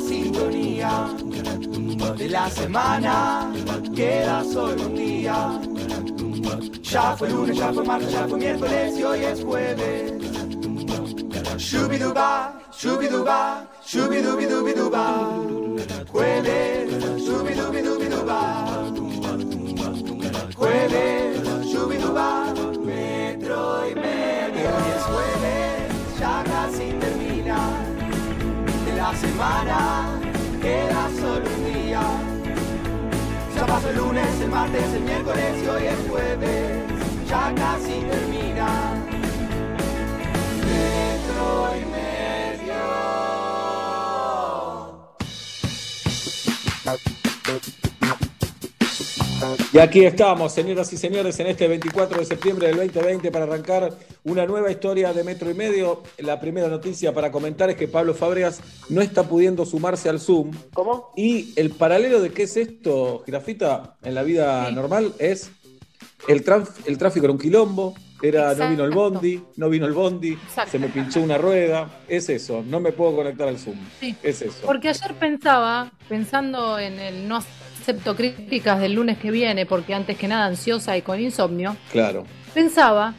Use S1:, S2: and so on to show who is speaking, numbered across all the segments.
S1: sintonía de la semana. Queda solo un día. Ya fue lunes, ya fue martes, ya fue miércoles y hoy es jueves. Shubiduba, shubiduba, shubidubidubiduba. Jueves, shubidubidubiduba. Jueves, semana queda solo un día. Ya pasó el lunes, el martes, el miércoles y hoy es jueves. Ya casi termina. Metro y
S2: Y aquí estamos, señoras y señores, en este 24 de septiembre del 2020 para arrancar una nueva historia de Metro y Medio. La primera noticia para comentar es que Pablo Fabregas no está pudiendo sumarse al Zoom.
S3: ¿Cómo?
S2: Y el paralelo de qué es esto, Girafita, en la vida normal es el, el tráfico era un quilombo, era no vino el bondi, no vino el bondi,
S4: Exacto.
S2: se me pinchó una rueda. Es eso, no me puedo conectar al Zoom.
S4: Sí.
S2: Es eso.
S4: Porque ayer pensaba, pensando en el no acepto críticas del lunes que viene, porque antes que nada ansiosa y con insomnio,
S2: Claro.
S4: pensaba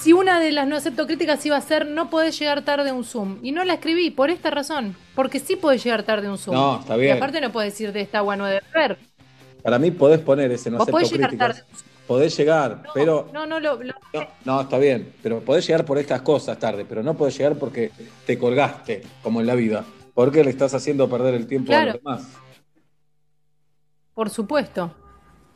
S4: si una de las no acepto críticas iba a ser no podés llegar tarde a un Zoom. Y no la escribí por esta razón, porque sí podés llegar tarde a un Zoom.
S2: No, está bien.
S4: Y aparte no podés ir de esta agua no de ver.
S2: Para mí podés poner ese no acepto
S4: podés llegar
S2: críticas.
S4: tarde.
S2: Podés llegar,
S4: No,
S2: pero
S4: no, no, lo, lo-
S2: No, no, está bien, pero podés llegar por estas cosas tarde, pero no podés llegar porque te colgaste, como en la vida, porque le estás haciendo perder el tiempo a
S4: Claro.
S2: los demás.
S4: Por supuesto.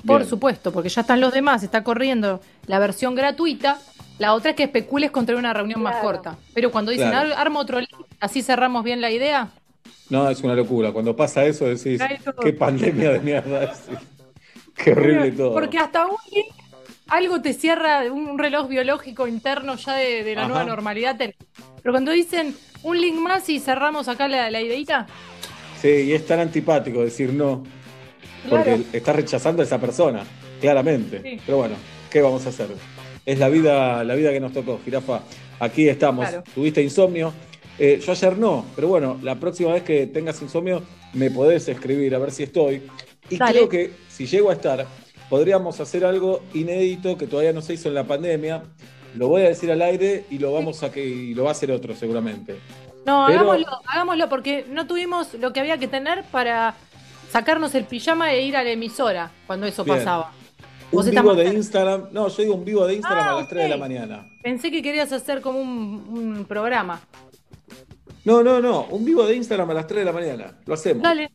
S4: Por
S2: Bien.
S4: supuesto, porque ya están los demás, está corriendo la versión gratuita. La otra es que especules contra una reunión más corta. Pero cuando dicen,
S2: Claro.
S4: "Ar- arma otro link, así cerramos bien la idea.
S2: No, es una locura. Cuando pasa eso decís, qué pandemia de mierda es. Qué horrible todo.
S4: Porque hasta un link, algo te cierra, un reloj biológico interno ya de, de la
S2: Ajá.
S4: nueva normalidad. Pero cuando dicen un link más y cerramos acá la, la ideita,
S2: Sí, y es tan antipático decir no, porque estás rechazando a esa persona, claramente.
S4: Sí.
S2: Pero bueno, ¿qué vamos a hacer? Es la vida, la vida que nos tocó, jirafa. Aquí estamos.
S4: Claro.
S2: Tuviste insomnio. Eh, yo ayer no, pero bueno, la próxima vez que tengas insomnio me podés escribir a ver si estoy. Y
S4: Dale.
S2: creo que si llego a estar, podríamos hacer algo inédito que todavía no se hizo en la pandemia. Lo voy a decir al aire y lo vamos a que y lo va a hacer otro seguramente.
S4: no,
S2: Pero-
S4: hagámoslo, hagámoslo porque no tuvimos lo que había que tener para sacarnos el pijama e ir a la emisora cuando eso
S2: Bien.
S4: pasaba.
S2: Un vivo de. Instagram. No, yo digo un vivo de Instagram
S4: Ah,
S2: a las 3 de la mañana.
S4: Pensé que querías hacer como un, un programa.
S2: No, no, no. Un vivo de Instagram a las 3 de la mañana. Lo hacemos.
S4: Dale.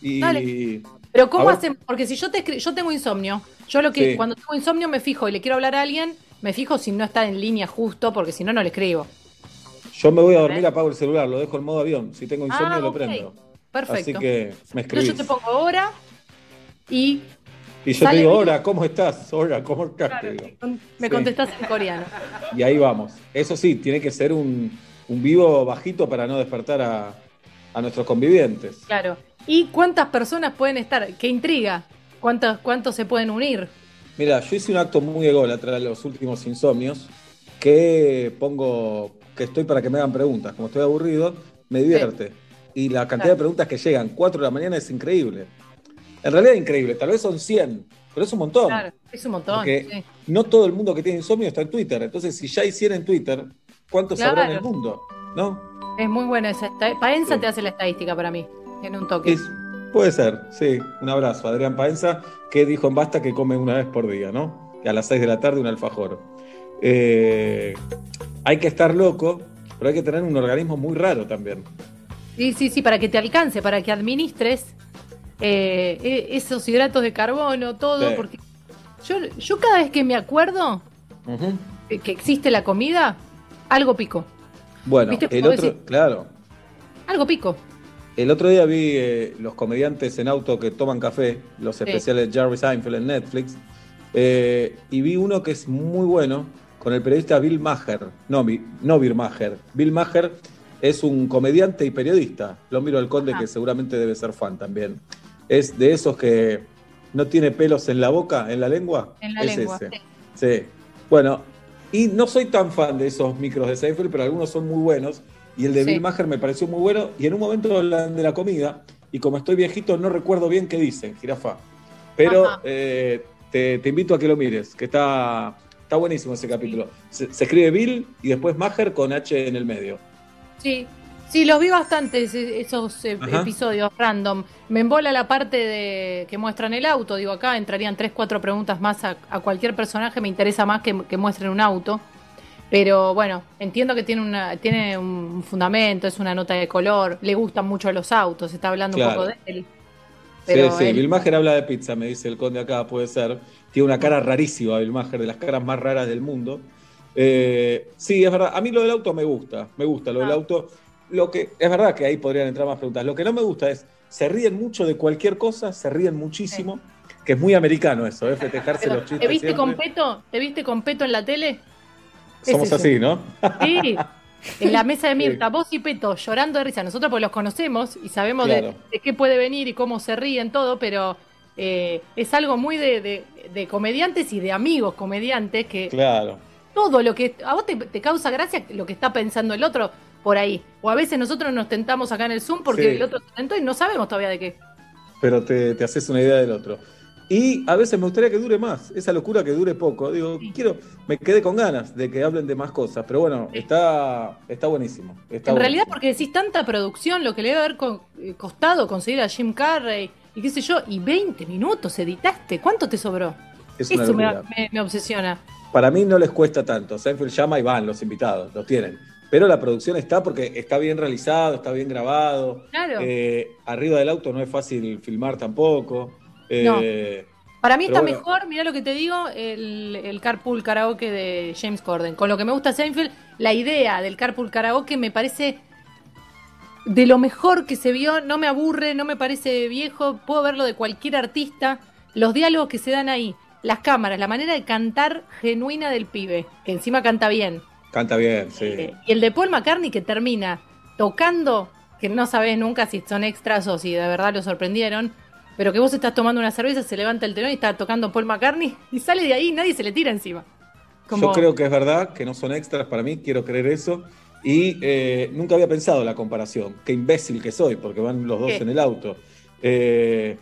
S2: Y
S4: dale. Pero ¿cómo hacemos? Porque si yo te yo tengo insomnio, yo lo que
S2: Sí.
S4: cuando tengo insomnio me fijo y le quiero hablar a alguien, me fijo si no está en línea justo, porque si no no le escribo.
S2: yo me voy a dormir, apago el celular, lo dejo en modo avión. Si tengo insomnio,
S4: Ah,
S2: lo
S4: ok.
S2: prendo.
S4: Perfecto.
S2: Así que me
S4: Entonces yo te pongo hora y
S2: Y yo te digo, hola, ¿cómo estás? Hola, ¿cómo estás?
S4: claro, me
S2: Sí.
S4: contestás en coreano.
S2: Y ahí vamos. Eso sí, tiene que ser un, un vivo bajito para no despertar a, a nuestros convivientes.
S4: Claro. ¿Y cuántas personas pueden estar? Qué intriga. ¿Cuántos, cuántos se pueden unir?
S2: Mira, yo hice un acto muy ególatra en los últimos insomnios que pongo que estoy para que me hagan preguntas. Como estoy aburrido, me divierte. Y la cantidad
S4: Claro.
S2: de preguntas que llegan, 4 de la mañana, es increíble. En realidad es increíble, tal vez son 100, pero es un montón.
S4: Claro, es un montón.
S2: Porque
S4: sí.
S2: no todo el mundo que tiene insomnio está en Twitter. Entonces, si ya hiciera en Twitter, ¿cuántos
S4: Claro.
S2: habrá en el mundo? ¿No?
S4: Es muy buena esa. Paenza
S2: Sí.
S4: te hace la estadística para mí. En un toque.
S2: Es- puede ser, sí. Un abrazo, Adrián Paenza, que dijo en Basta que come una vez por día, ¿no? Que a las 6 de la tarde un alfajor. Eh, hay que estar loco, pero hay que tener un organismo muy raro también.
S4: Sí, sí, sí, para que te alcance, para que administres eh, e- esos hidratos de carbono, todo,
S2: Sí.
S4: porque yo, yo cada vez que me acuerdo que que existe la comida, algo pico,
S2: Bueno,
S4: ¿Viste
S2: el otro, claro.
S4: algo pico.
S2: El otro día vi eh, los comediantes en auto que toman café, los especiales de Jerry Seinfeld en Netflix, eh, y vi uno que es muy bueno con el periodista Bill Maher. No, no Bill Maher. Bill Maher es un comediante y periodista. Lo miro al conde
S4: Ajá.
S2: que seguramente debe ser fan también. Es de esos que no tiene pelos en la boca, en la lengua.
S4: En la
S2: es
S4: lengua.
S2: ese.
S4: sí.
S2: Sí. Bueno, y no soy tan fan de esos micros de Seinfeld, pero algunos son muy buenos. y el de
S4: Sí.
S2: Bill Maher me pareció muy bueno. Y en un momento hablan de la comida, y como estoy viejito, no recuerdo bien qué dicen, jirafa. Pero eh, te, te invito a que lo mires, que está, está buenísimo ese capítulo. Se, se escribe Bill y después Maher con H en el medio.
S4: Sí, sí, los vi bastante esos eh, episodios random. Me embola la parte de que muestran el auto. Digo, acá entrarían tres, cuatro preguntas más a, a cualquier personaje. Me interesa más que, que muestren un auto. Pero bueno, entiendo que tiene, una, tiene un fundamento, es una nota de color. Le gustan mucho los autos, está hablando
S2: Claro.
S4: un poco de él. Pero
S2: sí, sí,
S4: él-
S2: habla de pizza, me dice el conde acá, puede ser. Tiene una cara rarísima, Bill Maher, de las caras más raras del mundo. Eh, sí, es verdad. A mí lo del auto me gusta, me gusta lo del
S4: Ah.
S2: auto. Lo que es verdad que ahí podrían entrar más preguntas. Lo que no me gusta es, se ríen mucho de cualquier cosa, se ríen muchísimo, que es muy americano eso, ¿eh? festejarse
S4: pero,
S2: los chistes.
S4: ¿Te viste
S2: siempre.
S4: con Peto? ¿Te viste con Peto en la tele?
S2: Somos así, ¿no?
S4: Sí, en la mesa de Mirta, vos y Peto llorando de risa. Nosotros pues los conocemos y sabemos de- qué puede venir y cómo se ríen todo, pero eh, es algo muy de, de- de comediantes y de amigos comediantes que
S2: Claro.
S4: Todo lo que a vos te, te causa gracia lo que está pensando el otro por ahí. O a veces nosotros nos tentamos acá en el Zoom porque
S2: Sí.
S4: el otro se tentó y no sabemos todavía de qué.
S2: pero te, te haces una idea del otro. Y a veces me gustaría que dure más, esa locura que dure poco. Digo,
S4: Sí.
S2: quiero, me quedé con ganas de que hablen de más cosas, pero bueno, está, está buenísimo. Está
S4: en realidad porque decís tanta producción, lo que le debe haber eh, costado conseguir a Jim Carrey y qué sé yo, y 20 minutos editaste, ¿cuánto te sobró?
S2: es
S4: Eso me,
S2: locura.
S4: me- me obsesiona.
S2: Para mí no les cuesta tanto. Seinfeld llama y van los invitados, los tienen. Pero la producción está porque está bien realizado, está bien grabado.
S4: Claro.
S2: Eh, arriba del auto no es fácil filmar tampoco. Eh,
S4: Para mí está
S2: bueno.
S4: mejor, mirá lo que te digo, el, el carpool karaoke de James Corden. Con lo que me gusta Seinfeld, la idea del carpool karaoke me parece de lo mejor que se vio, no me aburre, no me parece viejo, puedo verlo de cualquier artista, los diálogos que se dan ahí, las cámaras, la manera de cantar genuina del pibe, que encima canta bien.
S2: Canta bien, sí.
S4: Eh, y el de Paul McCartney que termina tocando, que no sabes nunca si son extras o si de verdad lo sorprendieron, pero que vos estás tomando una cerveza, se levanta el telón y está tocando Paul McCartney y sale de ahí y nadie se le tira encima. Como-
S2: Yo creo que es verdad, que no son extras para mí, quiero creer eso. Y eh, nunca había pensado la comparación. Qué imbécil que soy, porque van los dos
S4: ¿Qué?
S2: en el auto. Eh,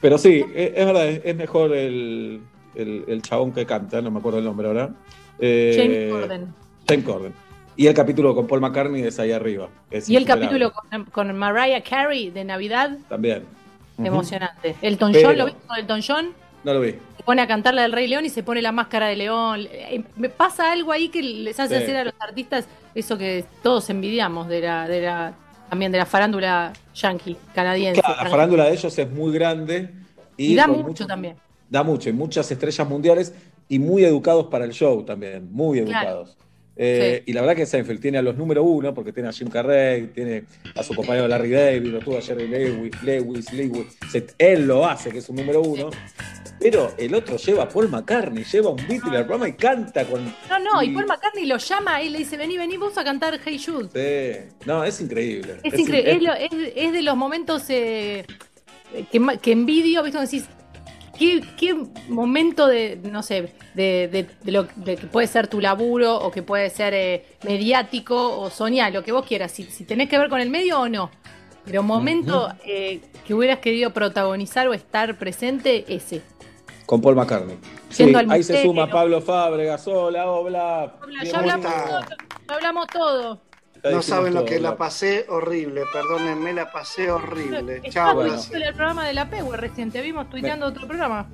S2: pero sí, es, es verdad, es, es mejor el, el- el chabón que canta, no me acuerdo el nombre ahora. Eh,
S4: James Corden.
S2: James Corden. Y el capítulo con Paul McCartney es ahí arriba. es
S4: Y el capítulo con, con Mariah Carey de Navidad,
S2: También.
S4: Emocionante. Elton
S2: Pero-
S4: John, ¿lo viste con Elton John?
S2: No lo vi.
S4: Se pone a cantar la del Rey León y se pone la máscara de león. Eh, Me pasa algo ahí que les hace
S2: Sí.
S4: hacer a los artistas eso que todos envidiamos de la, de la también de la farándula yankee, canadiense.
S2: Claro, la farándula de ellos es muy grande. Y,
S4: Y da mucho también.
S2: Da mucho, y muchas estrellas mundiales y muy educados para el show también, muy
S4: Claro.
S2: Eh, Y la verdad que Seinfeld tiene a los número uno, porque tiene a Jim Carrey, tiene a su compañero Larry David, lo tuvo a Jerry Lewis, Lewis, Lewis. Se- él lo hace, que es un número uno. Pero el otro lleva a Paul McCartney, lleva un Beatle al programa y canta con.
S4: No, no, y Paul McCartney lo llama y le dice, vení, vení vos a cantar Hey Jude.
S2: Sí. No, es increíble.
S4: Es increíble, es, lo- es- es de los momentos eh, que, que envidio, ¿viste? Cuando decís, ¿qué, qué momento de, no sé, de, de- de lo de que puede ser tu laburo o que puede ser eh, mediático o soñar, lo que vos quieras, si, si tenés que ver con el medio o no. Pero momento eh, que hubieras querido protagonizar o estar presente, ese.
S2: Con Paul McCartney. Sí, ahí se suma Pablo Fábregas. Hola, hola.
S4: Ya hablamos todo, ya hablamos todo.
S3: No saben lo que la pasé horrible, perdónenme, la pasé horrible. Chao,
S2: bueno.
S4: el programa de la PEW recién, te vimos tuiteando otro programa.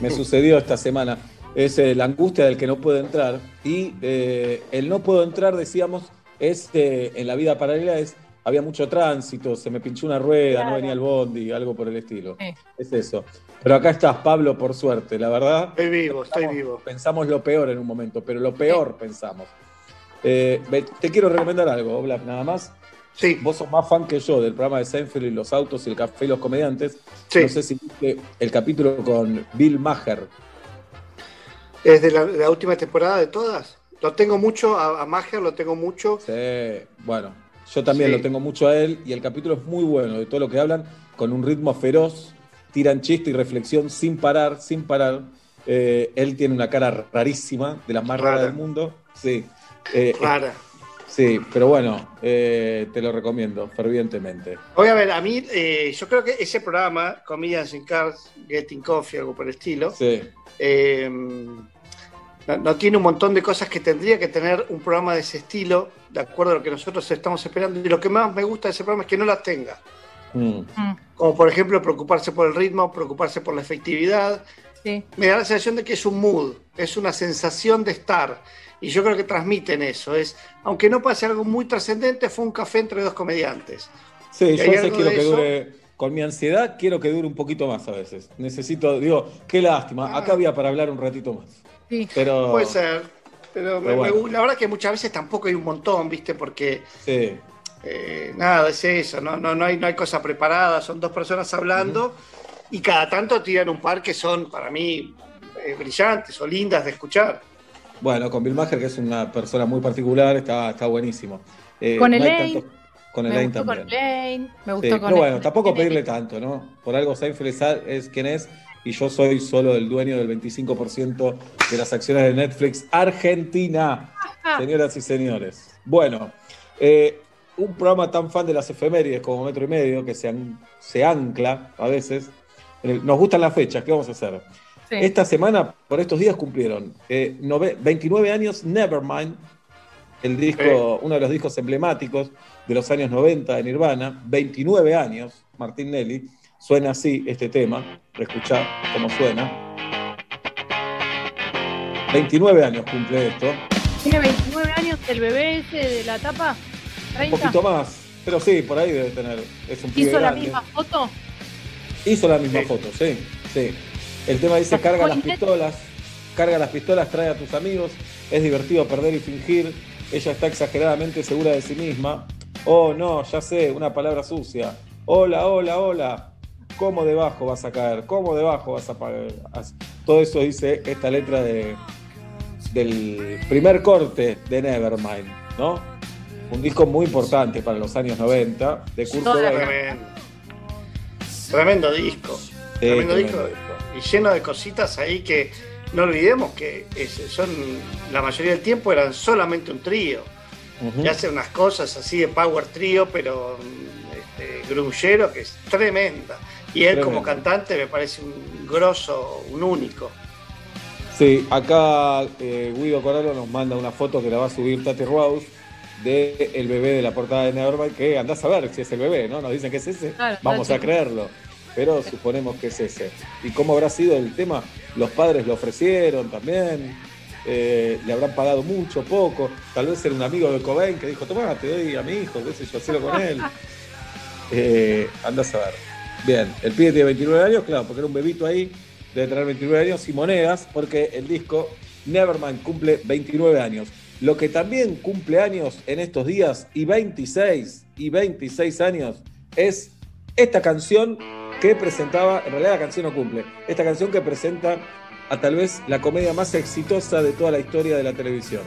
S2: me sucedió esta semana. Es eh, la angustia del que no puede entrar. Y eh, el no puedo entrar, decíamos, es eh, en la vida paralela es había mucho tránsito, se me pinchó una rueda,
S4: Claro.
S2: no venía el bondi, algo por el estilo.
S4: Sí.
S2: Es eso. Pero acá estás, Pablo, por suerte, la verdad.
S3: Estoy vivo, estoy vivo.
S2: Pensamos lo peor en un momento, pero lo peor pensamos. Eh, te quiero recomendar algo, Oblap, nada más.
S3: Sí,
S2: Vos sos más fan que yo del programa de Seinfeld y los autos y el café y los comediantes.
S3: sí.
S2: No sé si viste el capítulo con Bill Maher.
S3: Es de la, la última temporada de todas. Lo tengo mucho, a, a Mager lo tengo mucho.
S2: Sí, bueno, yo también
S3: Sí.
S2: lo tengo mucho a él y el capítulo es muy bueno de todo lo que hablan, con un ritmo feroz, tiran chiste y reflexión sin parar, sin parar. Eh, él tiene una cara rarísima, de las más raras
S3: Rara.
S2: del mundo. Sí. Eh,
S3: Rara.
S2: Sí, pero bueno, eh, te lo recomiendo fervientemente.
S3: Voy a ver, a mí, eh, yo creo que ese programa, Comedians in Cars, Getting Coffee, algo por el estilo,
S2: Sí.
S3: eh, no, no tiene un montón de cosas que tendría que tener un programa de ese estilo, de acuerdo a lo que nosotros estamos esperando. Y lo que más me gusta de ese programa es que no las tenga.
S2: Mm.
S4: Mm,
S3: Como por ejemplo preocuparse por el ritmo, preocuparse por la efectividad.
S4: sí.
S3: Me da la sensación de que es un mood, es una sensación de estar. Y yo creo que transmiten eso. Es, aunque no pase algo muy trascendente, fue un café entre dos comediantes.
S2: Sí,
S3: ¿Y
S2: yo a veces quiero que
S3: eso?
S2: dure. Con mi ansiedad quiero que dure un poquito más a veces. Necesito, digo, qué lástima.
S3: Ah.
S2: Acá había para hablar un ratito más.
S4: sí.
S2: Pero.
S3: Puede ser. Pero, me-
S2: Pero bueno.
S3: me- la verdad que muchas veces tampoco hay un montón, ¿viste? Porque
S2: Sí.
S3: eh, nada, es eso, no, no, no, hay, no hay cosa preparada, son dos personas hablando y cada tanto tiran un par que son para mí eh, brillantes o lindas de escuchar.
S2: Bueno, con Bill Maher, que es una persona muy particular, está, está buenísimo. Eh,
S4: Con
S2: no
S4: Elaine.
S2: tantos- Con Elaine también.
S4: con Elaine, me
S2: Sí,
S4: gustó con
S2: pero bueno, tampoco pedirle tanto, ¿no? Por algo Seinfeld es, es quien es y yo soy solo el dueño del 25% de las acciones de Netflix Argentina, señoras y señores. Bueno, eh, un programa tan fan de las efemérides como Metro y Medio, que se, an- se ancla a veces. el- nos gustan las fechas, ¿qué vamos a hacer?
S4: Sí.
S2: Esta semana, por estos días, cumplieron eh, nove- 29 años Nevermind, el disco, uno de los discos emblemáticos de los años 90 de Nirvana. 29 años, Martín Nelly. Suena así este tema. Escuchá cómo suena. 29 años cumple esto.
S4: ¿Tiene 29 años el bebé ese de la tapa?
S2: Un
S4: 30.
S2: poquito más. Pero sí, por ahí debe tener. Es un pibe
S4: ¿Hizo la
S2: grande.
S4: misma foto?
S2: Hizo la misma
S3: Sí.
S2: foto, sí, sí. El tema dice,
S4: ¿La
S2: carga las pistolas, carga las pistolas, trae a tus amigos, es divertido perder y fingir, ella está exageradamente segura de sí misma. Oh, no, ya sé, una palabra sucia. Hola, hola, hola. ¿Cómo debajo vas a caer? ¿Cómo debajo vas a? As- Todo eso dice esta letra de, del primer corte de Nevermind, ¿no? Un disco muy importante para los años 90, de Kurt Cobain.
S3: Tremendo. Tremendo disco. Tremendo
S2: tremendo
S3: disco. Y lleno de cositas ahí que no olvidemos que es- son la mayoría del tiempo eran solamente un trío. Y hace unas cosas así de power trío, pero este, grunchero, que es tremenda. Y él como cantante me parece un grosso, un único.
S2: Sí, acá eh, Guido Coralo nos manda una foto que la va a subir Tati Rose de el bebé de la portada de Nevermind, que andás a ver si es el bebé, ¿no? Nos dicen que es ese,
S4: Claro,
S2: vamos
S4: claro,
S2: a creerlo, pero suponemos que es ese. ¿Y cómo habrá sido el tema? Los padres lo ofrecieron también, eh, le habrán pagado mucho, poco, tal vez era un amigo de Cobain que dijo, tomá, te doy a mi hijo, qué sé yo, hacelo con él. Eh, andás a ver. Bien, el pibe tiene 29 años, claro, porque era un bebito ahí, debe tener 29 años y monedas, porque el disco Nevermind cumple 29 años. Lo que también cumple años en estos días, y 26, y 26 años, es esta canción que presentaba, en realidad la canción no cumple, esta canción que presenta a tal vez la comedia más exitosa de toda la historia de la televisión.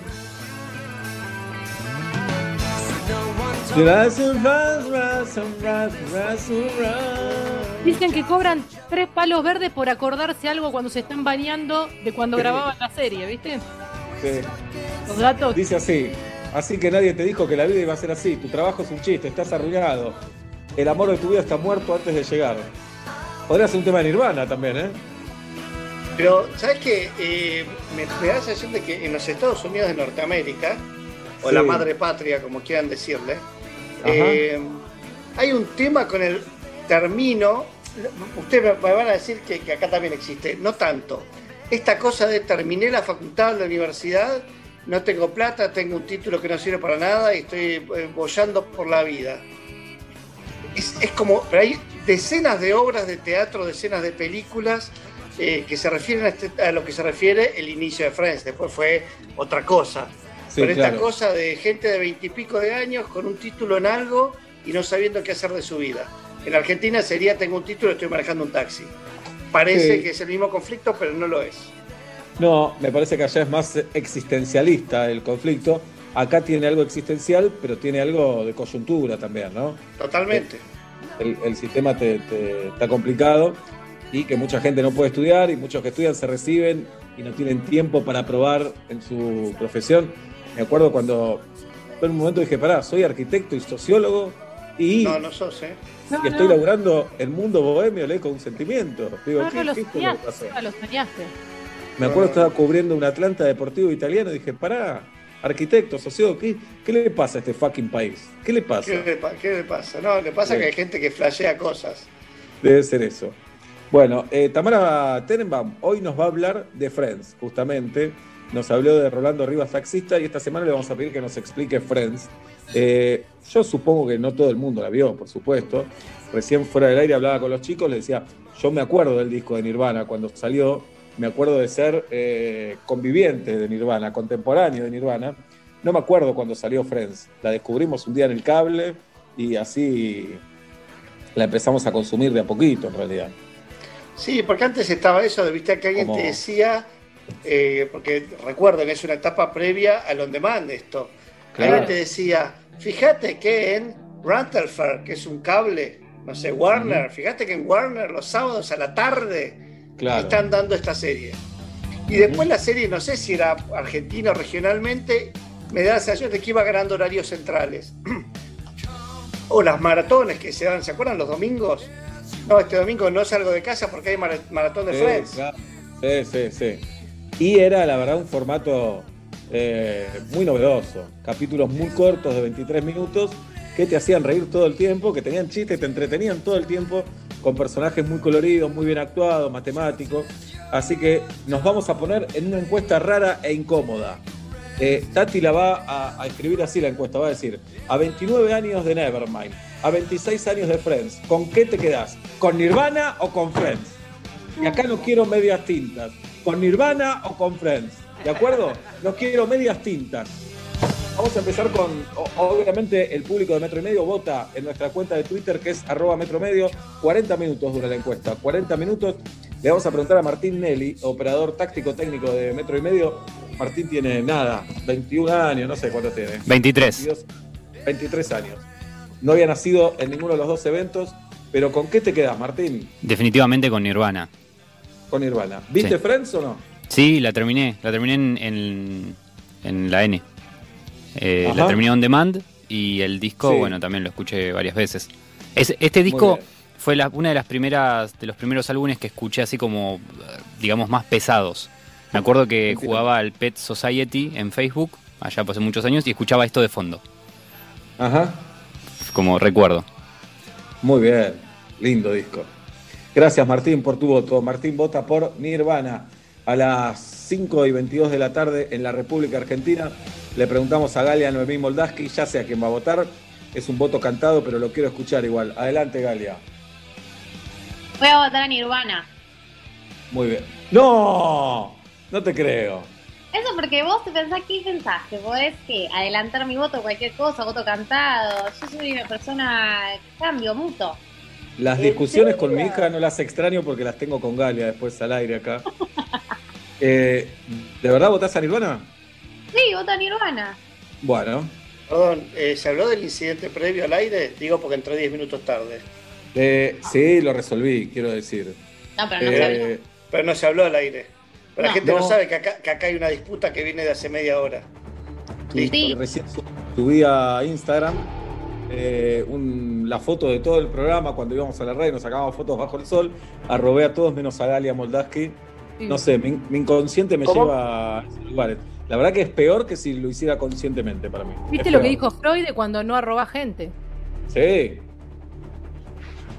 S4: Dicen que cobran tres palos verdes por acordarse algo cuando se están bañando de cuando grababan la serie, ¿viste?
S2: Sí.
S4: Los datos.
S2: Dice así, así que nadie te dijo que la vida iba a ser así, tu trabajo es un chiste, estás arruinado, el amor de tu vida está muerto antes de llegar. Podría ser un tema de Nirvana también, ¿eh?
S3: Pero, ¿sabes qué? Eh, me, me da la sensación de que en los Estados Unidos de Norteamérica, o
S2: Sí.
S3: la madre patria, como quieran decirle, eh, hay un tema con el termino. Ustedes me van a decir que, que acá también existe, no tanto. Esta cosa de terminé la facultad, la universidad, no tengo plata, tengo un título que no sirve para nada y estoy eh, bollando por la vida. Es, es como, pero hay decenas de obras de teatro, decenas de películas eh, que se refieren a, este- a lo que se refiere el inicio de Friends. Después fue otra cosa.
S2: Sí,
S3: Pero esta cosa de gente de veintipico de años con un título en algo y no sabiendo qué hacer de su vida. En Argentina sería tengo un título, estoy manejando un taxi. Parece
S2: Sí.
S3: que es el mismo conflicto, pero no lo es.
S2: No, me parece que allá es más existencialista el conflicto. Acá tiene algo existencial, pero tiene algo de coyuntura también, ¿no?
S3: Totalmente.
S2: el, el sistema te, te- está complicado y que mucha gente no puede estudiar y muchos que estudian se reciben y no tienen tiempo para probar en su profesión. Me acuerdo cuando en un momento dije, pará, soy arquitecto y sociólogo y,
S3: No, no sos, ¿eh?
S4: No,
S2: y estoy
S4: no.
S2: laburando el mundo bohemio, le con sentimiento. Digo,
S4: No,
S2: ¿qué,
S4: no, lo
S2: qué fue lo que
S4: soñaste,
S2: pasó?
S4: Seba, lo soñaste.
S2: Me acuerdo que estaba cubriendo un Atlanta deportivo italiano y dije, pará, arquitecto, sociólogo, ¿qué, qué le pasa a este fucking país? ¿Qué le pasa?
S3: ¿Qué le, pa- qué le pasa? No, le pasa
S2: Bien.
S3: que hay gente que flashea cosas.
S2: Debe ser eso. Bueno, eh, Tamara Tenenbaum hoy nos va a hablar de Friends, justamente. Nos habló de Rolando Rivas, taxista, y esta semana le vamos a pedir que nos explique Friends. Eh, yo supongo que no todo el mundo la vio, por supuesto. Recién fuera del aire hablaba con los chicos, le decía, yo me acuerdo del disco de Nirvana cuando salió, me acuerdo de ser eh, conviviente de Nirvana, contemporáneo de Nirvana. No me acuerdo cuando salió Friends. La descubrimos un día en el cable y así la empezamos a consumir de a poquito en realidad.
S3: Sí, porque antes estaba eso de, viste, que alguien
S2: Como-
S3: te decía, eh, porque recuerden, es una etapa previa al on demand esto.
S2: Claro.
S3: Alguien te decía, fíjate que en Rantelfer, que es un cable, no sé, Warner, fíjate que en Warner los sábados a la tarde
S2: Claro.
S3: están dando esta serie. Y después la serie, no sé si era argentina o regionalmente, me da la sensación de que iba ganando horarios centrales. o las maratones que se dan, ¿se acuerdan los domingos? No, este domingo no salgo de casa porque hay mara- maratón de
S2: Sí,
S3: Friends.
S2: claro. Sí, sí, sí. Y era, la verdad, un formato eh, muy novedoso. Capítulos muy cortos de 23 minutos que te hacían reír todo el tiempo, que tenían chistes, te entretenían todo el tiempo con personajes muy coloridos, muy bien actuados, matemáticos. Así que nos vamos a poner en una encuesta rara e incómoda. Eh, Tati la va a, escribir así la encuesta, va a decir, a 29 años de Nevermind, a 26 años de Friends, ¿con qué te quedás? ¿Con Nirvana o con Friends? Y acá no quiero medias tintas, ¿con Nirvana o con Friends? ¿De acuerdo? No quiero medias tintas. Vamos a empezar con, obviamente, el público de Metro y Medio vota en nuestra cuenta de Twitter, que es arroba Metro Medio. 40 minutos dura la encuesta. 40 minutos. Le vamos a preguntar a Martín Nelly, operador táctico técnico de Metro y Medio. Martín tiene nada, 21 años, no sé cuántos tiene.
S5: 23.
S2: 22, 23 años. No había nacido en ninguno de los dos eventos, pero ¿con qué te quedas, Martín?
S5: Definitivamente con Nirvana.
S2: Con Nirvana. ¿Viste
S5: Sí.
S2: Friends o no?
S5: Sí, la terminé. La terminé en, en- en la N. Eh, la terminé on demand y el disco,
S2: Sí.
S5: bueno, también lo escuché varias veces. Es- este disco fue la- una de las primeras, de los primeros álbumes que escuché así como, digamos, más pesados. Me acuerdo que jugaba al Pet Society en Facebook, allá hace muchos años, y escuchaba esto de fondo,
S2: Ajá.
S5: como recuerdo.
S2: Muy bien, lindo disco. Gracias Martín por tu voto. Martín vota por Nirvana. A las 5 y 22 de la tarde en la República Argentina le preguntamos a Galia Noemí Moldaski, ya sé a quién va a votar. Es un voto cantado, pero lo quiero escuchar igual. Adelante Galia.
S6: Voy a votar a Nirvana.
S2: Muy bien. ¡No! No te creo.
S6: Eso porque vos te pensás, ¿qué pensaste? ¿Podés que adelantar mi voto, cualquier cosa, voto cantado? Yo soy una persona cambio, muto.
S2: Las
S3: ¿En
S2: discusiones con mi hija no las extraño porque las tengo con Galia después al aire acá. Eh, ¿De verdad votás a Nirvana?
S6: Sí, voto a Nirvana.
S2: Bueno,
S3: Perdón, eh, ¿se habló del incidente previo al aire? Digo porque entré 10 minutos tarde.
S2: eh, sí, lo resolví, quiero decir.
S6: No, pero no
S2: Eh,
S6: sabía.
S3: Pero no se habló al aire. Pero la gente no,
S2: No.
S3: sabe que acá, que acá hay una disputa que viene de hace media hora. Listo.
S6: Sí.
S2: Recién su- subí a Instagram eh, un- la foto de todo el programa cuando íbamos a la radio, nos sacábamos fotos bajo el sol, arrobé a todos menos a Galia Moldaski.
S4: Sí.
S2: No sé, mi, mi inconsciente me
S3: ¿Cómo?
S2: lleva a esos lugares. La verdad que es peor que si lo hiciera conscientemente para mí.
S4: ¿Viste
S2: Es
S4: lo que dijo Freud de cuando no arroba gente?
S2: Sí,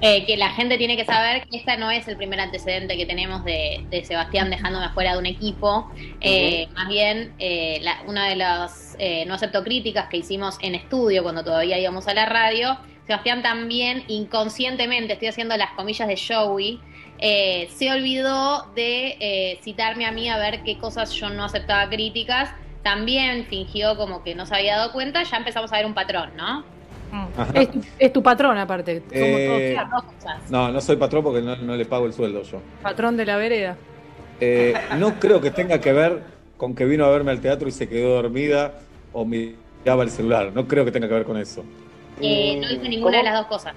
S6: Eh, que la gente tiene que saber que esta no es el primer antecedente que tenemos de, de Sebastián dejándome afuera de un equipo. Eh, Más bien, eh, la- una de las eh, no acepto críticas que hicimos en estudio cuando todavía íbamos a la radio, Sebastián también inconscientemente, estoy haciendo las comillas de Joey, eh, se olvidó de eh, citarme a mí a ver qué cosas yo no aceptaba críticas. También fingió como que no se había dado cuenta, ya empezamos a ver un patrón, ¿no?
S4: Es, tu- es tu patrón, aparte. Somos
S2: Eh,
S6: Las dos cosas.
S2: no, no soy patrón porque no, no le pago el sueldo yo.
S4: todos patrón de la vereda.
S2: Eh, no creo que tenga que ver con que vino a verme al teatro y se quedó dormida o miraba el celular. No creo que tenga que ver con eso.
S6: Eh, no hice ninguna
S3: ¿Cómo?
S6: de las dos cosas.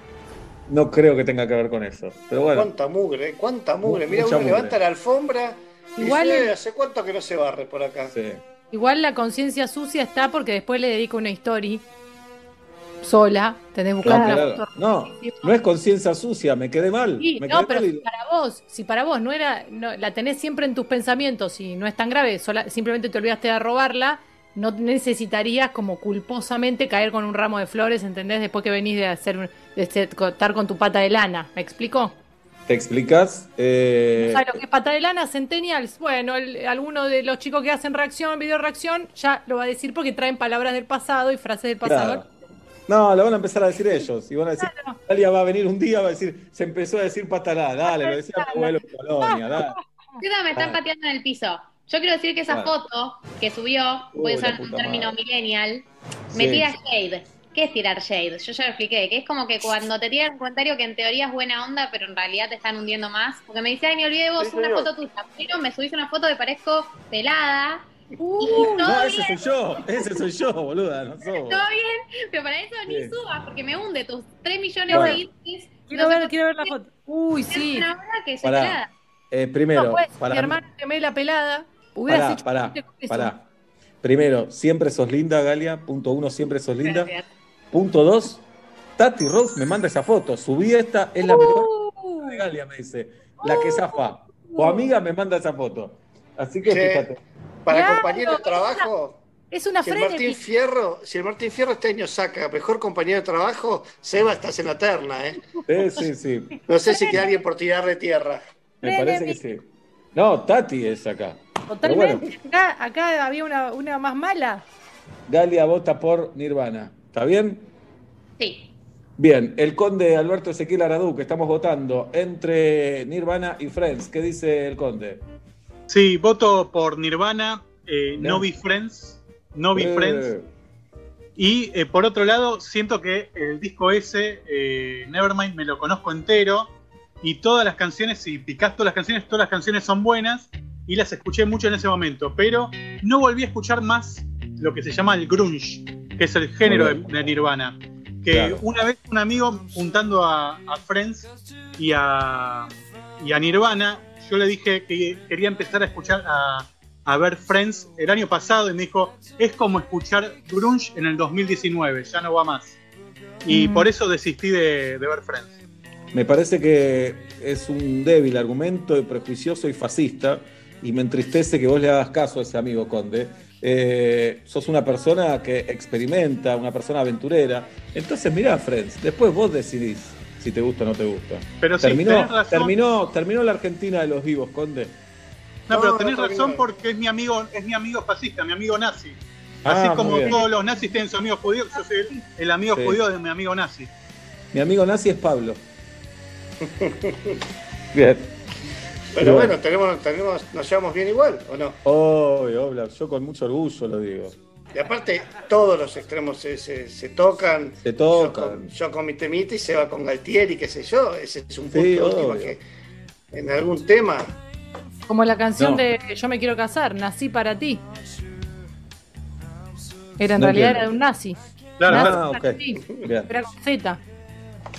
S2: No creo que tenga que ver con eso. Pero bueno,
S3: Cuánta mugre, cuánta mugre.
S2: Mu-
S3: Mira, uno
S2: mugre.
S3: levanta la alfombra y
S4: Igual
S3: dice,
S4: el-
S3: ¿hace cuánto que no se barre por acá?
S2: sí.
S4: Igual la conciencia sucia está porque después le dedico una story sola, tenés que buscar
S2: Claro, claro. No, no es conciencia sucia, me quedé mal.
S4: Sí,
S2: me
S4: no,
S2: quedé
S4: pero
S2: mal
S4: si para vos, si para vos no era, no, la tenés siempre en tus pensamientos y no es tan grave, sola- simplemente te olvidaste de robarla, no necesitarías como culposamente caer con un ramo de flores, ¿entendés? Después que venís de hacer un- de estar con tu pata de lana, ¿me explicó?
S2: ¿Te explicas? Eh,
S4: ¿Sabes lo que es pata de lana? Centennials. Bueno, el- alguno de los chicos que hacen reacción, video reacción, ya lo va a decir porque traen palabras del pasado y frases del pasado.
S2: claro. No, lo van a empezar a decir ellos. Y van a decir,
S4: Claro.
S2: Dalia va a venir un día, va a decir, se empezó a decir patalá, dale, lo decía mi abuelo en Colonia, dale.
S6: Cuidado, me están pateando en el piso. Yo quiero decir que esa
S2: Bueno.
S6: foto que subió,
S2: Uy,
S6: voy a usar un término
S2: madre.
S6: millennial, me
S2: Sí.
S6: tira shade. ¿Qué es tirar shade? Yo ya lo expliqué, que es como que cuando te tiran un comentario que en teoría es buena onda, pero en realidad te están hundiendo más. Porque me dice, ay, me olvidé de vos,
S3: Sí,
S6: una
S3: señor.
S6: foto tuya, pero me subís una foto que parezco pelada.
S4: Uh,
S6: y todo
S2: No,
S6: bien,
S2: ese soy yo, ese soy yo, boluda, no sos.
S6: todo bien, pero para eso ni
S2: Sí.
S6: subas, porque me hunde tus 3 millones
S2: Bueno.
S6: de seguidores.
S4: quiero
S6: no
S4: ver, quiero ver la foto. Uy, sí.
S6: ahora que soy pelada.
S2: Eh, primero,
S4: no, pues,
S2: para
S4: mi hermana gemela pelada, hubieras
S2: Pará,
S4: hecho
S2: pará, pará. Primero, siempre sos linda, Galia. Punto uno, siempre sos linda.
S6: Gracias.
S2: Punto dos, Tati Rose me manda esa foto. Subí esta, es la mejor
S4: Uh,
S2: de Galia, me dice. La que zafa. O amiga me manda esa foto. Así que fíjate.
S3: Para
S4: Claro,
S3: compañero de trabajo,
S4: es una
S3: si el Martín. Fierro, si el Martín Fierro este año saca mejor compañero de trabajo, Seba estás en la terna, ¿eh?
S2: Sí, sí, sí.
S3: No sé si queda alguien por tirarle tierra.
S2: Me parece que sí. No, Tati es acá.
S4: Totalmente. Acá, acá había una, una más mala.
S2: Galia vota por Nirvana. ¿Está bien?
S6: Sí.
S2: Bien, el conde Alberto Ezequiel Aradú, que estamos votando entre Nirvana y Friends. ¿Qué dice el conde?
S7: Sí, voto por Nirvana, eh,
S2: No.
S7: No Be Friends, No Be
S2: Eh,
S7: Friends. Y eh, por otro lado, siento que el disco ese, eh, Nevermind, me lo conozco entero. Y todas las canciones, si picás todas las canciones, todas las canciones son buenas. Y las escuché mucho en ese momento. Pero no volví a escuchar más lo que se llama el grunge, que es el género de, Nirvana. Que
S2: Claro.
S7: una vez un amigo juntando a, a Friends y a, y a Nirvana, yo le dije que quería empezar a escuchar, a, a ver Friends el año pasado y me dijo, es como escuchar grunge en el 2019, ya no va más. Y
S4: Mm.
S7: por eso desistí de, de ver Friends.
S2: Me parece que es un débil argumento, y prejuicioso y fascista, y me entristece que vos le hagas caso a ese amigo Conde. Eh, sos una persona que experimenta, una persona aventurera. Entonces mirá, Friends, después vos decidís si te gusta o no te gusta.
S7: Pero
S2: terminó,
S7: tenés razón.
S2: terminó, terminó la Argentina de los vivos, Conde.
S7: No, pero tenés
S3: no
S7: razón porque es mi amigo, es mi amigo fascista, mi amigo nazi.
S2: Ah,
S7: Así como todos los nazis tienen su amigo judío, yo soy el, el amigo
S2: Sí.
S7: judío de mi amigo nazi.
S2: Mi amigo nazi es Pablo. Bien.
S3: Pero
S2: Bueno.
S3: bueno, tenemos, tenemos, nos llevamos bien igual, ¿o no?
S2: Obvio, obvio, yo con mucho orgullo lo digo.
S3: Y aparte, todos los extremos se, se- se tocan.
S2: Se
S3: Yo
S2: tocan.
S3: con, yo con mi temita y se va con Galtieri, qué sé yo. Ese es un punto
S2: Sí,
S3: último que en algún tema.
S4: Como la canción
S2: No.
S4: de Yo me quiero casar, nací para ti. Era en
S2: No
S4: realidad
S2: entiendo.
S4: era de un nazi.
S7: Claro,
S4: Nazi.
S2: Ah,
S4: para
S2: ok.
S4: ti.
S2: Bien.
S4: Era con Z.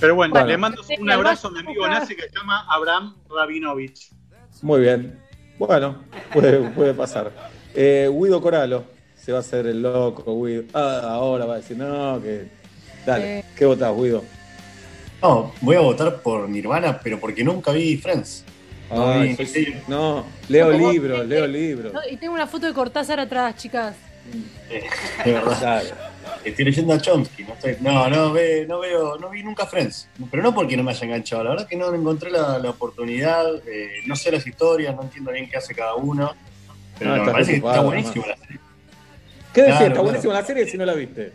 S7: Pero bueno,
S2: Bueno.
S7: le mando un abrazo a mi amigo nazi que se llama Abraham Rabinovich.
S2: Muy bien. Bueno, puede, puede pasar. Eh, Guido Coralo se va a hacer el loco, Guido. Ah, ahora va a decir, no, que. Dale,
S4: Eh.
S2: ¿qué votás, Guido?
S8: No, voy a votar por Nirvana, pero porque nunca vi Friends. No,
S2: Ay,
S8: vi-
S2: soy- no, leo libros, leo libros.
S4: No, y tengo una foto de Cortázar atrás, chicas.
S8: De verdad. Estoy leyendo a Chomsky. No, estoy- no, no, ve- no veo, no vi nunca Friends. Pero no porque no me haya enganchado. La verdad que no encontré la, la oportunidad. eh, no sé las historias, no entiendo bien qué hace cada uno. Pero me parece que está
S2: ocupado,
S8: buenísimo la serie.
S2: ¿Qué decís?
S8: Claro,
S2: Está
S8: claro.
S2: buenísima la serie si no la viste.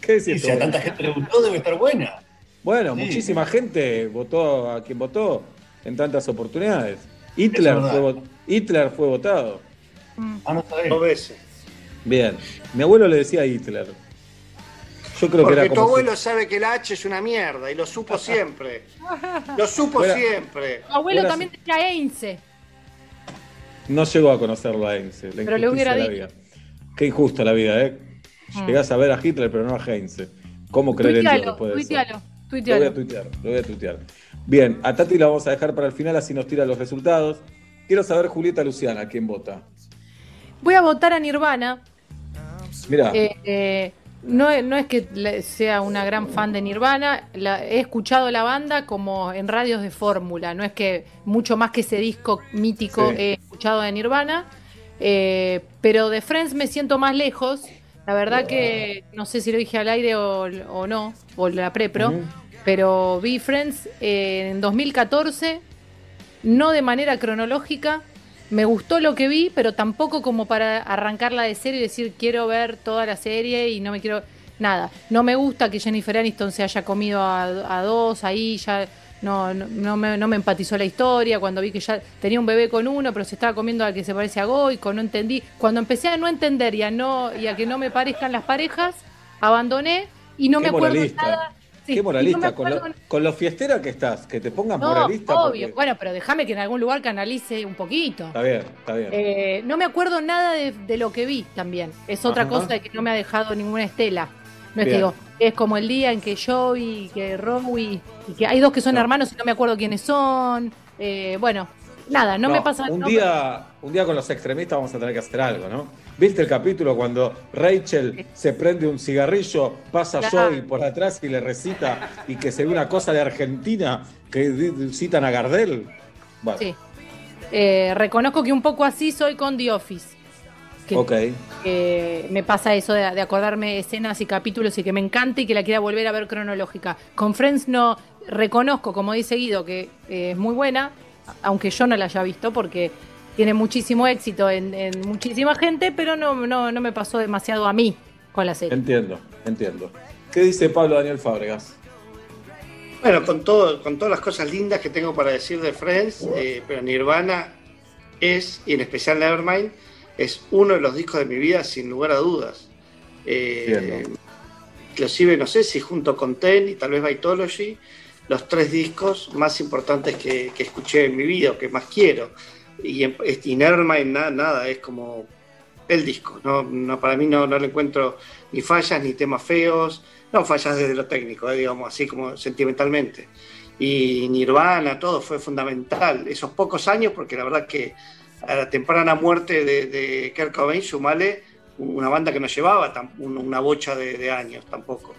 S2: ¿Qué decís?
S8: Sí, si a tanta gente le gustó, debe estar buena.
S2: Bueno,
S8: Sí.
S2: muchísima gente votó a quien votó en tantas oportunidades. Hitler, fue, Hitler fue votado.
S8: Ah, no sabés.
S3: Dos veces.
S2: Bien. Mi abuelo le decía Hitler. Yo creo que
S3: Porque
S2: era
S3: tu abuelo sabe que el H es una mierda y lo supo siempre. Lo supo siempre.
S4: Tu abuelo también tenía Einse.
S2: No llegó a conocerlo a Heinze. La
S4: Pero le hubiera
S2: la
S4: dicho.
S2: vida. Qué injusta la vida, ¿eh?
S4: Mm.
S2: Llegás a ver a Hitler, pero no a Heinze. ¿Cómo creer en Dios
S4: Tuitealo,
S2: después de eso?
S4: tuitealo,
S2: Lo voy a
S4: tuitealo.
S2: tuitear, lo voy a tuitear. Bien, a Tati la vamos a dejar para el final, así nos tira los resultados. Quiero saber, Julieta Luciana, quién vota.
S4: Voy a votar a Nirvana
S2: Mira.
S4: Eh, eh, no, es- no es que sea una gran fan de Nirvana, la- he escuchado la banda como en radios de fórmula, no es que mucho más que ese disco mítico
S2: Sí.
S4: he escuchado de Nirvana, eh, pero de Friends me siento más lejos, la verdad que no sé si lo dije al aire o, o no, o la prepro, pero vi Friends eh, en 2014, no de manera cronológica. Me gustó lo que vi, pero tampoco como para arrancarla de serie y decir quiero ver toda la serie y no me quiero. Nada. No me gusta que Jennifer Aniston se haya comido a, a dos ahí, ya no, no, no me, no me empatizó la historia. Cuando vi que ya tenía un bebé con uno, pero se estaba comiendo al que se parece a Goico, no entendí. Cuando empecé a no entender y a, no, y a que no me parezcan las parejas, abandoné y no
S2: Qué
S4: me acuerdo
S2: moralista.
S4: nada. Sí,
S2: Qué
S4: no
S2: moralista, con, lo, con lo fiestera que estás, que te pongas
S4: no,
S2: moralista.
S4: obvio.
S2: porque-
S4: Bueno, pero déjame que en algún lugar canalice un poquito.
S2: Está bien, está bien.
S4: Eh, no me acuerdo nada de, de lo que vi también. Es otra cosa de que no me ha dejado ninguna estela. No es que digo, es como el día en que yo y que Rowie, y que hay dos que son
S2: No.
S4: hermanos y no me acuerdo quiénes son. Eh, bueno, nada, no, me pasa
S2: Un día, un día con los extremistas vamos a tener que hacer algo, ¿no? ¿Viste el capítulo cuando Rachel se prende un cigarrillo, pasa. Joey por atrás y le recita y que se ve una cosa de Argentina que citan a Gardel? Bueno,
S4: Sí. Eh, reconozco que un poco así soy con The Office. Que,
S2: ok.
S4: que me pasa eso de, de acordarme escenas y capítulos y que me encanta y que la quiera volver a ver cronológica. Con Friends no reconozco, como dice Guido, que eh, es muy buena, aunque yo no la haya visto porque tiene muchísimo éxito en, en muchísima gente, pero no, no, no me pasó demasiado a mí con la serie.
S2: Entiendo, entiendo. ¿Qué dice Pablo Daniel Fábregas?
S3: Bueno, con, todo, con todas las cosas lindas que tengo para decir de Friends, eh, pero Nirvana es, y en especial Nevermind, es uno de los discos de mi vida sin lugar a dudas. Eh,
S2: Entiendo.
S3: inclusive, no sé si junto con Ten y tal vez Vitology, los tres discos más importantes que, que escuché en mi vida o que más quiero. Y, y Nevermind nada, nada, es como el disco. No, no, para mí no, no le encuentro ni fallas ni temas feos. No fallas desde lo técnico, eh, digamos, así como sentimentalmente. Y Nirvana, todo fue fundamental. Esos pocos años, porque la verdad que a la temprana muerte de, de Kurt Cobain, sumale una banda que no llevaba una bocha de, de años tampoco.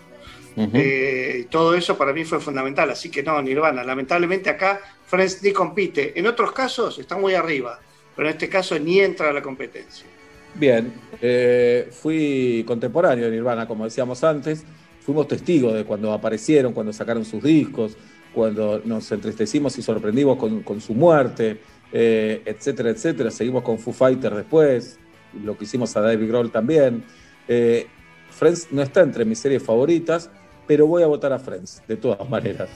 S3: Eh, todo eso para mí fue fundamental. Así que no, Nirvana. Lamentablemente acá Friends ni compite. En otros casos está muy arriba, pero en este caso ni entra a la competencia.
S2: Bien, eh, fui contemporáneo de Nirvana, como decíamos antes. Fuimos testigos de cuando aparecieron, cuando sacaron sus discos, cuando nos entristecimos y sorprendimos con, su muerte, eh, etcétera, etcétera. Seguimos con Foo Fighters después, lo que hicimos a David Grohl también. Eh, Friends no está entre mis series favoritas, pero voy a votar a Friends, de todas maneras.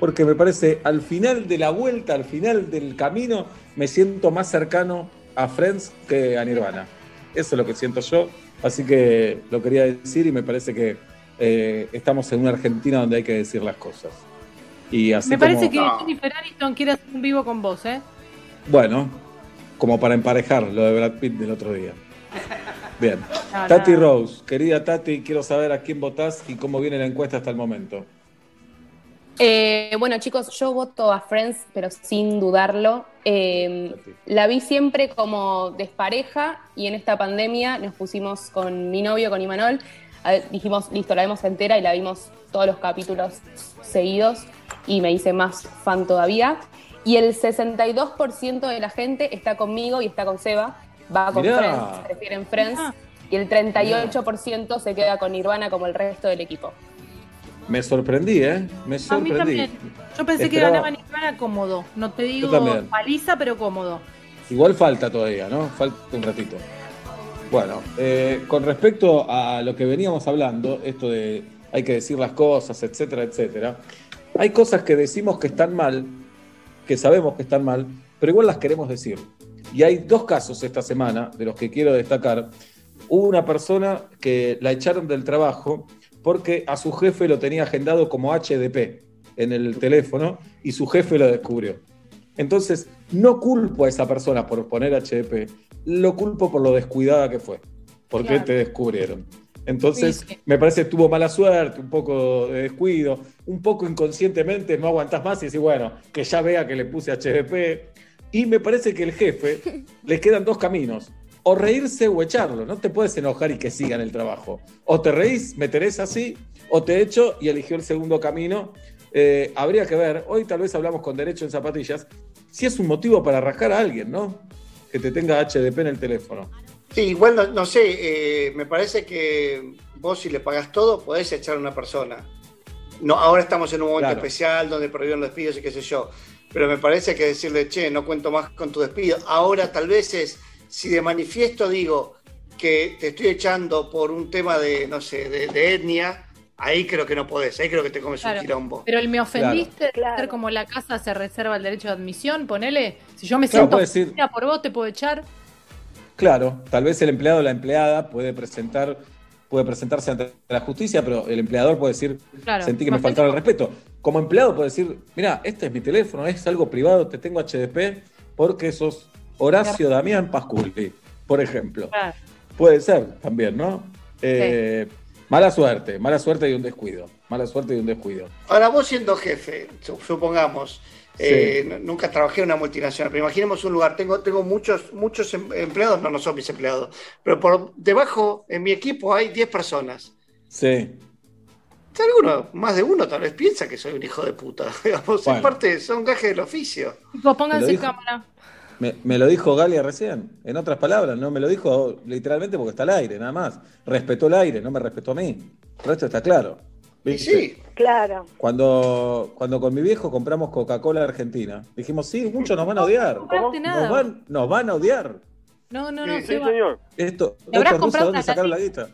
S2: Porque me parece, al final de la vuelta, al final del camino, me siento más cercano a Friends que a Nirvana. Eso es lo que siento yo. Así que lo quería decir y me parece que eh, estamos en una Argentina donde hay que decir las cosas. Y así
S4: Me parece
S2: como-
S4: que
S3: No.
S4: Jennifer Aniston quiere hacer un vivo con vos, ¿eh?
S2: Bueno, como para emparejar lo de Brad Pitt del otro día. Bien.
S4: No,
S2: Tati. Rose, querida Tati, quiero saber a quién votás y cómo viene la encuesta hasta el momento.
S9: Eh, bueno, chicos, yo voto a Friends, pero sin dudarlo. Eh,
S2: Tati.
S9: la vi siempre como despareja y en esta pandemia nos pusimos con mi novio, con Imanol. a ver, dijimos, listo, la vemos entera y la vimos todos los capítulos seguidos y me hice más fan todavía. Y el 62% de la gente está conmigo y está con Seba. Va con
S2: Mirá.
S9: Friends, prefieren Friends.
S4: Ah.
S9: Y el 38% se queda con Nirvana como el resto del equipo.
S2: Me sorprendí, ¿eh? Me
S4: A mí
S2: sorprendí.
S4: también. Yo pensé que
S2: Esperaba-
S4: ganaba Nirvana cómodo. No te digo paliza, pero cómodo.
S2: Igual falta todavía, ¿no? Falta un ratito. Bueno, eh, con respecto a lo que veníamos hablando, esto de hay que decir las cosas, etcétera, etcétera, hay cosas que decimos que están mal, que sabemos que están mal, pero igual las queremos decir. Y hay dos casos esta semana de los que quiero destacar. Hubo una persona que la echaron del trabajo porque a su jefe lo tenía agendado como HDP en el teléfono y su jefe lo descubrió. Entonces, no culpo a esa persona por poner HDP, lo culpo por lo descuidada que fue, porque
S4: Claro.
S2: te descubrieron. Entonces,
S4: Sí,
S2: me parece que tuvo mala suerte, un poco de descuido, un poco inconscientemente no aguantás más y decís, bueno, que ya vea que le puse HDP. Y me parece que el jefe le quedan dos caminos. O reírse o echarlo. No te puedes enojar y que sigan el trabajo. O te reís, me tenés así, o te echo y eligió el segundo camino. Eh, habría que ver, hoy tal vez hablamos con derecho en zapatillas, si es un motivo para rascar a alguien, ¿no? Que te tenga HDP en el teléfono.
S3: Sí, igual no, no sé, eh, me parece que vos si le pagás todo podés echar a una persona. No, ahora estamos en un momento
S2: Claro.
S3: especial donde prohibieron los despidos y qué sé yo. Pero me parece que decirle, che, no cuento más con tu despido. Ahora tal vez es, si de manifiesto digo que te estoy echando por un tema de, no sé, de, de etnia, ahí creo que no podés, ahí creo que te comes
S4: Claro.
S3: un quilombo.
S4: Pero el me ofendiste,
S10: Claro.
S4: ser como la casa se reserva el derecho de admisión, ponele. Si yo me
S2: Claro,
S4: siento
S2: decir-
S4: por vos, te puedo echar.
S2: Claro, tal vez el empleado o la empleada puede presentar, puede presentarse ante la justicia, pero el empleador puede decir,
S4: Claro.
S2: sentí que me
S4: Me
S2: faltaba el respeto. Como empleado puede decir, mira, este es mi teléfono, es algo privado, te tengo HDP porque sos Horacio Damián Pasculi, por ejemplo.
S4: Claro.
S2: Puede ser también, ¿no? Eh, Mala suerte, mala suerte y un descuido. Mala suerte y un descuido.
S3: Ahora vos siendo jefe, su- supongamos,
S2: Sí.
S3: eh, nunca trabajé en una multinacional, pero imaginemos un lugar, tengo, tengo muchos, muchos em- empleados, no, no son mis empleados, pero por debajo en mi equipo hay 10 personas.
S2: Sí.
S3: Alguno, más de uno tal vez piensa que soy un hijo de puta. Digamos,
S2: Bueno.
S3: en parte son gajes del oficio.
S4: Chicos,
S2: ¿Te lo
S4: pónganse cámara.
S2: Me, me lo dijo Galia recién, en otras palabras, no me lo dijo literalmente porque está al aire, nada más. Respetó el aire, no me respetó a mí. Pero esto está claro.
S3: Y
S2: ¿viste?
S3: sí,
S10: Claro.
S2: Cuando, cuando con mi viejo compramos Coca-Cola Argentina, dijimos, sí, muchos nos van a odiar.
S4: No compraste
S2: Nos
S4: nada.
S2: van, nos van a odiar.
S4: No, no, no,
S3: Sí,
S4: Seba.
S11: señor.
S2: Esto,
S4: ¿Te habrás
S2: estos rusos,
S4: comprado
S2: ¿dónde
S4: una
S2: sacaron la guita?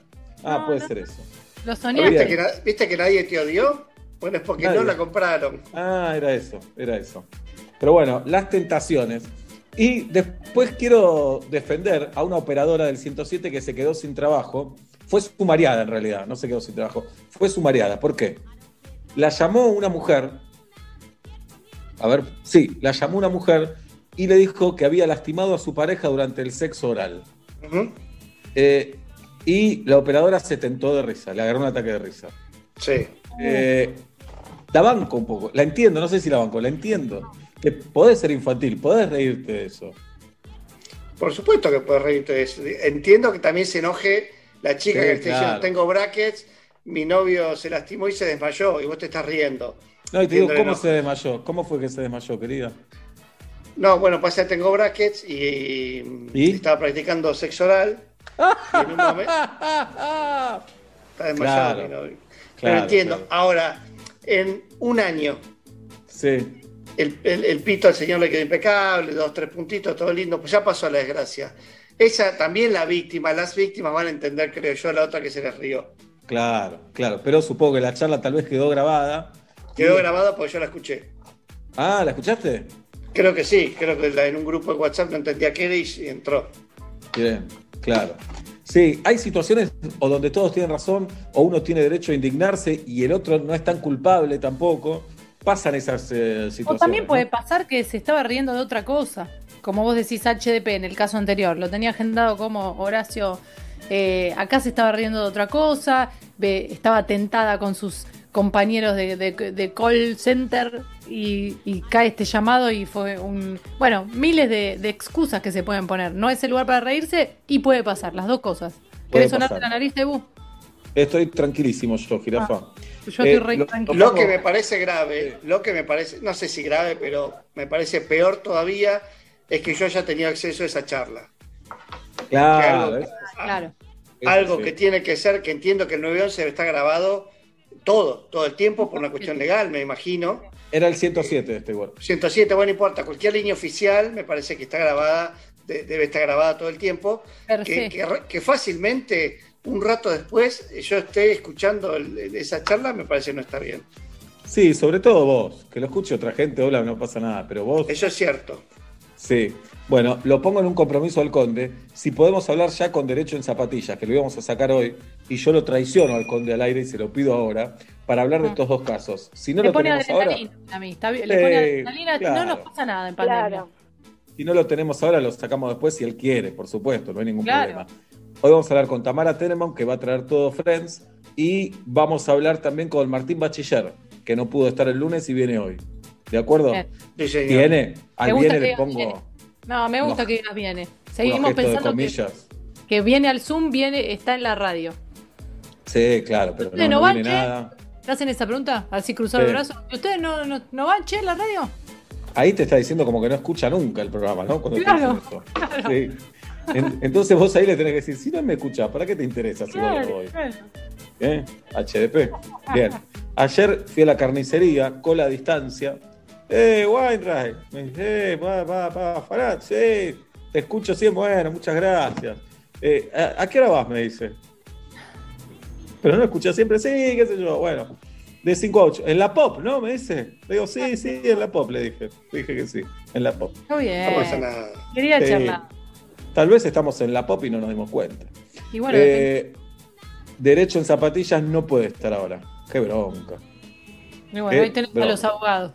S2: Ah,
S4: No,
S2: puede
S4: no.
S2: ser eso.
S4: Lo
S3: ¿viste
S4: soñaste.
S3: que, ¿viste que nadie te odió? Bueno, es porque
S2: Nadie.
S3: no la compraron.
S2: Ah, era eso, era eso. Pero bueno, las tentaciones. Y después quiero defender a una operadora del 107 que se quedó sin trabajo. Fue sumariada en realidad, no se quedó sin trabajo. Fue sumariada. ¿Por qué? La llamó una mujer. A ver, sí, la llamó una mujer y le dijo que había lastimado a su pareja durante el sexo oral. Eh, y la operadora se tentó de risa, le agarró un ataque de risa.
S3: Sí.
S2: Eh, la banco un poco, la entiendo, no sé si la banco, la entiendo. Que podés ser infantil, podés reírte de eso.
S3: Por supuesto que puedes reírte de eso. Entiendo que también se enoje la chica
S2: Sí,
S3: que esté diciendo,
S2: claro.
S3: tengo brackets, mi novio se lastimó y se desmayó, y vos te estás riendo.
S2: No, y te digo, ¿cómo
S3: enojo.
S2: se desmayó? ¿Cómo fue que se desmayó, querida?
S3: No, bueno, pasa que tengo brackets y,
S2: ¿Y?
S3: estaba practicando sexo oral. y en un momento está desmayado
S2: Claro,
S3: mi novio. Pero entiendo. Ahora, en un año,
S2: Sí,
S3: el, el- el pito al señor le quedó impecable, dos, tres puntitos, todo lindo, pues ya pasó la desgracia. Esa también la víctima, las víctimas van a entender, creo yo, la otra que se les rió.
S2: claro, claro. Pero supongo que la charla tal vez quedó grabada.
S3: Quedó
S2: Y-
S3: grabada porque yo la escuché.
S2: Ah, ¿la escuchaste?
S3: Creo que sí, creo que en un grupo de WhatsApp no entendía qué era y entró.
S2: Bien, claro. Sí, hay situaciones o donde todos tienen razón o uno tiene derecho a indignarse y el otro no es tan culpable tampoco. Pasan esas eh, situaciones.
S4: O también
S2: ¿no?
S4: puede pasar que se estaba riendo de otra cosa. Como vos decís, HDP en el caso anterior. Lo tenía agendado como Horacio. eh, acá se estaba riendo de otra cosa. estaba tentada con sus compañeros de, de- de call center. Y, y cae este llamado y fue un. Bueno, miles de, de excusas que se pueden poner. No es el lugar para reírse y puede pasar, las dos cosas.
S2: Puede
S4: ¿Querés sonarte
S2: pasar.
S4: la nariz de Bu?
S2: Estoy tranquilísimo yo, jirafa.
S4: Yo
S2: Eh,
S4: estoy re
S2: lo-
S4: tranquila.
S3: Lo que me parece grave, lo que me parece, no sé si grave, pero me parece peor todavía, es que yo haya tenido acceso a esa charla.
S2: Claro,
S3: algo-
S4: Claro.
S3: Algo
S2: sí.
S3: que tiene que ser, que entiendo que el 911 está grabado todo, todo el tiempo por una cuestión legal, me imagino.
S2: Era el 107 este igual.
S3: 107, bueno, no importa, cualquier línea oficial me parece que está grabada, de- debe estar grabada todo el tiempo, que, re- que fácilmente un rato después yo esté escuchando el- esa charla, me parece que no está bien.
S2: Sí, sobre todo vos. Que lo escuche otra gente, hola, no pasa nada. Pero vos,
S3: Eso es cierto.
S2: sí. Bueno, lo pongo en un compromiso al conde. Si podemos hablar ya con derecho en zapatillas, que lo íbamos a sacar hoy, y yo lo traiciono al conde al aire y se lo pido ahora, para hablar de
S4: Ah.
S2: estos dos casos. Si no
S4: le
S2: lo
S4: pone
S2: tenemos ahora,
S4: a mí. Está bien, le
S2: Sí,
S4: pone adrenalina. No
S2: claro.
S4: nos pasa nada en pandemia.
S10: Claro.
S2: si no lo tenemos ahora, lo sacamos después si él quiere, por supuesto, no hay ningún
S4: Claro.
S2: problema. Hoy vamos a hablar con Tamara Teneman, que va a traer todo Friends, y vamos a hablar también con Martín Bachiller, que no pudo estar el lunes y viene hoy. ¿De acuerdo?
S3: Sí, señor.
S2: Viene, al viene le pongo,
S4: viene. No, me gusta
S2: No.
S4: que digas viene. Seguimos pensando que,
S2: comillas.
S4: que viene al Zoom, viene, está en la radio.
S2: Sí, claro, pero
S4: ¿Ustedes
S2: no,
S4: van,
S2: viene
S4: che?
S2: nada.
S4: ¿Te hacen esa pregunta? Así cruzado
S2: Sí.
S4: el brazo. ¿Y ustedes no, no, no van, che, en la radio?
S2: Ahí te está diciendo como que no escucha nunca el programa, ¿no? Cuando
S4: Claro,
S2: eso. Sí. En- entonces vos ahí le tenés que decir, si no me escuchás, ¿para qué te interesa si no lo voy?
S4: Claro.
S2: ¿Eh? HDP. Bien. Ayer fui a la carnicería, cola a distancia. ¡Eh, Weinreich! Me dice, eh, va, va, va, Farad, sí, te escucho siempre, bueno, muchas gracias. Eh, ¿a, a qué hora vas? Me dice. Pero no escuchás siempre, sí, qué sé yo, bueno. De 5 a 8. En la pop, ¿no? Me dice. Le digo, sí, sí, en la pop, le dije. Le dije que sí, en la pop.
S4: Muy bien.
S3: No pasa nada.
S4: Quería
S2: Sí.
S4: charlar.
S2: Tal vez estamos en la pop y no nos dimos cuenta.
S4: Y bueno.
S2: Eh, derecho en zapatillas no puede estar ahora. Qué bronca.
S4: Y bueno, ahí tenés a los abogados.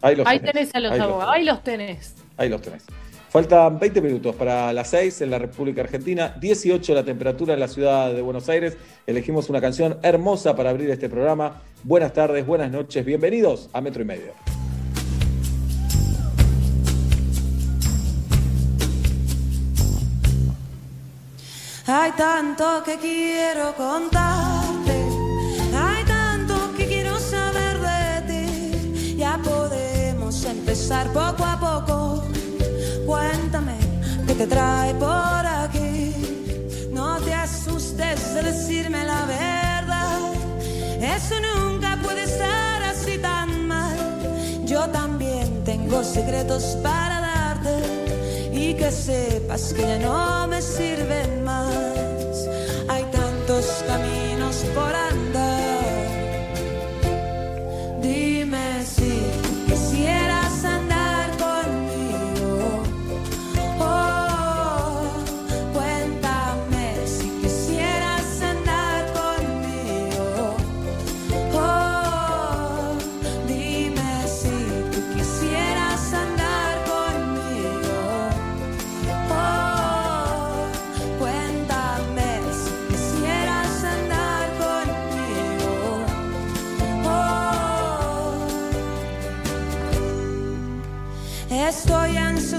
S2: Ahí los
S4: Ahí
S2: tenés.
S4: tenés a los
S2: Ahí los
S4: abogados. Ahí los tenés.
S2: Ahí los tenés. Faltan 20 minutos para las 6 en la República Argentina, 18 la temperatura en la ciudad de Buenos Aires. Elegimos una canción hermosa para abrir este programa. Buenas tardes, buenas noches, bienvenidos a Metro y Medio.
S10: Hay tanto que quiero contarte, hay tanto que quiero saber de ti. Ya podemos empezar poco a poco. Cuéntame qué te trae por aquí. No te asustes de decirme la verdad. Eso nunca puede estar así tan mal. Yo también tengo secretos para que sepas que ya no me sirven más. Hay tantos caminos por andar. Dime si quisieras andar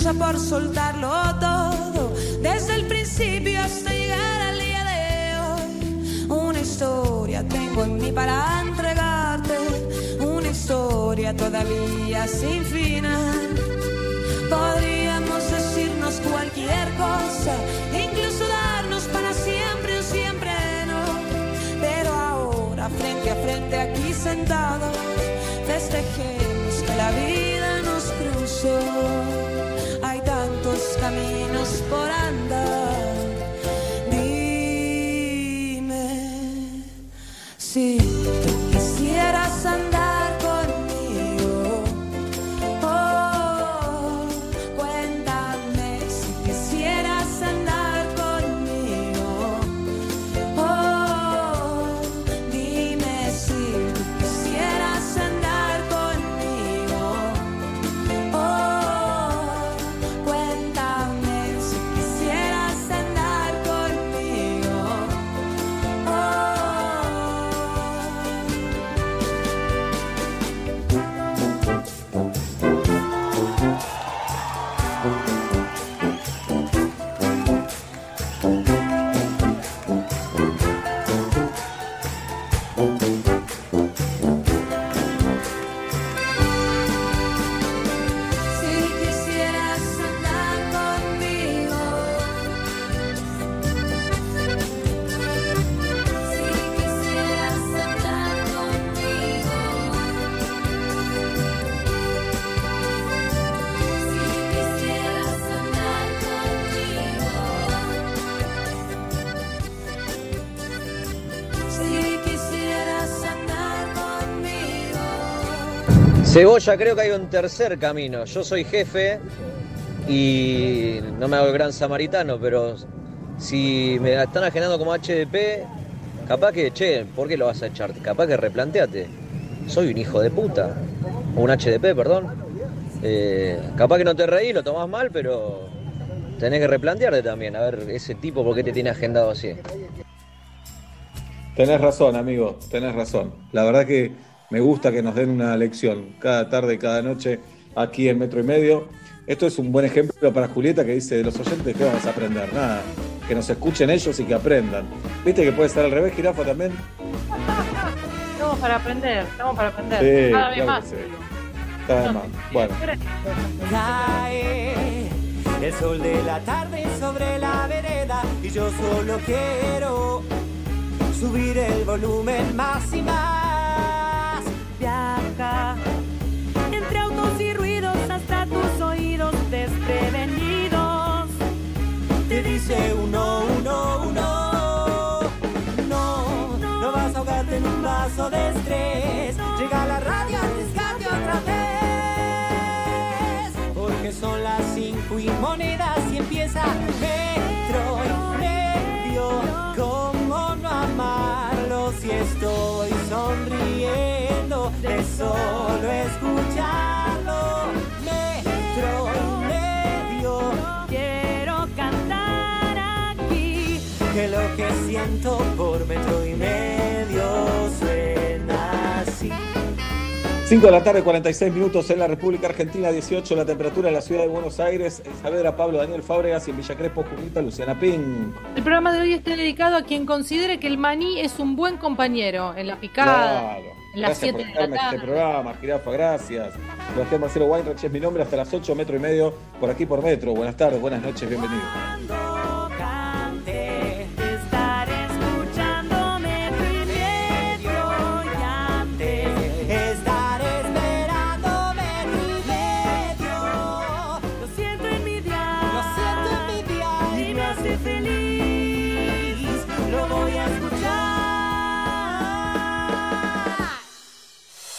S10: por soltarlo todo, desde el principio hasta llegar al día de hoy. Una historia tengo en mí para entregarte, una historia todavía sin final. Podríamos decirnos cualquier cosa, incluso darnos para siempre o siempre no. Pero ahora, frente a frente, aquí sentados, festejemos que la vida nos cruzó. Tantos caminos por andar. Dime si quisieras andar
S11: Cebolla, creo que hay un tercer camino. Yo soy jefe y no me hago el gran samaritano, pero si me están ajenando como HDP, capaz que, che, ¿por qué lo vas a echar? Capaz que replanteate. Soy un hijo de puta. O un HDP, perdón. Eh, capaz que no te reís, lo tomás mal, pero tenés que replantearte también. A ver, ese tipo, ¿por qué te tiene agendado así?
S2: Tenés razón, amigo, tenés razón. La verdad que me gusta que nos den una lección cada tarde, cada noche aquí en Metro y Medio. Esto es un buen ejemplo para Julieta que dice, de los oyentes, ¿qué vamos a aprender? Nada, que nos escuchen ellos y que aprendan. ¿Viste que puede ser al revés, Jirafa, también?
S4: Estamos para aprender, estamos para aprender.
S2: Sí,
S4: Cada vez
S2: claro
S4: más.
S2: sí. Cada vez más. Bueno,
S12: Cae el sol de la tarde sobre la vereda y yo solo quiero subir el volumen más y más.
S10: Viaja entre autos y ruidos hasta tus oídos desprevenidos.
S12: Te dice uno, uno, uno. No, no vas a ahogarte en un vaso de estrés. Llega la radio a arriesgarte otra vez. Porque son las cinco y monedas solo escucharlo? Metro y medio.
S10: Quiero cantar aquí.
S12: que lo que siento por metro y medio suena así.
S2: 5 de la tarde, 46 minutos en la República Argentina, 18 la temperatura en la ciudad de Buenos Aires, en Saavedra, Pablo Daniel Fábregas y en Villa Crespo, Julieta Luciana Ping.
S4: El programa de hoy está dedicado a quien considere que el maní es un buen compañero en la picada,
S2: Claro.
S4: Las
S2: Gracias
S4: 7
S2: por estarme en este programa, Jirafa, gracias. Sebastián Marcelo Weinreich es mi nombre, hasta las 8, metro y medio, por aquí por metro. Buenas tardes, buenas noches, bienvenidos.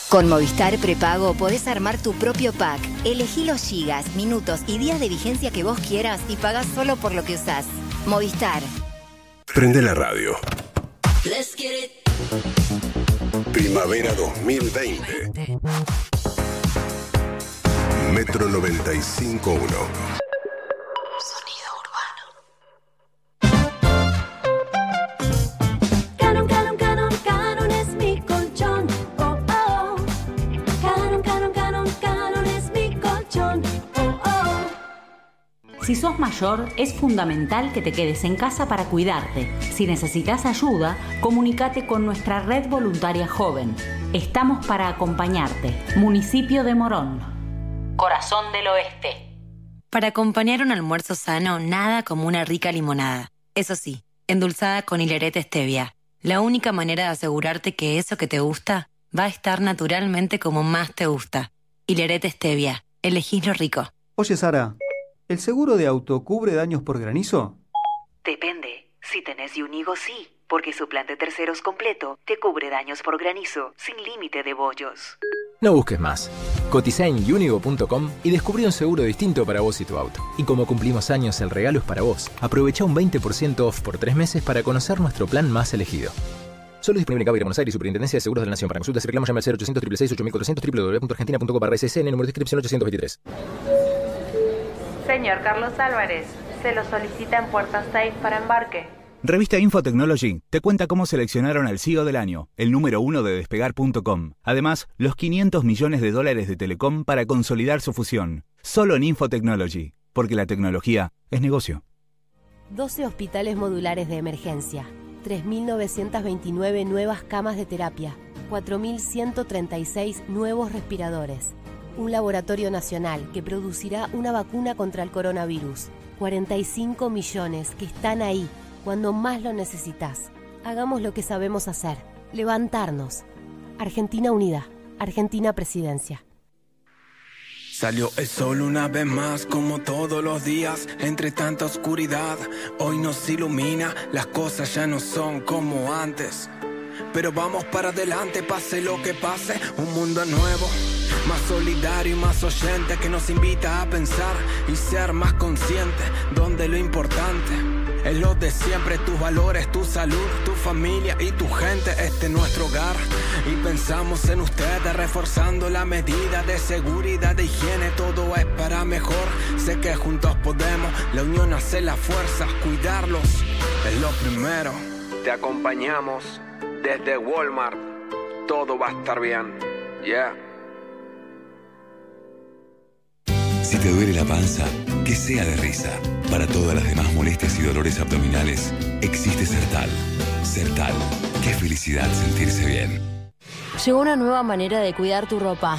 S13: Con Movistar Prepago podés armar tu propio pack. Elegí los gigas, minutos y días de vigencia que vos quieras y pagás solo por lo que usás. Movistar.
S14: Prende la radio.
S13: Let's get it.
S14: Primavera 2020. Metro 95.1.
S15: Si sos mayor, es fundamental que te quedes en casa para cuidarte. Si necesitas ayuda, comunícate con nuestra red voluntaria joven. Estamos para acompañarte. Municipio de Morón. Corazón del Oeste.
S16: Para acompañar un almuerzo sano, nada como una rica limonada. Eso sí, endulzada con hilerete stevia. La única manera de asegurarte que eso que te gusta va a estar naturalmente como más te gusta. Hilerete stevia. Elegís lo rico.
S17: Oye, Sara, ¿el seguro de auto cubre daños por granizo?
S18: Depende. Si tenés Unigo, sí, porque su plan de terceros completo te cubre daños por granizo sin límite de bollos.
S19: No busques más. Cotiza en unigo.com y descubrí un seguro distinto para vos y tu auto. Y como cumplimos años, el regalo es para vos. Aprovecha un 20% off por tres meses para conocer nuestro plan más elegido. Solo disponible en Cabo y Buenos Aires y Superintendencia de Seguros de la Nación. Para consultas y reclamos llame al 0800 666 8400 www.argentina.com barra SSN, número de inscripción 823.
S20: Señor Carlos Álvarez, se lo solicita en Puerta 6 para embarque.
S21: Revista Infotechnology te cuenta cómo seleccionaron al CEO del año, el número uno de despegar.com. Además, los 500 millones de dólares de Telecom para consolidar su fusión. Solo en Infotechnology, porque la tecnología es negocio.
S22: 12 hospitales modulares de emergencia, 3.929 nuevas camas de terapia, 4.136 nuevos respiradores, un laboratorio nacional que producirá una vacuna contra el coronavirus, 45 millones que están ahí cuando más lo necesitas. Hagamos lo que sabemos hacer, levantarnos. Argentina Unida, Argentina Presidencia.
S23: Salió el sol una vez más como todos los días, entre tanta oscuridad, hoy nos ilumina, las cosas ya no son como antes. Pero vamos para adelante, pase lo que pase, un mundo nuevo, más solidario y más oyente que nos invita a pensar y ser más consciente, donde lo importante es lo de siempre, tus valores, tu salud, tu familia y tu gente, este es nuestro hogar. Y pensamos en ustedes, reforzando la medida de seguridad, de higiene, todo es para mejor. Sé que juntos podemos, la unión hace la fuerza, cuidarlos es lo primero. Te acompañamos desde Walmart, todo va a estar bien. Yeah.
S14: Si
S24: te duele la panza, que sea de risa. Para todas las demás molestias y dolores abdominales, existe Sertal. Sertal. Qué felicidad sentirse bien.
S25: Llegó una nueva manera de cuidar tu ropa.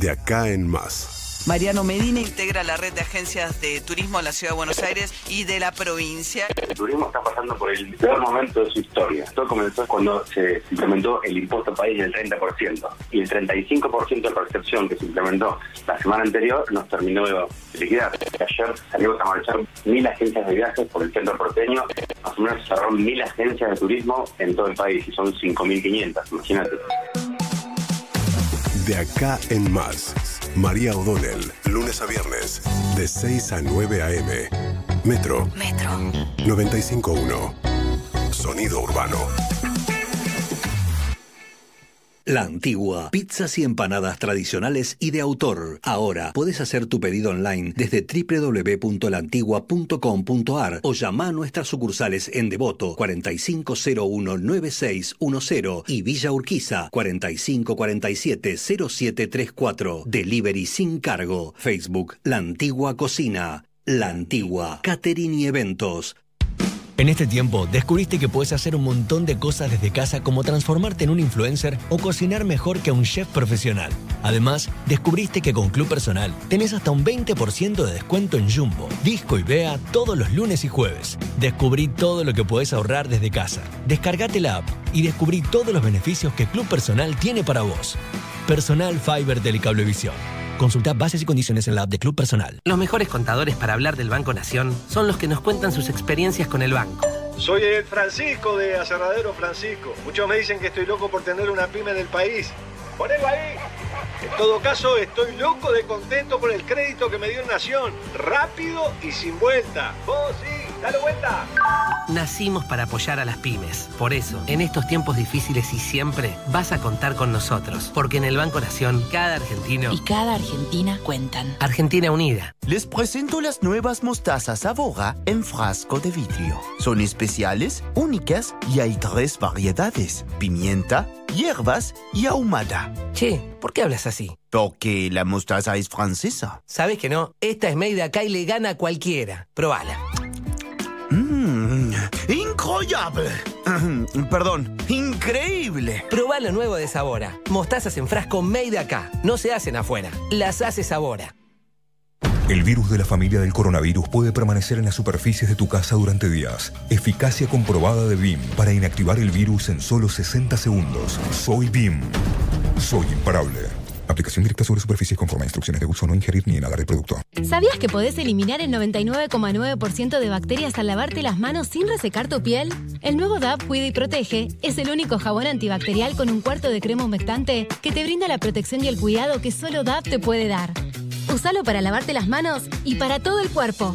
S26: De acá en más.
S1: Mariano Medina integra la red de agencias de turismo de la Ciudad de Buenos Aires y de la provincia.
S27: El turismo está pasando por el peor momento de su historia. Todo comenzó cuando se implementó el impuesto país del 30% y el 35% de percepción que se implementó la semana anterior nos terminó de liquidar. Ayer salimos a marchar mil agencias de viajes por el centro porteño, más o menos cerraron mil agencias de turismo en todo el país y son 5.500, imagínate.
S26: De acá en más. María O'Donnell, lunes a viernes, de 6 a 9 a.m. Metro.
S28: Metro.
S26: 95.1. Sonido urbano.
S29: La Antigua, pizzas y empanadas tradicionales y de autor. Ahora puedes hacer tu pedido online desde www.lantigua.com.ar o llama a nuestras sucursales en Devoto 45019610 y Villa Urquiza 45470734. Delivery sin cargo. Facebook La Antigua Cocina. La Antigua, Catering y Eventos.
S30: En este tiempo, descubriste que puedes hacer un montón de cosas desde casa como transformarte en un influencer o cocinar mejor que un chef profesional. Además, descubriste que con Club Personal tenés hasta un 20% de descuento en Jumbo, Disco y Bea todos los lunes y jueves. Descubrí todo lo que puedes ahorrar desde casa. Descargate la app y descubrí todos los beneficios que Club Personal tiene para vos. Personal Fiber Telecablevisión. Consulta bases y condiciones en la app de Club Personal.
S31: Los mejores contadores para hablar del Banco Nación son los que nos cuentan sus experiencias con el banco.
S32: Soy el Francisco de Aserradero Francisco. Muchos me dicen que estoy loco por tener una pyme del país. Ponelo ahí. En todo caso, estoy loco de contento por el crédito que me dio Nación. Rápido y sin vuelta. Vos sí, dale vuelta.
S31: Nacimos para apoyar a las pymes. Por eso, en estos tiempos difíciles y siempre, vas a contar con nosotros. Porque en el Banco Nación, cada argentino
S28: Y cada argentina cuentan.
S31: Argentina Unida.
S33: Les presento las nuevas mostazas Avora en frasco de vidrio. Son especiales, únicas y hay tres variedades: pimienta, hierbas y ahumada.
S31: Che, ¿por qué hablas así?
S33: Porque la mostaza es francesa.
S31: ¿Sabes que no? Esta es made acá y le gana a cualquiera. Probala.
S33: Incroyable. Perdón, increíble.
S31: Probá lo nuevo de Sabora. Mostazas en frasco made acá. No se hacen afuera. Las hace Sabora.
S34: El virus de la familia del coronavirus puede permanecer en las superficies de tu casa durante días. Eficacia comprobada de BIM para inactivar el virus en solo 60 segundos. Soy BIM. Soy imparable. Aplicación directa sobre superficies conforme a instrucciones de uso. No ingerir ni inhalar el producto.
S25: ¿Sabías que podés eliminar el 99,9% de bacterias al lavarte las manos sin resecar tu piel? El nuevo DAP Cuida y Protege es el único jabón antibacterial con un cuarto de crema humectante que te brinda la protección y el cuidado que solo DAP te puede dar. Usalo para lavarte las manos y para todo el cuerpo.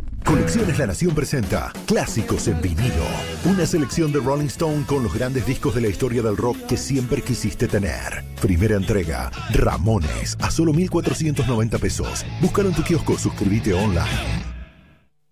S35: Colecciones La Nación presenta Clásicos en vinilo. Una selección de Rolling Stone con los grandes discos de la historia del rock que siempre quisiste tener. Primera entrega, Ramones, a solo 1,490 pesos. Búscalo en tu kiosco, suscríbete online.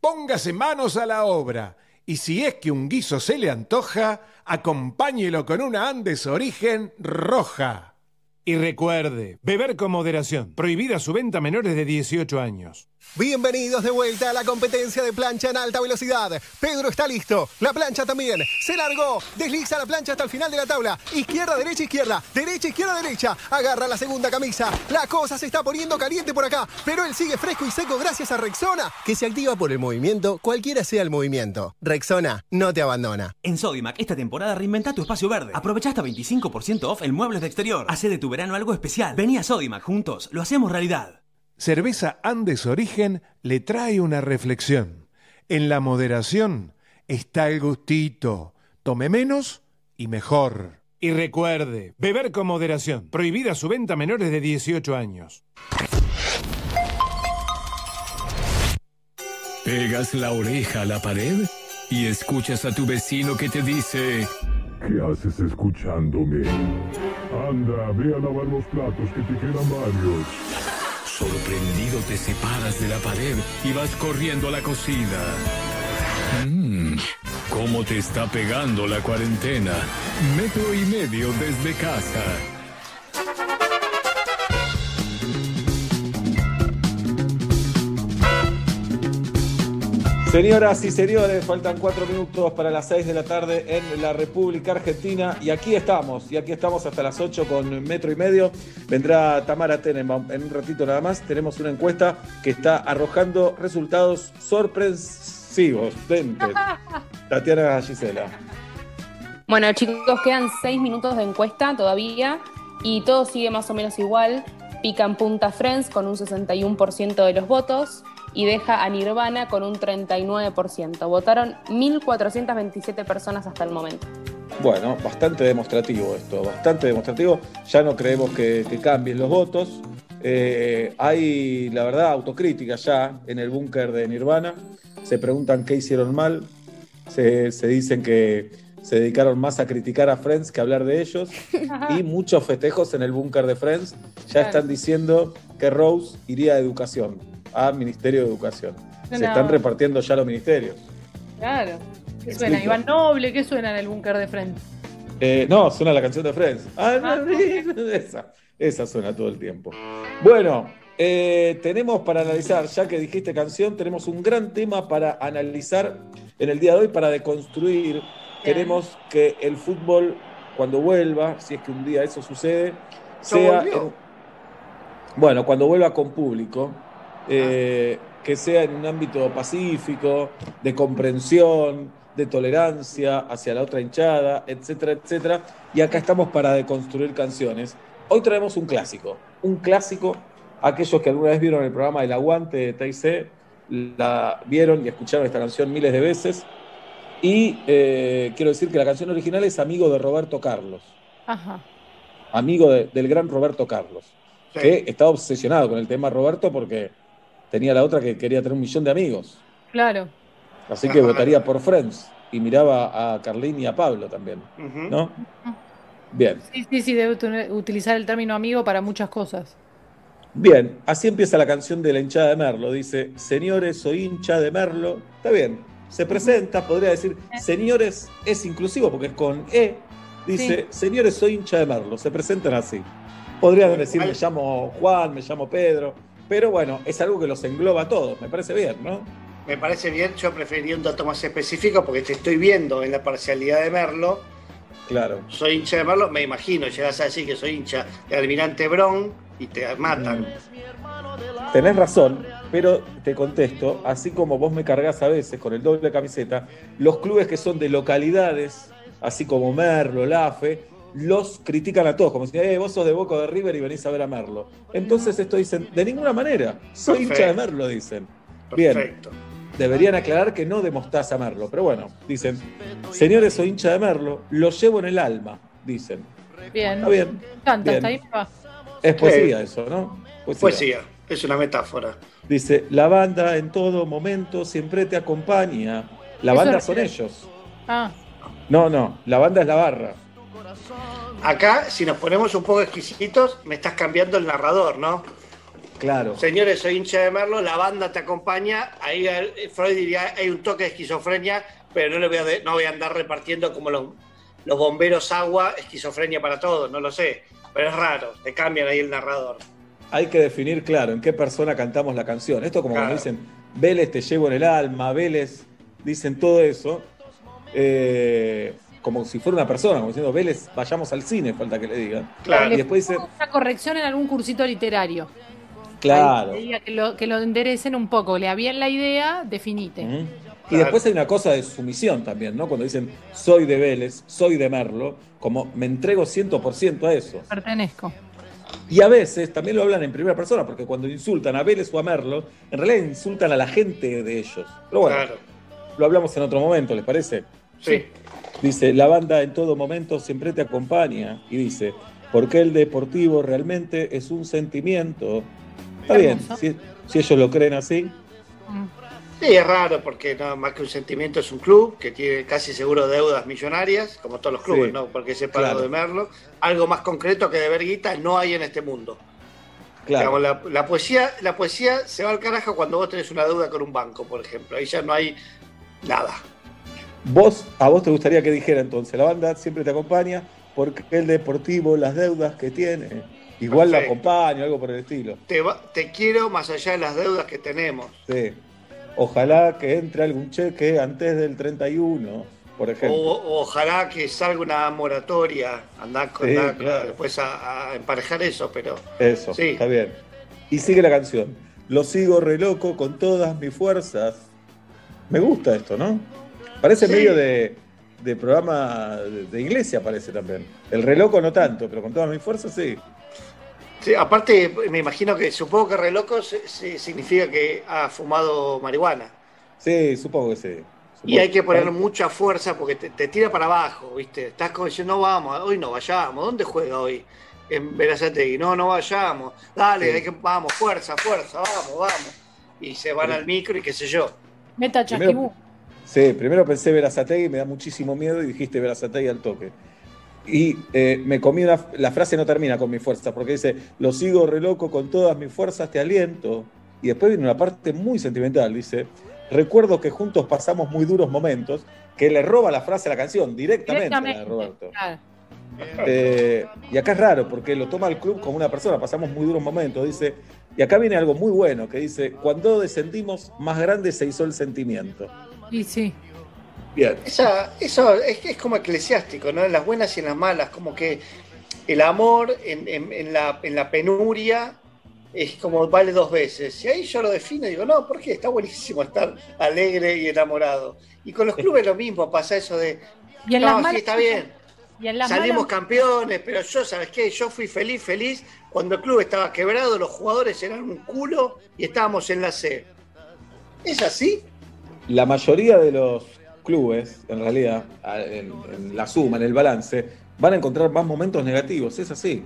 S36: Póngase manos a la obra. Y si es que un guiso se le antoja, acompáñelo con una Andes Origen roja. Y recuerde, beber con moderación. Prohibida su venta a menores de 18 años.
S37: Bienvenidos de vuelta a la competencia de plancha en alta velocidad. Pedro está listo. La plancha también. Se largó. Desliza la plancha hasta el final de la tabla. Izquierda, derecha, izquierda. Derecha, izquierda, derecha. Agarra la segunda camisa. La cosa se está poniendo caliente por acá. Pero él sigue fresco y seco gracias a Rexona, que se activa por el movimiento, cualquiera sea el movimiento. Rexona no te abandona.
S34: En Sodimac, esta temporada reinventa tu espacio verde. Aprovecha hasta 25% off en muebles de exterior. Hace de tu verano algo especial. Vení a Sodimac juntos. Lo hacemos realidad.
S36: Cerveza Andes Origen le trae una reflexión. En la moderación está el gustito. Tome menos y mejor. Y recuerde, beber con moderación. Prohibida su venta a menores de 18 años.
S38: Pegas la oreja a la pared y escuchas a tu vecino que te dice...
S29: ¿Qué haces escuchándome? Anda, ve a lavar los platos que te quedan varios.
S38: Sorprendido te separas de la pared y vas corriendo a la cocina. Mmm, ¿cómo te está pegando la cuarentena? Metro y medio desde casa.
S2: Señoras y señores, faltan cuatro minutos para las seis de la tarde en la República Argentina y aquí estamos, y aquí estamos hasta las ocho con metro y medio. Vendrá Tamara Tenenbaum en un ratito nada más. Tenemos una encuesta que está arrojando resultados sorpresivos. Vente. Tatiana Gisela.
S9: Bueno, chicos, quedan seis minutos de encuesta todavía y todo sigue más o menos igual. Pican punta Friends con un 61% de los votos y deja a Nirvana con un 39%. Votaron 1.427 personas hasta el momento.
S2: Bueno, bastante demostrativo esto, bastante demostrativo. Ya no creemos que, que cambien los votos. Eh, hay, la verdad, autocrítica ya en el búnker de Nirvana. Se preguntan qué hicieron mal. Se, se dicen que se dedicaron más a criticar a Friends que a hablar de ellos. y muchos festejos en el búnker de Friends. Ya están diciendo que Rose iría a educación, a Ministerio de Educación. Se
S4: No.
S2: están repartiendo ya los ministerios.
S4: Claro. ¿Qué suena? Iván Noble, ¿qué suena en el búnker de frente?
S2: Eh, no, suena la canción de Friends. Ah, no, esa, esa suena todo el tiempo. Bueno, eh, tenemos para analizar, ya que dijiste canción, tenemos un gran tema para analizar en el día de hoy, para deconstruir. Queremos que el fútbol, cuando vuelva, si es que un día eso sucede, sea. en- bueno, cuando vuelva con público, eh, que sea en un ámbito pacífico, de comprensión, de tolerancia hacia la otra hinchada, etcétera, etcétera. Y acá estamos para deconstruir canciones. Hoy traemos un clásico, un clásico. Aquellos que alguna vez vieron el programa El Aguante de TIC, la vieron y escucharon esta canción miles de veces. Y eh, quiero decir que la canción original es Amigo de Roberto Carlos
S4: Ajá.
S2: amigo de- del gran Roberto Carlos, que estaba obsesionado con el tema Roberto porque tenía la otra que quería tener un millón de amigos.
S4: Claro.
S2: Así que votaría por Friends y miraba a Carlín y a Pablo también, ¿no? Bien,
S4: Sí, sí, sí, debe ut- utilizar el término amigo para muchas cosas.
S2: bien, así empieza la canción de la hinchada de Merlo. Dice, señores, soy hincha de Merlo. Está bien, se presenta, podría decir, señores, es inclusivo porque es con E. Dice, señores, soy hincha de Merlo. Se presentan así. Podrían decir, me llamo Juan, me llamo Pedro. Pero bueno, es algo que los engloba a todos. Me parece bien, ¿no?
S3: Me parece bien, yo preferiría un dato más específico porque te estoy viendo en la parcialidad de Merlo.
S2: Claro.
S3: Soy hincha de Merlo, me imagino, llegas a decir que soy hincha de Almirante Bron y te matan.
S2: Tenés razón, pero te contesto, así como vos me cargas a veces con el doble camiseta, los clubes que son de localidades, así como Merlo, Lafe, los critican a todos, como si eh, vos sos de Boca de River y venís a ver a Merlo. Entonces esto dicen, de ninguna manera, soy hincha de. Merlo, dicen. Bien,
S3: Perfecto.
S2: deberían aclarar que no de mostaza Merlo, pero bueno, dicen, señores, soy hincha de Merlo, lo llevo en el alma, dicen.
S4: Bien.
S2: Está bien, bien.
S4: hasta ahí me va.
S2: Es poesía eso, ¿no?
S3: Poesía, es una metáfora.
S2: Dice, la banda en todo momento siempre te acompaña. La banda son ellos.
S4: Ah,
S2: No, no, la banda es la barra.
S3: Acá, si nos ponemos un poco exquisitos, me estás cambiando el narrador, ¿no?
S2: Claro.
S3: Señores, soy hincha de Merlo, la banda te acompaña. Ahí eh, Freud diría, hay un toque de esquizofrenia, pero no, le voy a, de- no voy a andar repartiendo como los, los bomberos agua, esquizofrenia para todos, no lo sé. Pero es raro, te cambian ahí el narrador.
S2: hay que definir, claro, en qué persona cantamos la canción. Esto como cuando dicen, Vélez te llevo en el alma, Vélez, dicen todo eso, eh, como si fuera una persona, como diciendo, Vélez, vayamos al cine, falta que le digan.
S4: Claro.
S2: Y después dicen,
S4: Una corrección en algún cursito literario.
S2: claro.
S4: Que, lo, que lo enderecen un poco. Le habían la idea, definite.
S2: Y después hay una cosa de sumisión también, ¿no? Cuando dicen, soy de Vélez, soy de Merlo, como me entrego 100% a eso.
S4: Pertenezco.
S2: Y a veces también lo hablan en primera persona, porque cuando insultan a Vélez o a Merlo, en realidad insultan a la gente de ellos. Pero bueno,
S3: Claro.
S2: lo hablamos en otro momento, ¿les parece?
S3: Sí.
S2: Dice, la banda en todo momento siempre te acompaña. Y dice, porque el deportivo realmente es un sentimiento. Está bien, si, si ellos lo creen así.
S3: Sí, es raro porque no, más que un sentimiento es un club que tiene casi seguro deudas millonarias, como todos los clubes,
S2: Sí.
S3: ¿no? Porque separado
S2: Claro.
S3: de Merlo. Algo más concreto que de ver guita no hay en este mundo.
S2: Claro.
S3: Digamos, la, la poesía, la poesía se va al carajo cuando vos tenés una deuda con un banco, por ejemplo. Ahí ya no hay nada.
S2: Vos, a vos te gustaría que dijera entonces, la banda siempre te acompaña porque el deportivo, las deudas que tiene, igual la acompaña, algo por el estilo.
S3: Te, va- te quiero más allá de las deudas que tenemos.
S2: Sí. Ojalá que entre algún cheque antes del 31, por ejemplo.
S3: o ojalá que salga una moratoria, andar con
S2: Sí,
S3: andá
S2: claro.
S3: después a, a emparejar eso, pero
S2: Eso,
S3: sí.
S2: está bien. Y sigue la canción. Lo sigo re loco con todas mis fuerzas. Me gusta esto, ¿no? Parece
S3: Sí.
S2: medio de, de programa de, de iglesia, parece también. El re loco no tanto, pero con todas mis fuerzas sí.
S3: Sí, aparte, me imagino que supongo que re loco se- se- significa que ha fumado marihuana.
S2: Sí, supongo que sí.
S3: Y hay que poner mucha fuerza porque te, te tira para abajo, ¿viste? Estás como diciendo, no vamos, hoy no vayamos. ¿Dónde juega hoy? En Verazategui. No, no vayamos. Dale,
S2: Sí.
S3: hay que, vamos, fuerza, fuerza, vamos, vamos. Y se van al micro y qué sé yo.
S4: Meta
S2: Primero-
S4: chasquibú.
S2: Sí, primero pensé Verazategui, me da muchísimo miedo y dijiste Verazategui al toque. Y eh, me comí una, la frase no termina con mi fuerza, porque dice, lo sigo re loco con todas mis fuerzas, te aliento. Y después viene una parte muy sentimental, dice, recuerdo que juntos pasamos muy duros momentos, que le roba la frase a la canción, directamente,
S4: Directamente.
S2: Roberto.
S4: Claro.
S2: Eh, y acá es raro, porque lo toma el club como una persona, pasamos muy duros momentos, dice, y acá viene algo muy bueno, que dice, cuando descendimos, más grande se hizo el sentimiento.
S4: Y sí.
S2: Bien.
S3: Esa, eso es, es como eclesiástico, ¿no? En las buenas y en las malas, como que el amor en, en- en la, en la penuria es como vale dos veces. Y ahí yo lo defino y digo, no, ¿por qué? Está buenísimo estar alegre y enamorado. Y con los clubes lo mismo, pasa eso de,
S4: Y en
S3: no,
S4: las
S3: sí,
S4: malas-
S3: está bien,
S4: Y en las
S3: salimos
S4: malas-
S3: campeones, pero yo, ¿sabes qué? Yo fui feliz, feliz cuando el club estaba quebrado, los jugadores eran un culo y estábamos en la C. ¿Es así?
S2: La mayoría de los clubes, en realidad, en la suma, en el balance, van a encontrar más momentos negativos, es así.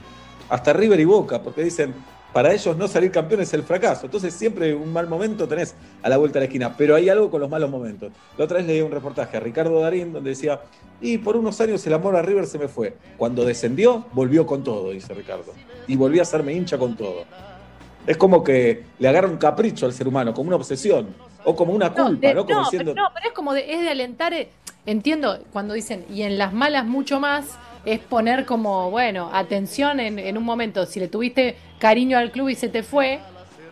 S2: Hasta River y Boca, porque dicen, para ellos no salir campeón es el fracaso. Entonces siempre un mal momento tenés a la vuelta de la esquina, pero hay algo con los malos momentos. La otra vez leí un reportaje a Ricardo Darín donde decía, y por unos años el amor a River se me fue. Cuando descendió, volvió con todo, dice Ricardo. Y volví a hacerme hincha con todo. Es como que le agarra un capricho al ser humano, como una obsesión, o como una
S4: No,
S2: culpa,
S4: de-
S2: ¿no? Como
S4: no,
S2: diciendo,
S4: pero, no, pero es como de, es de alentar, eh, entiendo cuando dicen, y en las malas mucho más, es poner como, bueno, atención en, en un momento, si le tuviste cariño al club y se te fue,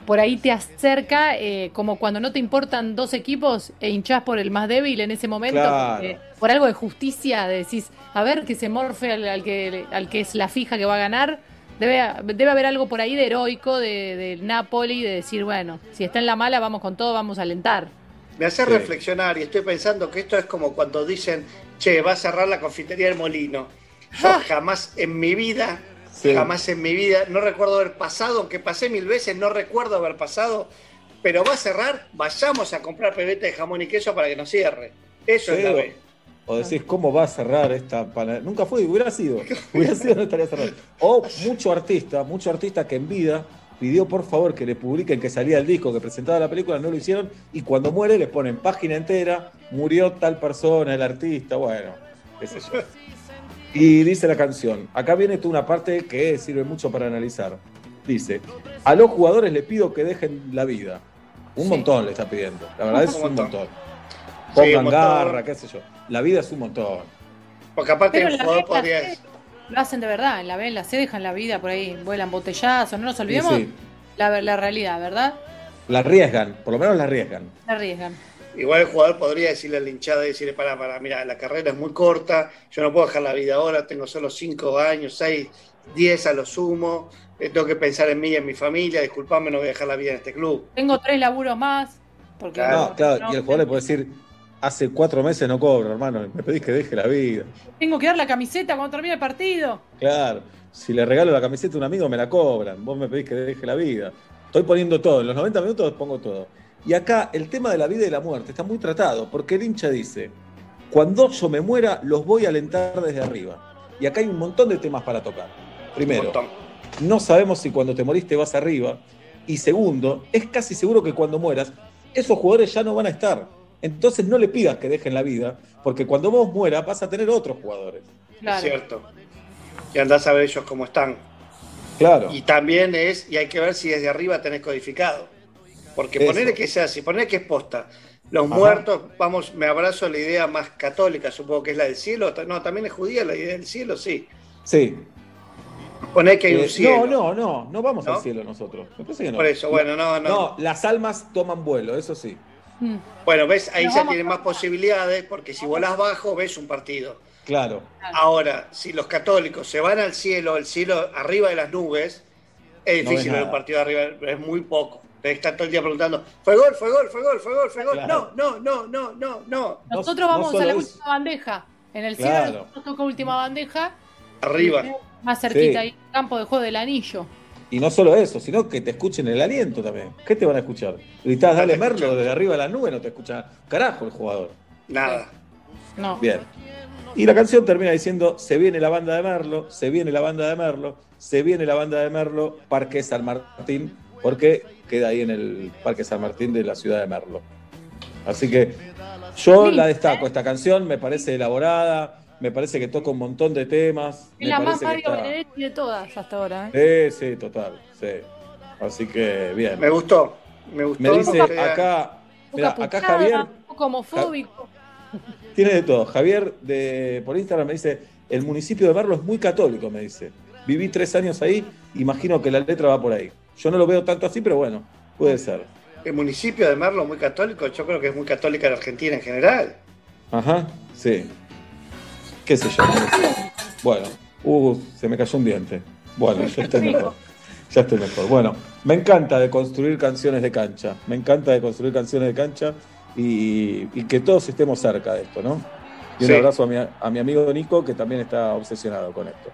S4: por ahí te acerca, eh, como cuando no te importan dos equipos e hinchás por el más débil en ese momento,
S2: Claro.
S4: porque por algo de justicia, decís, a ver que se morfe al, al que, al que es la fija que va a ganar. Debe, debe haber algo por ahí de heroico de- Napoli, de decir, bueno, si está en la mala, vamos con todo, vamos a alentar.
S3: Me hace
S4: Sí.
S3: reflexionar y estoy pensando que esto es como cuando dicen, che, va a cerrar la confitería del molino. Yo jamás en mi vida,
S2: Sí.
S3: jamás en mi vida, no recuerdo haber pasado, aunque pasé mil veces, no recuerdo haber pasado, pero va a cerrar, vayamos a comprar pebete de jamón y queso para que nos cierre. Eso es la B.
S2: O decís, ¿cómo va a cerrar esta panadería? Nunca fue, hubiera sido. Hubiera sido, no estaría cerrado. O mucho artista, mucho artista que en vida pidió por favor que le publiquen que salía el disco, que presentaba la película, no lo hicieron, y cuando muere le ponen página entera, murió tal persona, el artista, bueno, qué sé yo. Y dice la canción, acá viene tú una parte que sirve mucho para analizar. Dice, a los jugadores le pido que dejen la vida. Un montón le está pidiendo, la verdad es
S3: Un
S2: un
S3: montón.
S2: montón.
S3: Sí, un
S2: Pongan
S3: montón.
S2: garra, qué sé yo. La vida es un montón.
S3: Porque aparte
S4: Pero
S3: el
S4: la
S3: jugador podría...
S4: lo hacen de verdad, en la B, en la C dejan la vida por ahí, vuelan botellazos, no nos olvidemos
S2: sí.
S4: La, la realidad, ¿verdad?
S2: La arriesgan, por lo menos la arriesgan.
S4: Se arriesgan.
S3: Igual el jugador podría decirle a la hinchada y decirle, para, para, mira, la carrera es muy corta, yo no puedo dejar la vida ahora, tengo solo 5 años, 6, 10 a lo sumo, eh, tengo que pensar en mí y en mi familia, disculpame, no voy a dejar la vida en este club.
S4: Tengo tres laburos más. Porque
S2: No, claro,
S4: no,
S2: y el jugador le puede decir, hace cuatro meses no cobro, hermano, me pedís que deje la vida.
S4: Tengo que dar la camiseta cuando termine el partido.
S2: Claro, si le regalo la camiseta a un amigo me la cobran, vos me pedís que deje la vida. Estoy poniendo todo, en los 90 minutos pongo todo. Y acá el tema de la vida y la muerte está muy tratado, porque el hincha dice, cuando yo me muera los voy a alentar desde arriba. Y acá hay un montón de temas para tocar. Primero, no sabemos si cuando te moriste vas arriba. Y segundo, es casi seguro que cuando mueras, esos jugadores ya no van a estar. Entonces no le pidas que dejen la vida, porque cuando vos mueras vas a tener otros jugadores.
S3: Es cierto. Y andás a ver ellos cómo están.
S2: Claro.
S3: Y también es, y hay que ver si desde arriba tenés codificado. Porque
S2: Eso.
S3: ponerle que sea así, ponerle que es posta. Los
S2: Ajá.
S3: muertos, vamos, me abrazo a la idea más católica, supongo que es la del cielo. No, también es judía la idea del cielo, sí.
S2: Sí.
S3: Poner que hay
S2: Eh,
S3: un cielo.
S2: No, no, no, no vamos
S3: ¿No?
S2: al cielo nosotros. Me parece que no.
S3: Por eso, bueno, no, no.
S2: No, las almas toman vuelo, eso sí.
S3: Bueno, ves, ahí
S4: Nos
S3: ya tienen más posibilidades, porque si volás bajo, ves un partido.
S2: Claro.
S3: Ahora, si los católicos se van al cielo, el cielo arriba de las nubes, es difícil ver un partido arriba, es muy poco. Estar todo el día preguntando, ¿fue gol, fue gol, fue gol, fue gol, fue gol?
S2: Claro.
S3: No, no, no, no, no, no.
S4: Nosotros
S2: no
S4: vamos a la última bandeja. En el cielo
S2: Claro.
S4: nos toca última bandeja.
S3: Arriba.
S4: Más cerquita
S2: Sí.
S4: ahí, campo de juego del anillo.
S2: Y no solo eso, sino que te escuchen el aliento también. ¿Qué te van a escuchar? Gritás, dale Merlo desde arriba de la nube, no te escucha carajo el jugador.
S3: Nada.
S4: No.
S2: Bien. Y la canción termina diciendo, se viene la banda de Merlo, se viene la banda de Merlo, se viene la banda de Merlo, Parque San Martín, porque queda ahí en el Parque San Martín de la ciudad de Merlo. Así que yo la destaco, esta canción me parece elaborada, me parece que toca un montón de temas.
S4: Es
S2: me
S4: la más Mario
S2: está-
S4: Benedetti de todas hasta ahora. ¿eh?
S2: Sí, sí, total, sí. Así que bien.
S3: Me gustó, me gustó.
S2: Me dice acá,
S4: poco
S2: acá Javier
S4: un poco homofóbico.
S2: tiene de todo. Javier de, por Instagram me dice, el municipio de Merlo es muy católico, me dice. Viví tres años ahí, imagino que la letra va por ahí. Yo no lo veo tanto así, pero bueno, puede ser.
S3: El municipio de Merlo muy católico, yo creo que es muy católica la Argentina en general.
S2: Ajá, sí. ¿Qué sé yo? Bueno, uh, se me cayó un diente. Bueno, ya estoy mejor. Ya estoy mejor. Bueno, me encanta de construir canciones de cancha. Me encanta de construir canciones de cancha y, y que todos estemos cerca de esto, ¿no? Y un
S3: Sí.
S2: abrazo a mi, a mi amigo Nico, que también está obsesionado con esto.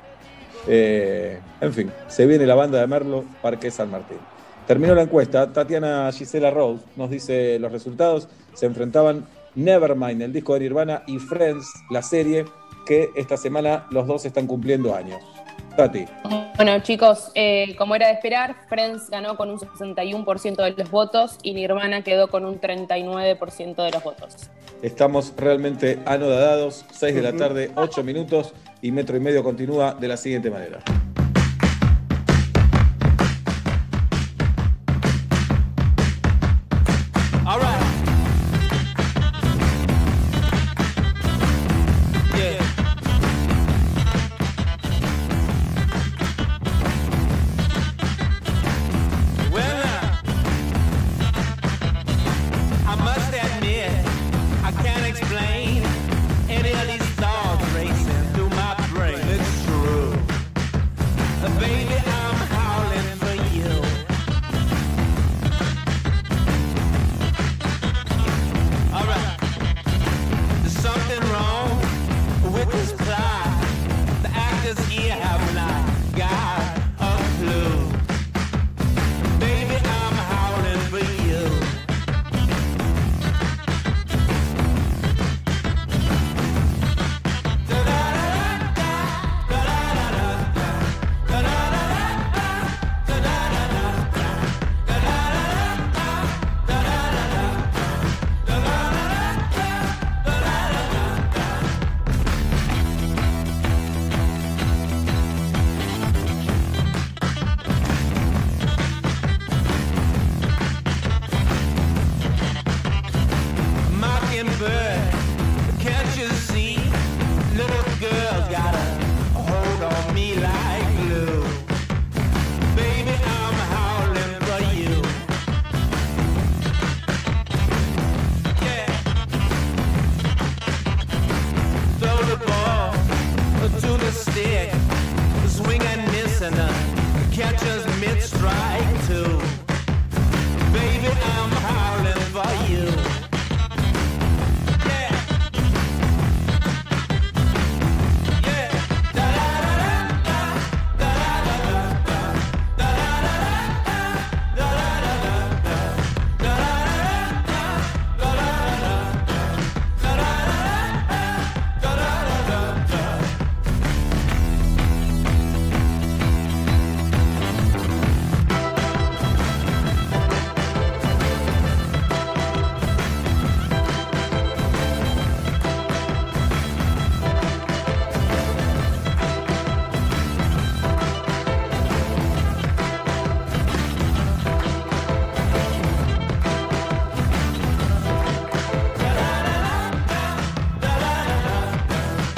S2: Eh, en fin, se viene la banda de Merlo, Parque San Martín. Terminó la encuesta. Tatiana Gisela Rose nos dice los resultados. Se enfrentaban Nevermind, el disco de Nirvana, y Friends, la serie, que esta semana los dos están cumpliendo años. Tati.
S9: Bueno, chicos, eh, como era de esperar, Friends ganó con un 61% de los votos y Nirvana quedó con un 39% de los votos.
S2: Estamos realmente anodadados. 6 de la tarde, 8 minutos y metro y medio continúa de la siguiente manera.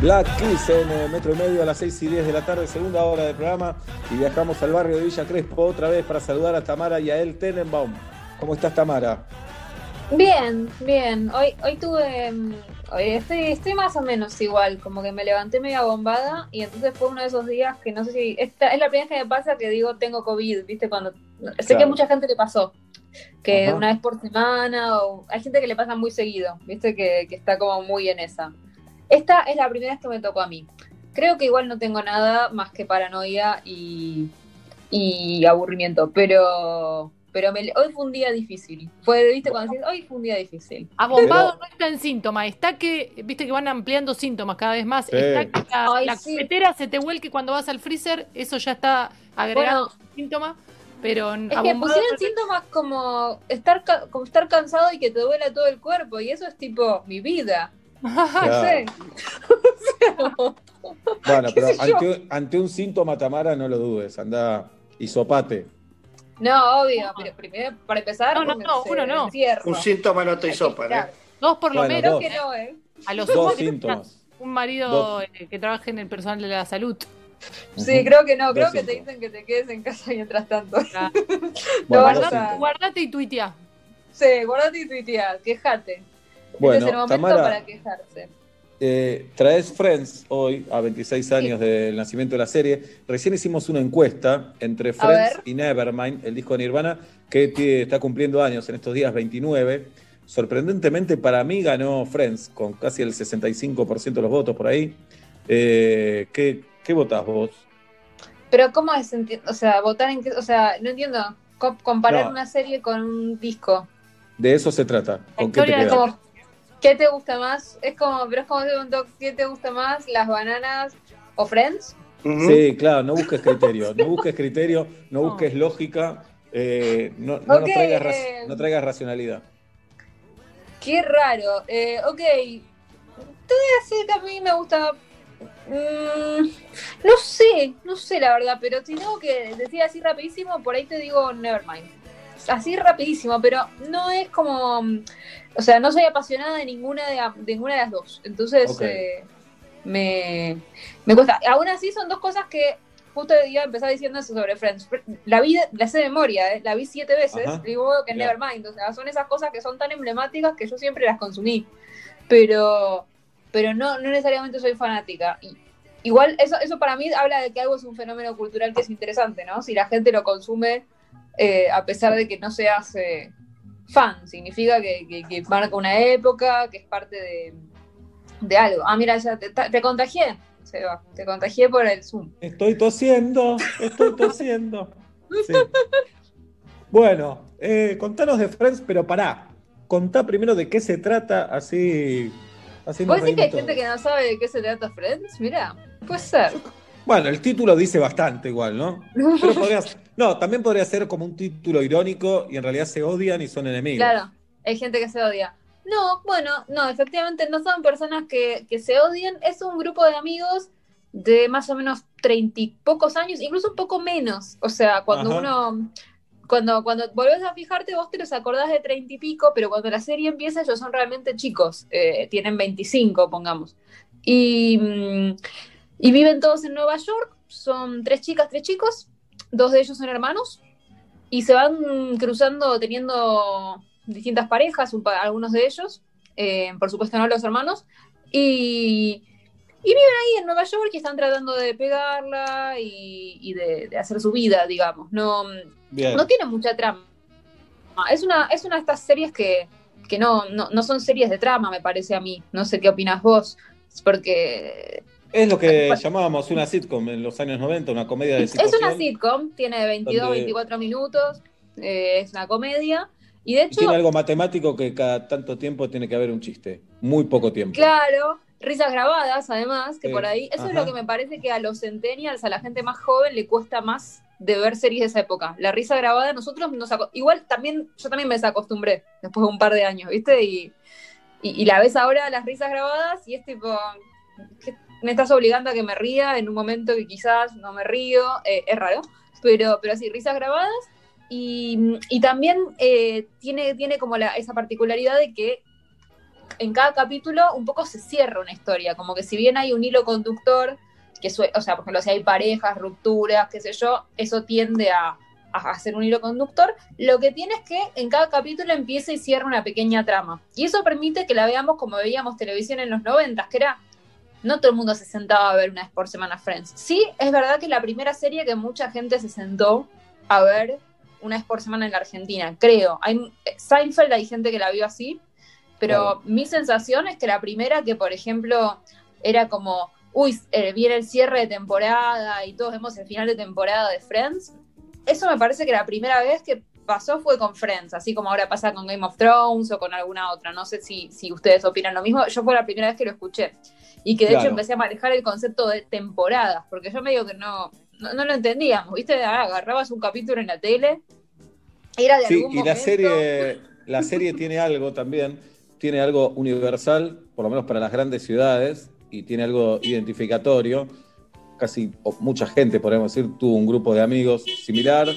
S2: Black Kiss en eh, metro y medio a las 6 y 10 de la tarde, segunda hora del programa. Y viajamos al barrio de Villa Crespo otra vez para saludar a Tamara y a El Tenenbaum. ¿Cómo estás, Tamara?
S39: Bien, bien. Hoy, hoy tuve. mm, Hoy estoy, estoy más o menos igual, como que me levanté media bombada y entonces fue uno de esos días que no sé si. Esta es la primera vez que me pasa que digo tengo COVID, ¿viste? Cuando. Sé que a mucha gente le pasó, que
S40: Ajá.
S39: una vez por semana, o hay gente que le pasa muy seguido, ¿viste? Que, que está como muy en esa. Esta es la primera vez que me tocó a mí. Creo que igual no tengo nada más que paranoia y, y aburrimiento, pero. Pero me- hoy fue un día difícil. Fue, ¿viste? Cuando decís, hoy fue un día difícil.
S4: Abombado no está en síntoma, está que, viste que van ampliando síntomas cada vez más.
S39: Sí.
S4: Está que la,
S39: Ay,
S4: la
S39: sí.
S4: cafetera se te vuelque cuando vas al freezer, eso ya está agregado síntoma, pero
S39: Es que pusieron síntomas como estar, ca- como estar cansado y que te duela todo el cuerpo, y eso es tipo mi vida. Sé.
S2: Bueno, pero ante, ante un síntoma, Tamara, no lo dudes. Anda, hisopate.
S39: No, obvio, pero primero, para empezar,
S4: No, no,
S39: me-
S4: no,
S39: se-
S4: uno no.
S39: encierro.
S3: Un síntoma no te hisopan, ¿eh?
S4: Dos por lo
S2: Bueno,
S4: menos.
S2: dos.
S39: Creo que no, ¿eh?
S4: A los
S2: Dos síntomas.
S4: un marido
S2: Dos.
S4: eh, que trabaje en el personal de la salud.
S39: Sí, creo que no,
S4: Dos
S39: creo que te dicen que te quedes en casa mientras tanto.
S4: Bueno,
S39: no,
S4: guardate,
S39: guardate,
S4: guardate y tuitea.
S39: sí, guardate y tuitea, quejate.
S2: Bueno,
S39: este es el momento
S2: Tamara,
S39: para quejarse.
S2: eh, traes Friends hoy, a 26 años del nacimiento de la serie. Recién hicimos una encuesta entre Friends y Nevermind, el disco de Nirvana, que está cumpliendo años en estos días, 29. Sorprendentemente para mí ganó Friends, con casi el 65% de los votos por ahí. Eh, ¿qué, ¿Qué votás vos?
S39: Pero ¿cómo es? O sea, votar en qué, o sea, no entiendo. Co- comparar
S2: No.
S39: una serie con un disco.
S2: De eso se trata. ¿Con qué te quedas?
S39: como, ¿qué te gusta más? Es como, pero es como hacer un doc, ¿qué te gusta más? ¿Las bananas o Friends?
S2: Sí, claro, no busques criterio, no busques criterio, no busques lógica, eh, no, no nos
S39: Ok,
S2: traigas, ra-
S39: eh.
S2: no traigas racionalidad.
S39: Qué raro. Eh, ok. Te voy a decir que a mí me gusta. mm, no sé, no sé la verdad, pero si tengo que decir así rapidísimo, por ahí te digo Nevermind. Así rapidísimo, pero no es como. O sea, no soy apasionada de ninguna de, de ninguna de las dos. Entonces, eh, me, me cuesta. Aún así, son dos cosas que justo iba a empezar diciendo eso sobre Friends. La vi, la sé de memoria, ¿eh? la vi siete veces,
S40: Ajá.
S39: igual que
S40: Claro.
S39: Nevermind. O sea, son esas cosas que son tan emblemáticas que yo siempre las consumí. Pero, pero no, no necesariamente soy fanática. Y, igual, eso, eso para mí habla de que algo es un fenómeno cultural que es interesante, ¿no? Si la gente lo consume eh, a pesar de que no seas eh, fan, significa que, que- que marca una época, que es parte de, de algo. Ah, mira, ya te, te contagié, Seba, te contagié por el Zoom.
S2: Estoy tosiendo, estoy tosiendo. Sí. Bueno, eh, contanos de Friends, pero pará, contá primero de qué se trata, así, así
S39: ¿Vos decís que hay gente que no sabe de qué se trata Friends? Mira, puede ser.
S2: Bueno, el título dice bastante igual, ¿no? Pero podrías- no, también podría ser como un título irónico y en realidad se odian y son enemigos.
S39: Claro, hay gente que se odia. No, bueno, no, efectivamente no son personas que, que se odian, es un grupo de amigos de más o menos treinta y pocos años, incluso un poco menos. O sea, cuando
S40: Ajá.
S39: uno, cuando, cuando volvés a fijarte, vos te los acordás de treinta y pico, pero cuando la serie empieza ellos son realmente chicos, eh, tienen 25, pongamos. Y, mm, y viven todos en Nueva York, son tres chicas, tres chicos, dos de ellos son hermanos, y se van cruzando teniendo distintas parejas, un pa- algunos de ellos, eh, por supuesto no los hermanos, y, y viven ahí en Nueva York y están tratando de pegarla y, y de, de hacer su vida, digamos. No,
S2: Bien.
S39: no tiene mucha trama. Es una, es una de estas series que, que no, no, no son series de trama, me parece a mí. No sé qué opinas vos, porque
S2: Es lo que llamábamos una sitcom en los años 90, una comedia de
S39: es
S2: situación.
S39: una sitcom, tiene 22,
S2: Donde-
S39: 24 minutos, eh, es una comedia. Y de
S2: Y
S39: hecho,
S2: tiene algo matemático que cada tanto tiempo tiene que haber un chiste. Muy poco tiempo.
S39: Claro, risas grabadas además, que por ahí, eso es lo que me parece que a los centennials, a la gente más joven, le cuesta más de ver series de esa época. La risa grabada, nosotros nos igual también, yo también me desacostumbré después de un par de años, ¿viste? Y, y, y la ves ahora las risas grabadas y es tipo, ¿qué- me estás obligando a que me ría en un momento que quizás no me río, eh, es raro, pero, pero sí, risas grabadas. Y, y también eh, tiene, tiene como esa particularidad de que en cada capítulo un poco se cierra una historia, como que si bien hay un hilo conductor, que sue- o sea, por ejemplo, si hay parejas, rupturas, qué sé yo, eso tiende a, a hacer un hilo conductor, lo que tiene es que en cada capítulo empieza y cierra una pequeña trama. Y eso permite que la veamos como veíamos televisión en los noventas, que era no todo el mundo se sentaba a ver una vez por semana Friends. Sí, es verdad que la primera serie que mucha gente se sentó a ver una vez por semana en la Argentina, creo. Hay, Seinfeld hay gente que la vio así, pero mi sensación es que la primera que, por ejemplo, era como, uy, eh, viene el cierre de temporada y todos vemos el final de temporada de Friends, eso me parece que la primera vez que pasó fue con Friends, así como ahora pasa con Game of Thrones o con alguna otra. No sé si, si ustedes opinan lo mismo. Yo fue la primera vez que lo escuché. Y que de
S41: Claro.
S39: hecho empecé a manejar el concepto de temporadas, porque yo medio que no, no, no lo entendíamos, ¿viste? Ah, Agarrabas un capítulo en la tele, era de
S41: Sí,
S39: algún
S41: y la
S39: momento.
S41: serie, la serie tiene algo también, tiene algo universal, por lo menos para las grandes ciudades, y tiene algo identificatorio. Casi o mucha gente, podemos decir, tuvo un grupo de amigos similar,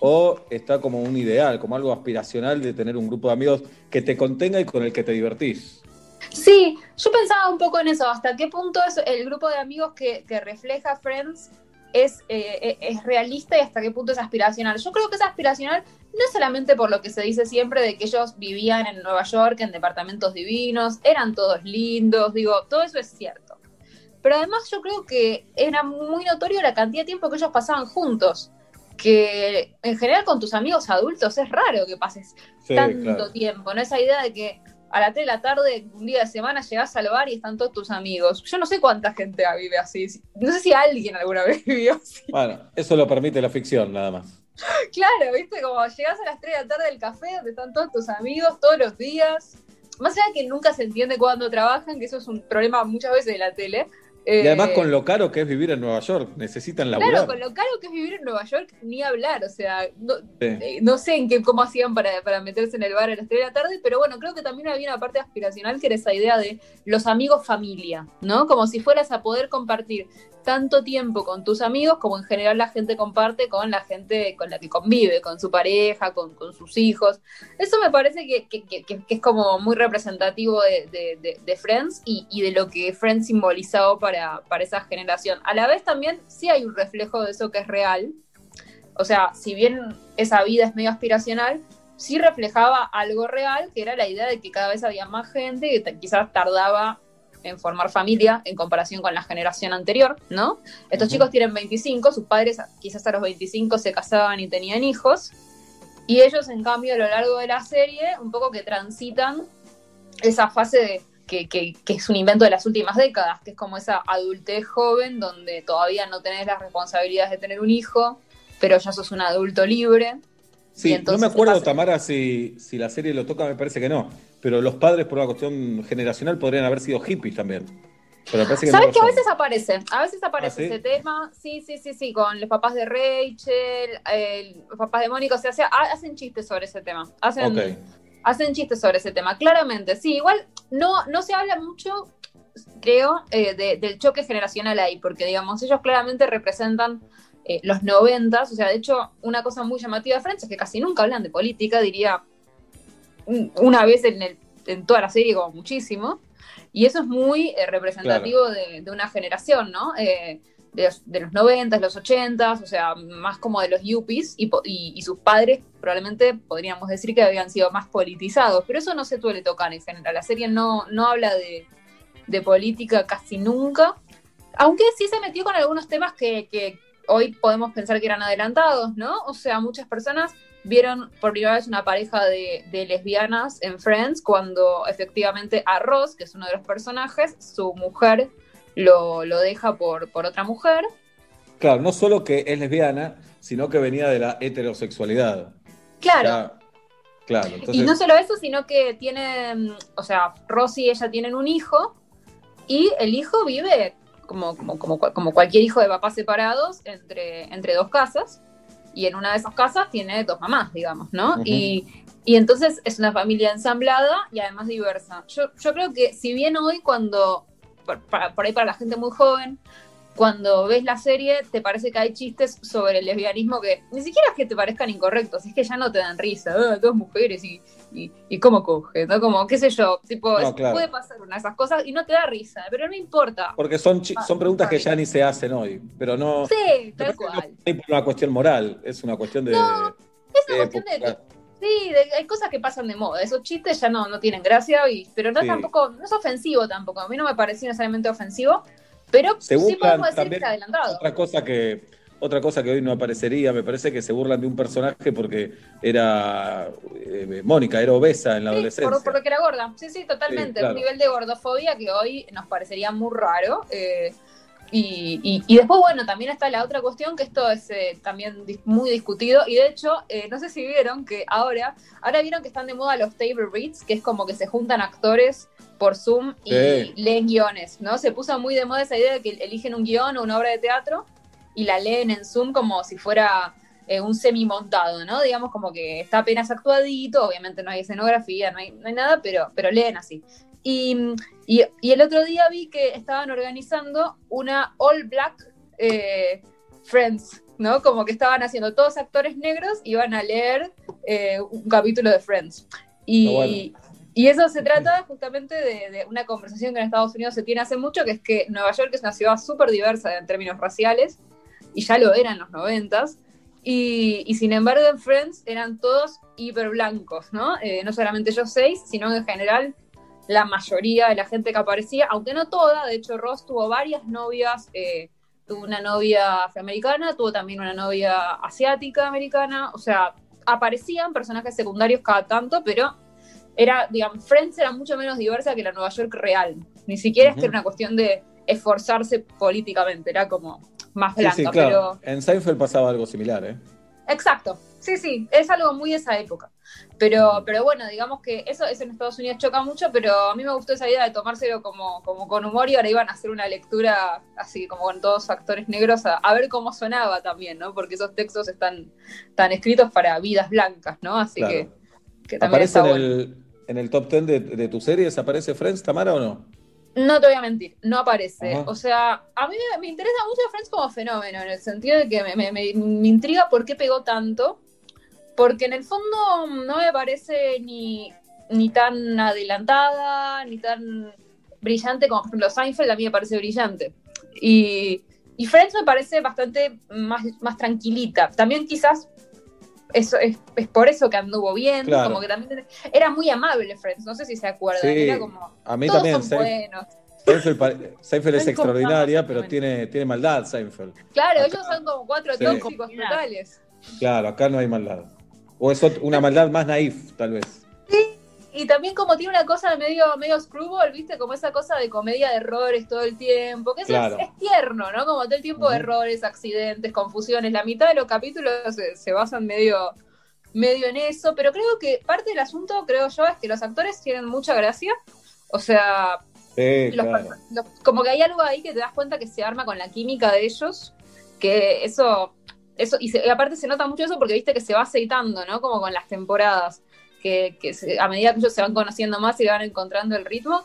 S41: o está como un ideal, como algo aspiracional de tener un grupo de amigos que te contenga y con el que te divertís.
S39: Sí, yo pensaba un poco en eso, hasta qué punto es el grupo de amigos que, refleja Friends es, eh, es realista y hasta qué punto es aspiracional. Yo creo que es aspiracional no solamente por lo que se dice siempre de que ellos vivían en Nueva York en departamentos divinos, eran todos lindos, digo, todo eso es cierto. Pero además yo creo que era muy notorio la cantidad de tiempo que ellos pasaban juntos, que en general con tus amigos adultos es raro que pases
S41: Sí,
S39: tanto
S41: claro.
S39: tiempo, ¿no? Esa idea de que a las 3 de la tarde, un día de semana, llegás al bar y están todos tus amigos. Yo no sé cuánta gente vive así. No sé si alguien alguna vez vivió así.
S41: Bueno, eso lo permite la ficción, nada más.
S39: Claro, ¿viste? Como llegás a las 3 de la tarde del café donde están todos tus amigos todos los días. Más allá de que nunca se entiende cuándo trabajan, que eso es un problema muchas veces de la tele.
S41: Y además
S39: Eh,
S41: con lo caro que es vivir en Nueva York, necesitan laburar.
S39: Claro, con lo caro que es vivir en Nueva York, ni hablar. O sea, no,
S41: Sí.
S39: eh, no sé en qué, cómo hacían para, para meterse en el bar a las 3 de la tarde, pero bueno, creo que también había una parte aspiracional que era esa idea de los amigos familia, ¿no? Como si fueras a poder compartir tanto tiempo con tus amigos como en general la gente comparte con la gente con la que convive, con su pareja, con, con sus hijos. Eso me parece que, que- que- que es como muy representativo de, de- de- de Friends y, y de lo que Friends simbolizaba para, para esa generación. A la vez también sí hay un reflejo de eso que es real. O sea, si bien esa vida es medio aspiracional, sí reflejaba algo real, que era la idea de que cada vez había más gente que quizás tardaba en formar familia en comparación con la generación anterior, ¿no? Estos chicos tienen 25, sus padres quizás a los 25 se casaban y tenían hijos, y ellos en cambio a lo largo de la serie un poco que transitan esa fase de, que, que- que es un invento de las últimas décadas, que es como esa adultez joven donde todavía no tenés las responsabilidades de tener un hijo, pero ya sos un adulto libre.
S41: Sí, no me acuerdo, Tamara, si, si la serie lo toca, me parece que no. Pero los padres, por una cuestión generacional, podrían haber sido hippies también. Pero me parece que
S39: ¿Sabes
S41: no
S39: que a veces aparece? A veces aparece
S41: ¿Ah, sí?
S39: ese tema. Sí, sí, sí, sí, con los papás de Rachel, el- los papás de Mónica, o sea, se- ha- hacen chistes sobre ese tema. Hacen, hacen chistes sobre ese tema, claramente. Sí, igual no, no se habla mucho, creo, eh, de- del choque generacional ahí, porque, digamos, ellos claramente representan eh, los noventas, o sea, de hecho, una cosa muy llamativa de Friends es que casi nunca hablan de política, diría una vez en, el- en toda la serie, como muchísimo, y eso es muy eh, representativo de, de una generación, ¿no? Eh, de, los, de los 90, los 80, o sea, más como de los yuppies, y, y- y sus padres probablemente podríamos decir que habían sido más politizados, pero eso no se suele tocar en general. La serie no, no habla de, de política casi nunca, aunque sí se metió con algunos temas que, que hoy podemos pensar que eran adelantados, ¿no? O sea, muchas personas vieron por primera vez una pareja de, de lesbianas en Friends cuando efectivamente a Ross, que es uno de los personajes, su mujer lo, lo deja por, por otra mujer.
S41: Claro, no solo que es lesbiana, sino que venía de la heterosexualidad.
S39: Claro.
S41: Ya, claro, entonces.
S39: Y no solo eso, sino que tienen, o sea, Ross y ella tienen un hijo y el hijo vive como, como, como, como cualquier hijo de papás separados entre, entre dos casas y en una de esas casas tiene dos mamás, digamos, ¿no? Y, y entonces es una familia ensamblada y además diversa. Yo, yo creo que si bien hoy cuando, por, para- por ahí para la gente muy joven, cuando ves la serie te parece que hay chistes sobre el lesbianismo que ni siquiera es que te parezcan incorrectos, es que ya no te dan risa, "Ah, dos mujeres y, y, y cómo coge, ¿no? Como, qué sé yo, tipo,
S41: No,
S39: es-
S41: claro.
S39: puede pasar una de esas cosas y no te da risa, pero no importa.
S41: Porque son,
S39: Ah,
S41: son preguntas que ya ni se hacen hoy, pero no
S39: Sí, tal cual.
S41: es por una cuestión moral, es una cuestión de...
S39: Es una
S41: de
S39: cuestión de. Sí, de- hay cosas que pasan de moda. Esos chistes ya no, no tienen gracia, y, pero no
S41: Sí.
S39: es tampoco, no es ofensivo tampoco. A mí no me pareció necesariamente ofensivo, pero
S41: Se
S39: sí
S41: burlan
S39: podemos decir
S41: también-
S39: que es adelantado.
S41: Otra cosa que otra cosa que hoy no aparecería, me parece que se burlan de un personaje porque era eh, Mónica, era obesa en la
S39: Sí,
S41: adolescencia.
S39: por, por lo que era gorda. Sí, sí, totalmente.
S41: Sí, claro.
S39: Un nivel de gordofobia que hoy nos parecería muy raro. eh, y, y- y después, bueno, también está la otra cuestión, que esto es eh, también dis- muy discutido. Y de hecho, eh, no sé si vieron que ahora, ahora vieron que están de moda los table reads, que es como que se juntan actores por Zoom y
S41: Sí.
S39: leen guiones, ¿no? Se puso muy de moda esa idea de que eligen un guion o una obra de teatro y la leen en Zoom como si fuera eh, un semi-montado, ¿no? Digamos como que está apenas actuadito, obviamente no hay escenografía, no hay, no hay nada, pero, pero leen así. Y, y- y el otro día vi que estaban organizando una All Black eh, Friends, ¿no? Como que estaban haciendo todos actores negros y iban a leer eh, un capítulo de Friends. Y,
S41: bueno.
S39: y eso se trata justamente de, de una conversación que en Estados Unidos se tiene hace mucho, que es que Nueva York es una ciudad súper diversa en términos raciales, y ya lo era en los noventas, y, y sin embargo en Friends eran todos hiper blancos, ¿no? Eh, no solamente ellos seis, sino en general la mayoría de la gente que aparecía, aunque no toda, de hecho Ross tuvo varias novias, eh, tuvo una novia afroamericana, tuvo también una novia asiática americana, o sea, aparecían personajes secundarios cada tanto, pero era, digamos, Friends era mucho menos diversa que la Nueva York real. Ni siquiera es que era una cuestión de esforzarse políticamente, era como más
S41: Sí,
S39: blanca,
S41: sí, claro.
S39: pero
S41: En Seinfeld pasaba algo similar, ¿eh?
S39: Exacto, sí, sí, es algo muy de esa época. Pero, pero bueno, digamos que eso, eso en Estados Unidos choca mucho, pero a mí me gustó esa idea de tomárselo como, como con humor y ahora iban a hacer una lectura así como con todos actores negros a, a ver cómo sonaba también, ¿no? Porque esos textos están, están escritos para vidas blancas, ¿no? Así
S41: Claro.
S39: que, que también
S41: ¿Aparece
S39: está
S41: en
S39: bueno.
S41: el, en el top 10 de, de tus series? ¿Aparece Friends, Tamara, o no?
S39: No te voy a mentir, no aparece.
S41: Ajá.
S39: O sea, a mí me, me interesa mucho Friends como fenómeno, en el sentido de que me, me- me- me intriga por qué pegó tanto, porque en el fondo no me parece ni, ni tan adelantada, ni tan brillante como, por ejemplo, Seinfeld a mí me parece brillante. Y, y Friends me parece bastante más, más tranquilita. También quizás eso es, es por eso que anduvo bien,
S41: Claro.
S39: como que también era muy amable Friends, no sé si se acuerdan,
S41: Sí,
S39: era como
S41: a mí
S39: todos
S41: también.
S39: son buenos.
S41: Seinfeld, Seinfeld es extraordinaria, pero tiene, tiene maldad, Seinfeld.
S39: Claro,
S41: Acá-
S39: ellos son como cuatro
S41: Sí.
S39: tóxicos totales.
S41: Claro, acá no hay maldad. O es una maldad más naif, tal vez.
S39: Y también como tiene una cosa medio, medio screwball, ¿viste? Como esa cosa de comedia de errores todo el tiempo, que eso es-
S41: Claro.
S39: es, tierno, ¿no? Como todo el tiempo
S41: Ujú.
S39: errores, accidentes, confusiones. La mitad de los capítulos se, se basan medio, medio en eso, pero creo que parte del asunto, creo yo, es que los actores tienen mucha gracia. O sea,
S41: Sí,
S39: los-
S41: claro.
S39: los- como que hay algo ahí que te das cuenta que se arma con la química de ellos, que eso, eso y, se- y aparte se nota mucho eso porque viste que se va aceitando, ¿no? Como con las temporadas, que, que se- a medida que ellos se van conociendo más y van encontrando el ritmo.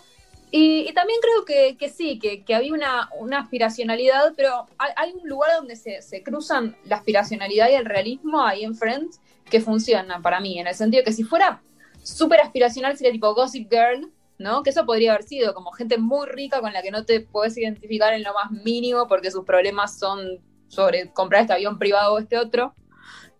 S39: Y, y también creo que, que sí, que, que había una, una aspiracionalidad, pero hay, hay un lugar donde se, se cruzan la aspiracionalidad y el realismo ahí en Friends que funciona para mí, en el sentido que si fuera súper aspiracional sería tipo Gossip Girl, ¿no? Que eso podría haber sido como gente muy rica con la que no te puedes identificar en lo más mínimo porque sus problemas son sobre comprar este avión privado o este otro.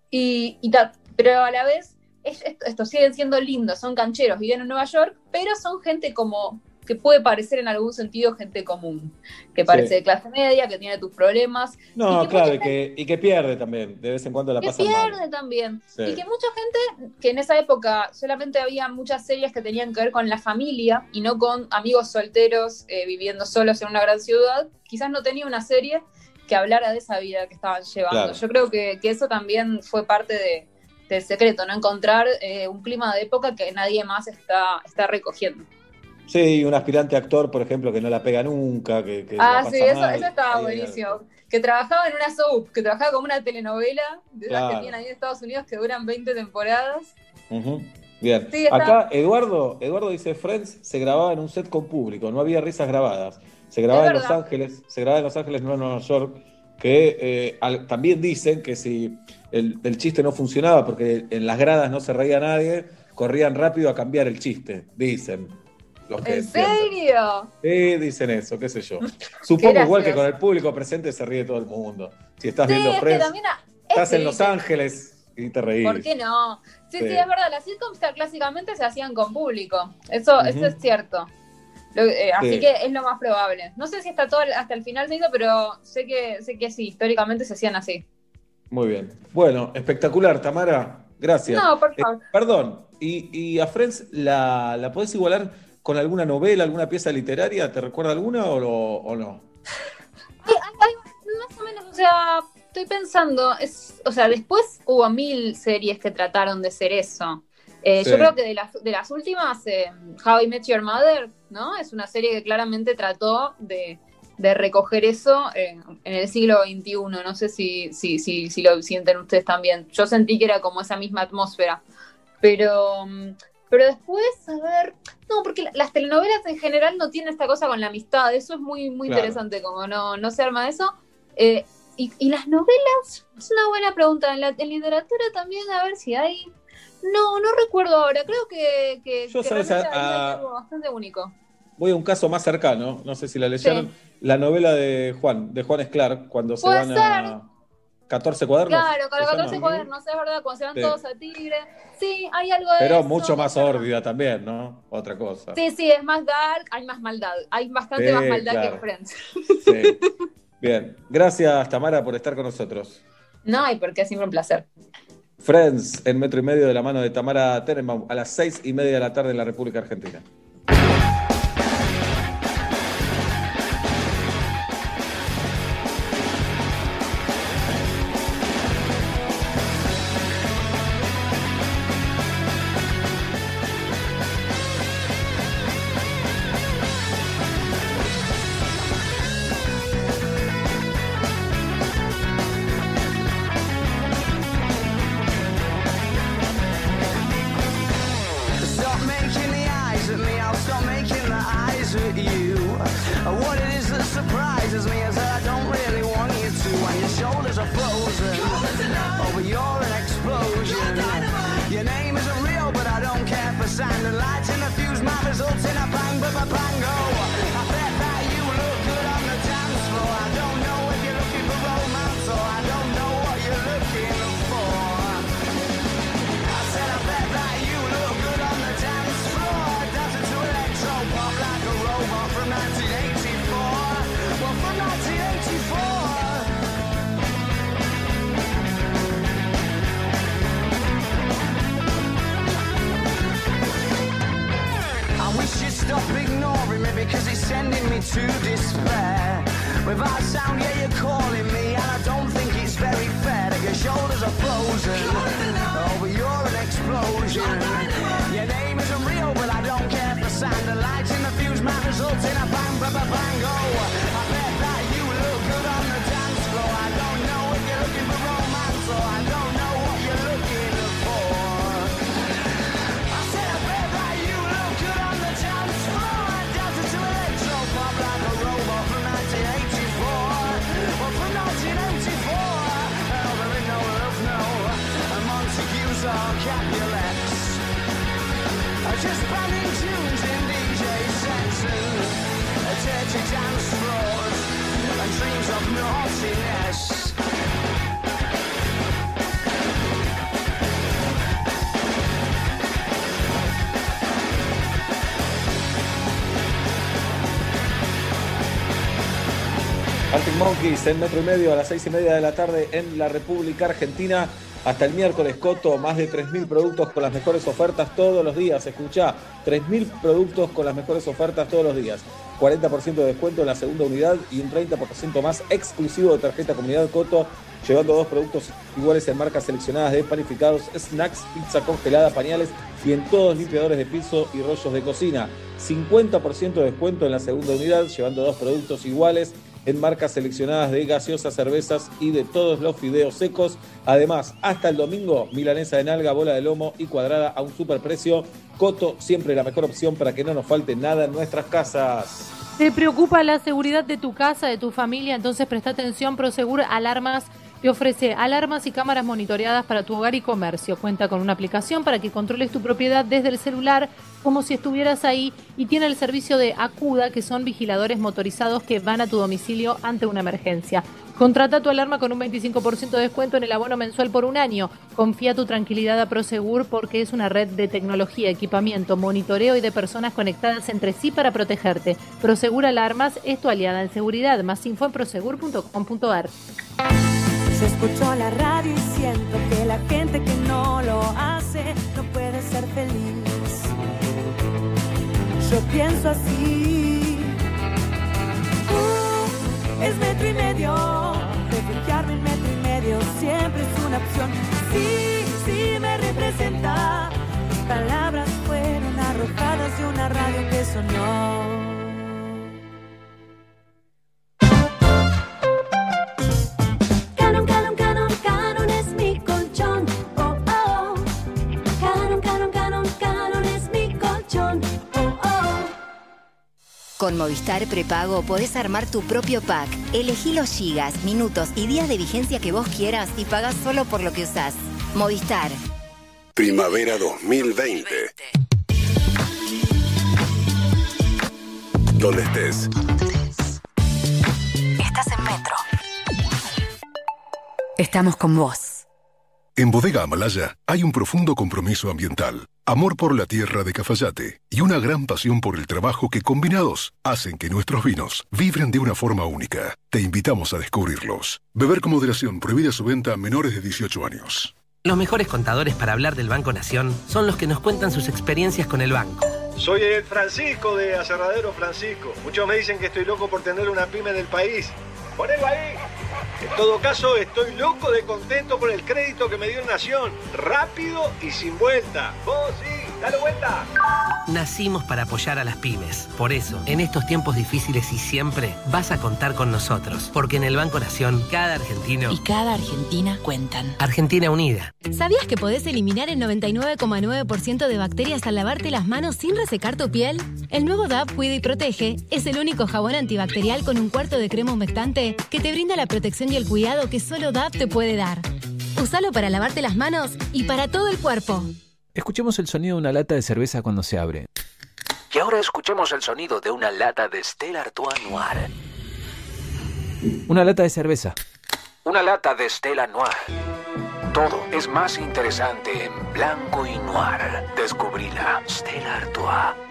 S39: Y, y ta- pero a la vez, es- esto- estos siguen siendo lindos, son cancheros, viven en Nueva York, pero son gente como que puede parecer en algún sentido gente común, que parece
S41: Sí.
S39: de clase media, que tiene tus problemas,
S41: No,
S39: y que
S41: claro, y que, y que pierde también. De vez en cuando la
S39: que
S41: pasa mal.
S39: pierde también.
S41: Sí.
S39: Y que mucha gente, que en esa época solamente había muchas series que tenían que ver con la familia y no con amigos solteros eh, viviendo solos en una gran ciudad, quizás no tenía una serie que hablara de esa vida que estaban llevando.
S41: Claro.
S39: Yo creo que, que eso también fue parte de- del secreto, ¿no? Encontrar eh, un clima de época que nadie más está, está recogiendo.
S41: Sí, un aspirante actor, por ejemplo, que no la pega nunca, que, que
S39: Ah, sí, eso,
S41: mal.
S39: eso estaba
S41: Ahí
S39: buenísimo. Que trabajaba en una soap, que trabajaba como una telenovela de esas que tienen ahí en Estados Unidos que duran 20 temporadas.
S41: Ujú. Bien.
S39: Sí,
S41: Acá Eduardo, Eduardo dice Friends se grababa en un set con público, no había risas grabadas. Se grababa en Los. Ángeles, se grababa en Los Ángeles, no en Nueva York. Que eh, al- también dicen que si el, el chiste no funcionaba porque en las gradas no se reía nadie, corrían rápido a cambiar el chiste. Dicen. Los que
S39: ¿En serio?
S41: Sí, dicen eso, qué sé yo. Supongo igual que con el público presente se ríe todo el mundo. Si estás
S39: Sí,
S41: viendo
S39: es
S41: Friends,
S39: a-
S41: estás
S39: es
S41: en Los Ángeles y te reís.
S39: ¿Por qué no? Sí, sí,
S41: Sí.
S39: es verdad. Las sitcoms clásicamente se hacían con público. Eso, eso es cierto. Lo- eh, así
S41: Sí.
S39: que es lo más probable. No sé si hasta todo hasta el final se hizo, pero sé que sé que sí, históricamente se hacían así.
S41: Muy bien. Bueno, espectacular, Tamara. Gracias.
S39: No, por
S41: Eh,
S39: favor.
S41: perdón, ¿y, y a Friends la, la podés igualar con alguna novela, alguna pieza literaria? ¿Te recuerda alguna o, lo- o no?
S39: Ay, ay, más o menos, o sea, estoy pensando, es, o sea, después hubo mil series que trataron de ser eso. Eh,
S41: Sí.
S39: Yo creo que de las, de las últimas, eh, How I Met Your Mother, ¿no? Es una serie que claramente trató de, de recoger eso eh, en el siglo XXI. No sé si, si, si, si lo sienten ustedes también. Yo sentí que era como esa misma atmósfera. Pero, mm, pero después, a ver, no, porque la- las telenovelas en general no tienen esta cosa con la amistad. Eso es muy, muy
S41: Claro.
S39: interesante, como no, no se arma eso. Eh, y, y las novelas, es una buena pregunta. En, la, en literatura también, a ver si hay. No, no recuerdo ahora. Creo que, que,
S41: Yo,
S39: que
S41: ¿sabes? A-
S39: hay
S41: a-
S39: algo bastante único.
S41: Voy a un caso más cercano, no sé si la leyeron.
S39: Sí.
S41: La novela de Juan, de Juan Esclar, cuando se van a 14 cuadernos.
S39: Claro, con
S41: ¿se
S39: los
S41: llama?
S39: 14 cuadernos, es verdad, cuando se van
S41: Sí.
S39: todos a Tigre. Sí, hay algo de
S41: Pero
S39: eso.
S41: mucho más sórdida también, ¿no? Otra cosa.
S39: Sí, sí, es más dark, hay más maldad. Hay bastante
S41: Sí,
S39: más maldad que
S41: claro.
S39: en Friends.
S41: Sí. Bien, gracias Tamara por estar con nosotros.
S39: No, y porque es siempre un placer.
S41: Friends en metro y medio de la mano de Tamara Tenenbaum a las seis y media de la tarde en la República Argentina. Monkeys en metro y medio a las seis y media de la tarde en la República Argentina. Hasta el miércoles, Coto, más de 3.000 productos con las mejores ofertas todos los días. Escucha, 3.000 productos con las mejores ofertas todos los días. 40% de descuento en la segunda unidad y un 30% más exclusivo de tarjeta Comunidad Coto, llevando dos productos iguales en marcas seleccionadas de panificados, snacks, pizza congelada, pañales y en todos limpiadores de piso y rollos de cocina. 50% de descuento en la segunda unidad, llevando dos productos iguales
S2: en marcas seleccionadas de gaseosas, cervezas y de todos los fideos secos. Además, hasta el domingo, milanesa de nalga, bola de lomo y cuadrada a un superprecio. Coto, siempre la mejor opción para que no nos falte nada en nuestras casas.
S4: ¿Te preocupa la seguridad de tu casa, de tu familia? Entonces presta atención, Prosegur Alarmas te ofrece alarmas y cámaras monitoreadas para tu hogar y comercio. Cuenta con una aplicación para que controles tu propiedad desde el celular como si estuvieras ahí y tiene el servicio de Acuda, que son vigiladores motorizados que van a tu domicilio ante una emergencia. Contrata tu alarma con un 25% de descuento en el abono mensual por un año. Confía tu tranquilidad a Prosegur porque es una red de tecnología, equipamiento, monitoreo y de personas conectadas entre sí para protegerte. Prosegur Alarmas es tu aliada en seguridad. Más info en prosegur.com.ar.
S10: Escucho la radio y siento que la gente que no lo hace no puede ser feliz. Yo pienso así. Uh, es metro y medio. Refugiarme en metro y medio siempre es una opción. Sí, sí me representa. Palabras fueron arrojadas de una radio que sonó.
S13: Con Movistar Prepago podés armar tu propio pack. Elegí los gigas, minutos y días de vigencia que vos quieras y pagás solo por lo que usás. Movistar.
S26: Primavera 2020. Donde estés.
S13: Estás en Metro. Estamos con vos.
S26: En Bodega Amalaya hay un profundo compromiso ambiental, amor por la tierra de Cafayate y una gran pasión por el trabajo que combinados hacen que nuestros vinos vibren de una forma única. Te invitamos a descubrirlos. Beber con moderación, prohibida su venta a menores de 18 años.
S31: Los mejores contadores para hablar del Banco Nación son los que nos cuentan sus experiencias con el banco.
S32: Soy el Francisco de Aserradero Francisco. Muchos me dicen que estoy loco por tener una pyme en el país. Ponelo ahí. En todo caso, estoy loco de contento por el crédito que me dio Nación. Rápido y sin vuelta. Vos sí, dale vuelta.
S31: Nacimos para apoyar a las pymes. Por eso, en estos tiempos difíciles y siempre, vas a contar con nosotros. Porque en el Banco Nación, cada argentino...
S42: Y cada Argentina cuentan.
S31: Argentina Unida.
S42: ¿Sabías que podés eliminar el 99,9% de bacterias al lavarte las manos sin resecar tu piel? El nuevo DAP Cuida y Protege es el único jabón antibacterial con un cuarto de crema humectante que te brinda la protección y el cuidado que solo DAP te puede dar. Usalo para lavarte las manos y para todo el cuerpo.
S19: Escuchemos el sonido de una lata de cerveza cuando se abre.
S43: Y ahora escuchemos el sonido de una lata de Stella Artois Noir.
S19: Una lata de cerveza.
S43: Una lata de Stella Noir. Todo es más interesante en blanco y noir. Descubrila. Stella Artois.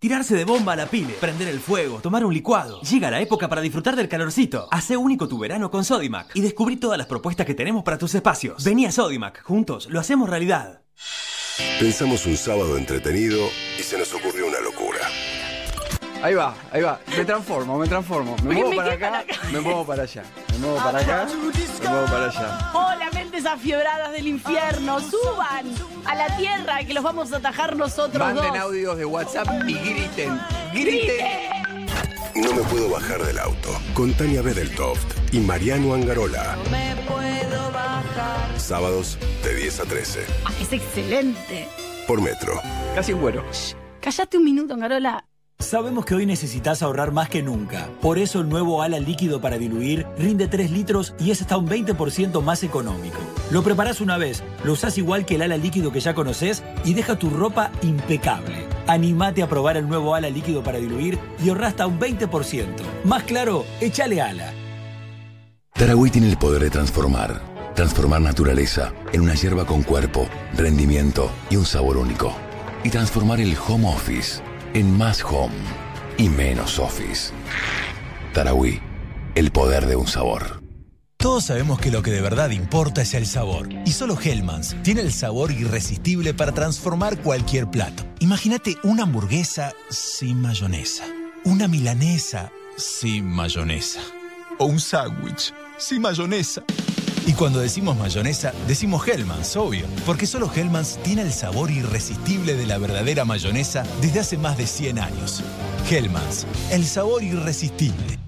S44: Tirarse de bomba a la pile, prender el fuego, tomar un licuado. Llega la época para disfrutar del calorcito. Hace único tu verano con Sodimac y descubrí todas las propuestas que tenemos para tus espacios. Vení a Sodimac, juntos lo hacemos realidad.
S26: Pensamos un sábado entretenido y se nos ocurrió una locura.
S1: Ahí va, ahí va. Me transformo, me transformo. Me muevo para acá, me muevo para allá. Me muevo para acá, me muevo para allá.
S45: Hola, mentes afiebradas del infierno, suban a la tierra que los vamos a atajar nosotros
S1: Manden
S45: dos.
S1: audios de WhatsApp y griten. ¡Griten!
S26: No me puedo bajar del auto. Con Tania Bedeltoft y Mariano Angarola.
S45: Me puedo bajar.
S26: Sábados de 10 a 13.
S45: Ah, es excelente.
S26: Por metro.
S1: Casi en güero.
S45: Cállate un minuto, Angarola.
S46: Sabemos que hoy necesitas ahorrar más que nunca. Por eso el nuevo ala líquido para diluir rinde 3 litros y es hasta un 20% más económico. Lo preparás una vez, lo usás igual que el ala líquido que ya conoces y deja tu ropa impecable. Animate a probar el nuevo ala líquido para diluir y ahorra hasta un 20%. Más claro, échale ala.
S47: Tarahui tiene el poder de transformar. Transformar naturaleza en una hierba con cuerpo, rendimiento y un sabor único. Y transformar el home office en más home y menos office. Tarahui,
S48: el poder de un sabor.
S49: Todos sabemos que lo que de verdad importa es el sabor. Y solo Hellmann's tiene el sabor irresistible para transformar cualquier plato. Imagínate una hamburguesa sin mayonesa. Una milanesa sin mayonesa. O un sándwich sin mayonesa. Y cuando decimos mayonesa, decimos Hellmann's, obvio. Porque solo Hellmann's tiene el sabor irresistible de la verdadera mayonesa desde hace más de 100 años. Hellmann's, el sabor irresistible.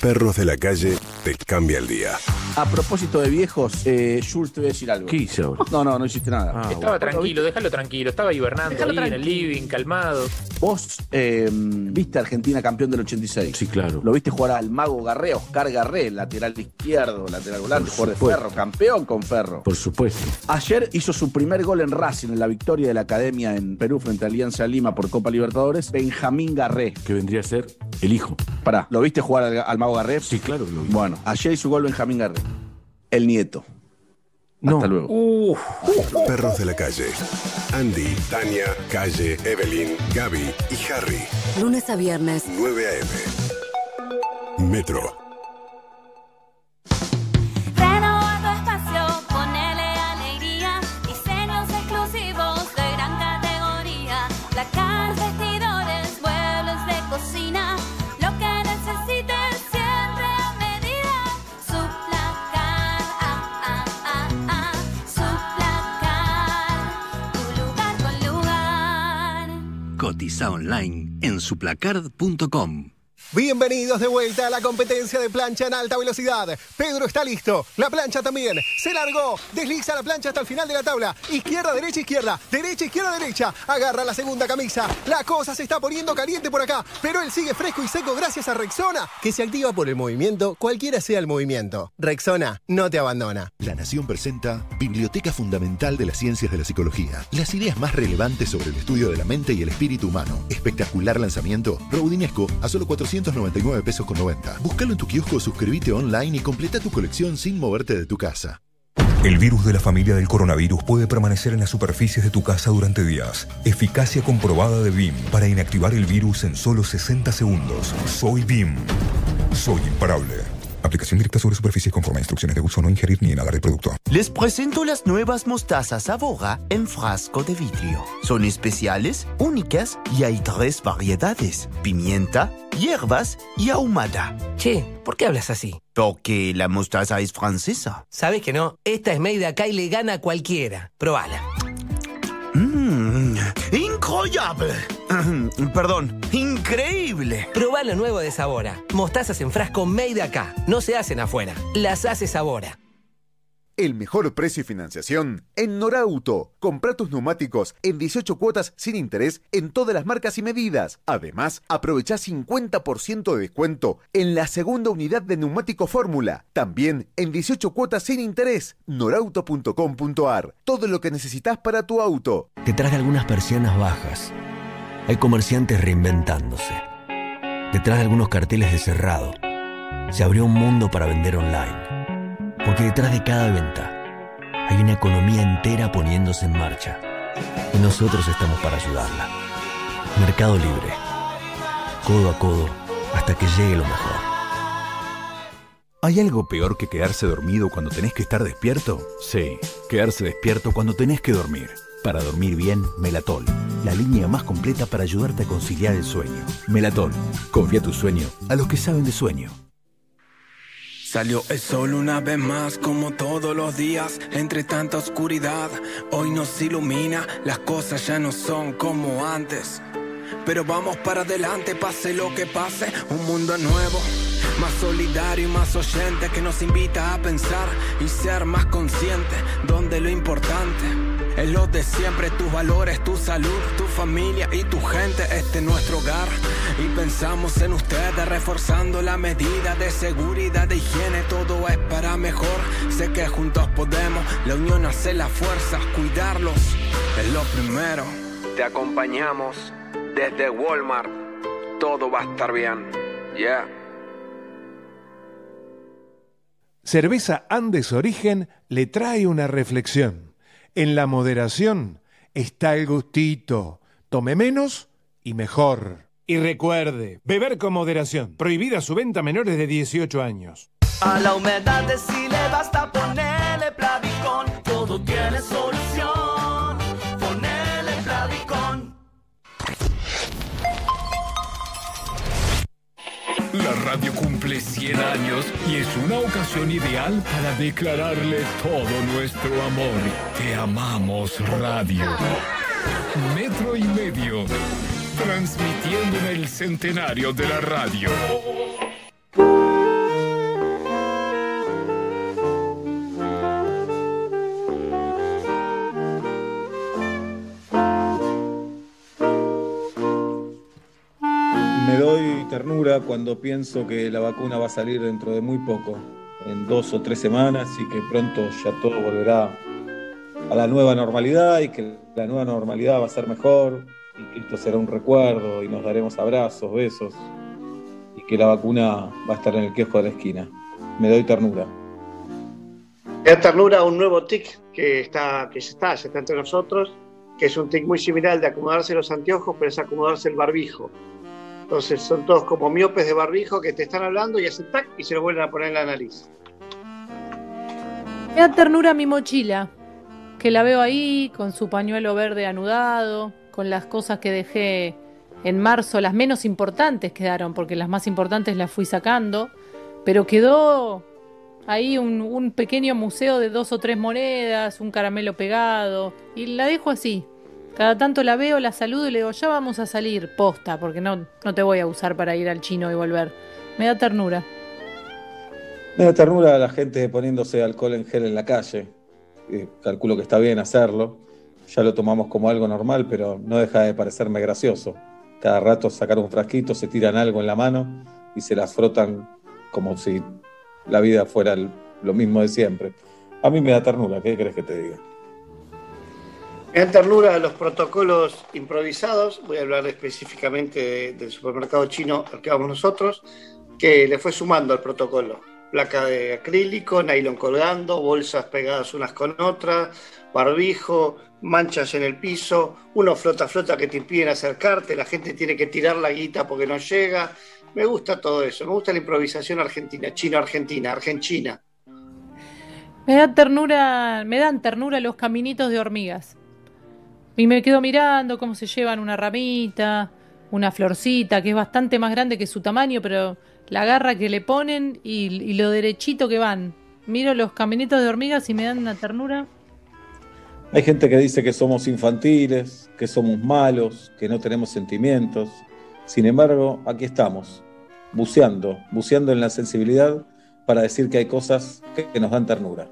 S14: Perros de la calle te cambia el día.
S47: A propósito de viejos, eh, Jules, te voy a decir algo.
S50: ¿Qué hice ahora?
S47: No, no, no hiciste nada.
S50: Estaba tranquilo, déjalo tranquilo. Estaba hibernando
S47: Déjalo
S50: ahí en el living, calmado.
S47: Vos eh, viste a Argentina campeón del 86.
S50: Sí, claro.
S47: Lo viste jugar al Mago Garré, Oscar Garré, lateral izquierdo, lateral volante,
S50: Por
S47: de. Ferro, campeón con Ferro.
S50: Por supuesto.
S47: Ayer hizo su primer gol en Racing en la victoria de la Academia en Perú frente a Alianza Lima por Copa Libertadores, Benjamín Garré.
S50: Que vendría a ser el hijo.
S47: Pará, ¿lo viste jugar al, al Mago Garré?
S50: Sí, claro que lo vi.
S47: Bueno, ayer hizo gol Benjamín Garré. El nieto.
S50: No.
S47: Hasta luego.
S50: Uf.
S14: Perros de la calle. Andy, Tania, Calle, Evelyn, Gaby y Harry.
S26: Lunes a viernes.
S14: 9 a.m. Metro.
S51: Cotiza online en suplacard.com.
S37: Bienvenidos de vuelta a la competencia de plancha en alta velocidad. Pedro está listo, la plancha también. Se largó, desliza la plancha hasta el final de la tabla. Izquierda, derecha, izquierda, derecha, izquierda, derecha. Agarra la segunda camisa. La cosa se está poniendo caliente por acá, pero él sigue fresco y seco gracias a Rexona, que se activa por el movimiento, cualquiera sea el movimiento. Rexona no te abandona.
S35: La Nación presenta Biblioteca Fundamental de las Ciencias de la Psicología. Las ideas más relevantes sobre el estudio de la mente y el espíritu humano. Espectacular lanzamiento. Rodinesco a solo 499 pesos con 90. Búscalo en tu kiosco, suscríbete online y completa tu colección sin moverte de tu casa.
S52: El virus de la familia del coronavirus puede permanecer en las superficies de tu casa durante días. Eficacia comprobada de BIM para inactivar el virus en solo 60 segundos. Soy BIM. Soy imparable. Aplicación directa sobre superficies conforme a instrucciones de uso. No ingerir ni inhalar el producto.
S33: Les presento las nuevas mostazas Avora en frasco de vidrio. Son especiales, únicas y hay tres variedades: pimienta, hierbas y ahumada.
S31: Che, ¿por qué hablas así?
S33: Porque la mostaza es francesa.
S31: ¿Sabes que no? Esta es made acá y le gana a cualquiera. Probala.
S33: Incroyable. Perdón, increíble.
S31: Probá lo nuevo de Sabora. Mostazas en frasco made acá. No se hacen afuera. Las hace Sabora.
S53: El mejor precio y financiación en Norauto. Compra tus neumáticos en 18 cuotas sin interés en todas las marcas y medidas. Además, aprovecha 50% de descuento en la segunda unidad de neumático Fórmula. También en 18 cuotas sin interés. norauto.com.ar. Todo lo que necesitas para tu auto.
S54: Detrás de algunas persianas bajas, hay comerciantes reinventándose. Detrás de algunos carteles de cerrado, se abrió un mundo para vender online. Porque detrás de cada venta, hay una economía entera poniéndose en marcha. Y nosotros estamos para ayudarla. Mercado Libre. Codo a codo, hasta que llegue lo mejor.
S55: ¿Hay algo peor que quedarse dormido cuando tenés que estar despierto? Sí, quedarse despierto cuando tenés que dormir. Para dormir bien, Melatol, la línea más completa para ayudarte a conciliar el sueño. Melatol, confía tu sueño a los que saben de sueño.
S23: Salió el sol una vez más como todos los días entre tanta oscuridad. Hoy nos ilumina, las cosas ya no son como antes. Pero vamos para adelante, pase lo que pase, un mundo nuevo, más solidario y más oyente que nos invita a pensar y ser más consciente, donde lo importante es lo de siempre, tus valores, tu salud, tu familia y tu gente, este es nuestro hogar. Y pensamos en ustedes, reforzando la medida de seguridad, de higiene, todo es para mejor. Sé que juntos podemos, la unión hace la fuerza, cuidarlos es lo primero. Te acompañamos desde Walmart, todo va a estar bien. Yeah.
S36: Cerveza Andes Origen le trae una reflexión. En la moderación está el gustito. Tome menos y mejor. Y recuerde, beber con moderación. Prohibida su venta a menores de 18 años.
S1: A la humedad de si le basta ponerle Plavicón, todo tiene solución.
S2: La radio cumple 100 años y es una ocasión ideal para declararle todo nuestro amor. Te amamos, radio. Metro y medio, transmitiendo en el centenario de la radio.
S56: Me doy ternura cuando pienso que la vacuna va a salir dentro de muy poco, en dos o tres semanas, y que pronto ya todo volverá a la nueva normalidad y que la nueva normalidad va a ser mejor y que esto será un recuerdo y nos daremos abrazos, besos y que la vacuna va a estar en el kiosco de la esquina. Me doy ternura.
S3: Me da ternura un nuevo tic que está, que ya está, ya está entre nosotros, que es un tic muy similar al de acomodarse los anteojos, pero es acomodarse el barbijo. Entonces son todos como miopes de barbijo que te están hablando y hacen tac y se lo vuelven a poner en la nariz.
S4: Me da ternura mi mochila, que la veo ahí con su pañuelo verde anudado, con las cosas que dejé en marzo, las menos importantes quedaron, porque las más importantes las fui sacando, pero quedó ahí un, un pequeño museo de dos o tres monedas, un caramelo pegado, y la dejo así. Cada tanto la veo, la saludo y le digo, ya vamos a salir, posta, porque no, no te voy a usar para ir al chino y volver. Me da ternura.
S56: Me da ternura a la gente poniéndose alcohol en gel en la calle. Eh, calculo que está bien hacerlo. Ya lo tomamos como algo normal, pero no deja de parecerme gracioso. Cada rato sacar un frasquito, se tiran algo en la mano y se las frotan como si la vida fuera lo mismo de siempre. A mí me da ternura, ¿qué crees que te diga?
S3: Me dan ternura los protocolos improvisados, voy a hablar específicamente de- del supermercado chino al que vamos nosotros, que le fue sumando al protocolo. Placa de acrílico, nylon colgando, bolsas pegadas unas con otras, barbijo, manchas en el piso, uno flota flota que te impiden acercarte, la gente tiene que tirar la guita porque no llega. Me gusta todo eso, me gusta la improvisación argentina, chino-argentina, argentina.
S4: Me da ternura, me dan ternura los caminitos de hormigas. Y me quedo mirando cómo se llevan una ramita, una florcita, que es bastante más grande que su tamaño, pero la garra que le ponen y, lo derechito que van. Miro los caminitos de hormigas y me dan una ternura.
S56: Hay gente que dice que somos infantiles, que somos malos, que no tenemos sentimientos. Sin embargo, aquí estamos, buceando, buceando en la sensibilidad para decir que hay cosas que nos dan ternura.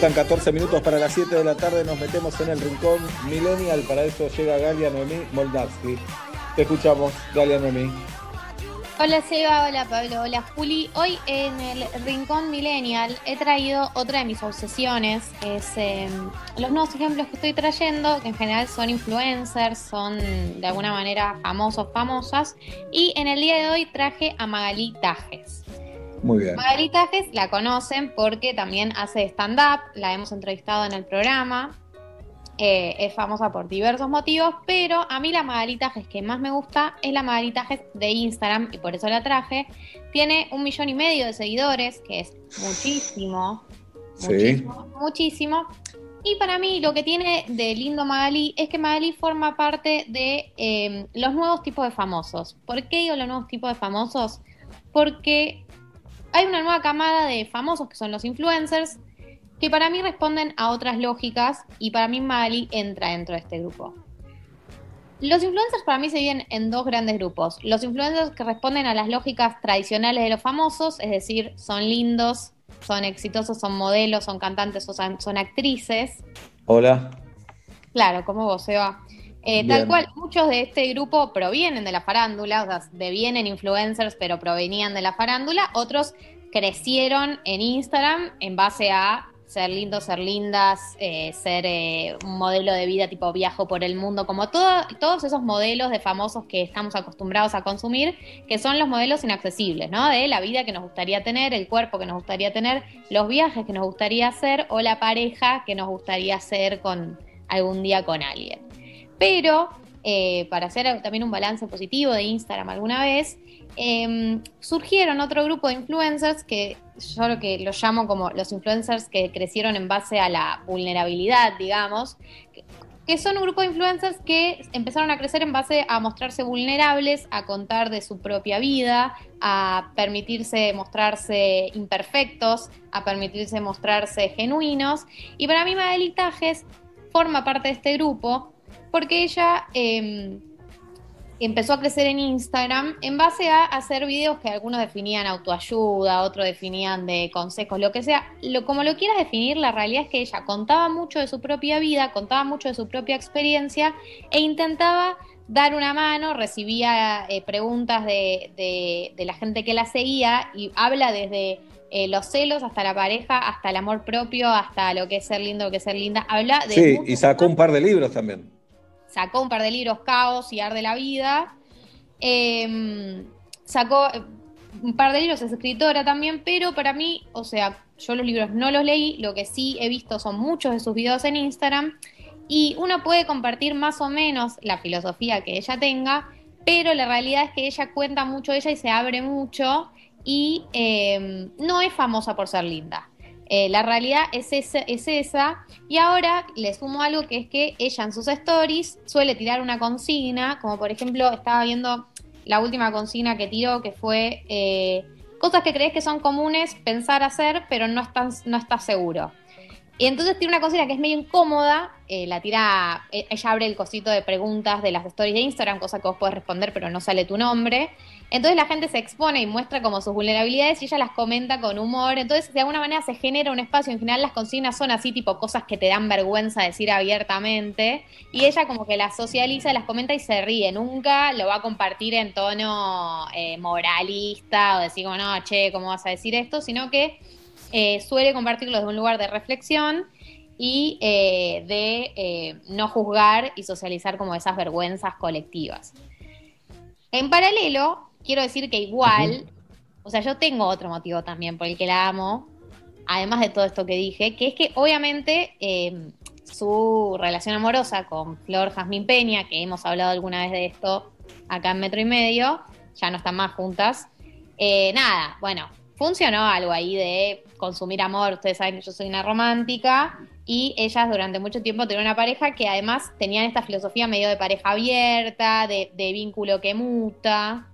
S56: Faltan 14 minutos para las 7 de la tarde nos metemos en el rincón millennial. Para eso llega Galia Noemí Moldavsky. Te escuchamos, Galia Noemí.
S57: Hola Seba, hola Pablo, hola Juli. Hoy en el Rincón Millennial he traído otra de mis obsesiones, es em, los nuevos ejemplos que estoy trayendo, que en general son influencers, son de alguna manera famosos, famosas. Y en el día de hoy traje a Magalí Tajes.
S56: Muy bien.
S57: Magalí Tajes la conocen porque también hace stand-up, la hemos entrevistado en el programa. Eh, es famosa por diversos motivos, pero a mí la Magalitajes que más me gusta es la Magalitajes de Instagram y por eso la traje. Tiene un millón y medio de seguidores, que es muchísimo, muchísimo, muchísimo. Y para mí lo que tiene de lindo Magali es que Magali forma parte de eh, los nuevos tipos de famosos. ¿Por qué digo los nuevos tipos de famosos? Porque hay una nueva camada de famosos que son los influencers, que para mí responden a otras lógicas y para mí Magali entra dentro de este grupo. Los influencers para mí se dividen en dos grandes grupos. Los influencers que responden a las lógicas tradicionales de los famosos, es decir, son lindos, son exitosos, son modelos, son cantantes, son actrices.
S56: Hola.
S57: Claro, como vos, Eva. Eh, tal cual, muchos de este grupo provienen de la farándula, o sea, devienen influencers, pero provenían de la farándula. Otros crecieron en Instagram en base a ser lindos, ser lindas, eh, ser eh, un modelo de vida tipo viajo por el mundo, como todo, todos esos modelos de famosos que estamos acostumbrados a consumir, que son los modelos inaccesibles, ¿no? De la vida que nos gustaría tener, el cuerpo que nos gustaría tener, los viajes que nos gustaría hacer o la pareja que nos gustaría hacer con algún día con alguien. Pero eh, para hacer también un balance positivo de Instagram alguna vez, Em, surgieron otro grupo de influencers que yo lo que los llamo como los influencers que crecieron en base a la vulnerabilidad, digamos, que, son un grupo de influencers que empezaron a crecer en base a mostrarse vulnerables, a contar de su propia vida, a permitirse mostrarse imperfectos, a permitirse mostrarse genuinos. Y para mí Madeline Tajes forma parte de este grupo porque ella... Em, empezó a crecer en Instagram en base a hacer videos que algunos definían autoayuda, otros definían de consejos, lo que sea. Lo, como lo quieras definir, la realidad es que ella contaba mucho de su propia vida, contaba mucho de su propia experiencia e intentaba dar una mano, recibía eh, preguntas de, la gente que la seguía y habla desde eh, los celos hasta la pareja, hasta el amor propio, hasta lo que es ser lindo, lo que es ser linda. Habla de...
S56: Sí, y sacó un par de libros también
S57: sacó un par de libros, Caos y Arde la Vida. Em, sacó eh, un par de libros, es escritora también, pero para mí, o sea, yo los libros no los leí, lo que sí he visto son muchos de sus videos en Instagram y uno puede compartir más o menos la filosofía que ella tenga, pero la realidad es que ella cuenta mucho ella y se abre mucho y em, no es famosa por ser linda. Eh, la realidad es esa, es esa. Y ahora le sumo algo que es que ella en sus stories suele tirar una consigna, como por ejemplo estaba viendo la última consigna que tiró, que fue eh, cosas que crees que son comunes pensar hacer, pero no estás, no seguro. Y entonces tiene una consigna que es medio incómoda, eh, la tira, ella abre el cosito de preguntas de las stories de Instagram, cosa que vos puedes responder, pero no sale tu nombre. Entonces la gente se expone y muestra como sus vulnerabilidades y ella las comenta con humor. Entonces de alguna manera se genera un espacio. En general las consignas son así tipo cosas que te dan vergüenza decir abiertamente. Y ella como que las socializa, las comenta y se ríe. Nunca lo va a compartir en tono eh, moralista o decir como no, che, ¿cómo vas a decir esto? Sino que eh, suele compartirlo desde un lugar de reflexión y eh, de no juzgar y socializar como esas vergüenzas colectivas. En paralelo, quiero decir que igual, o sea, yo tengo otro motivo también por el que la amo, además de todo esto que dije, que es que obviamente em, su relación amorosa con Flor Jazmín Peña, que hemos hablado alguna vez de esto acá en Metro y Medio, ya no están más juntas. Eh, nada, bueno, funcionó algo ahí de consumir amor. Ustedes saben que yo soy una romántica y ellas durante mucho tiempo tuvieron una pareja que además tenían esta filosofía medio de pareja abierta, de, de vínculo que muta.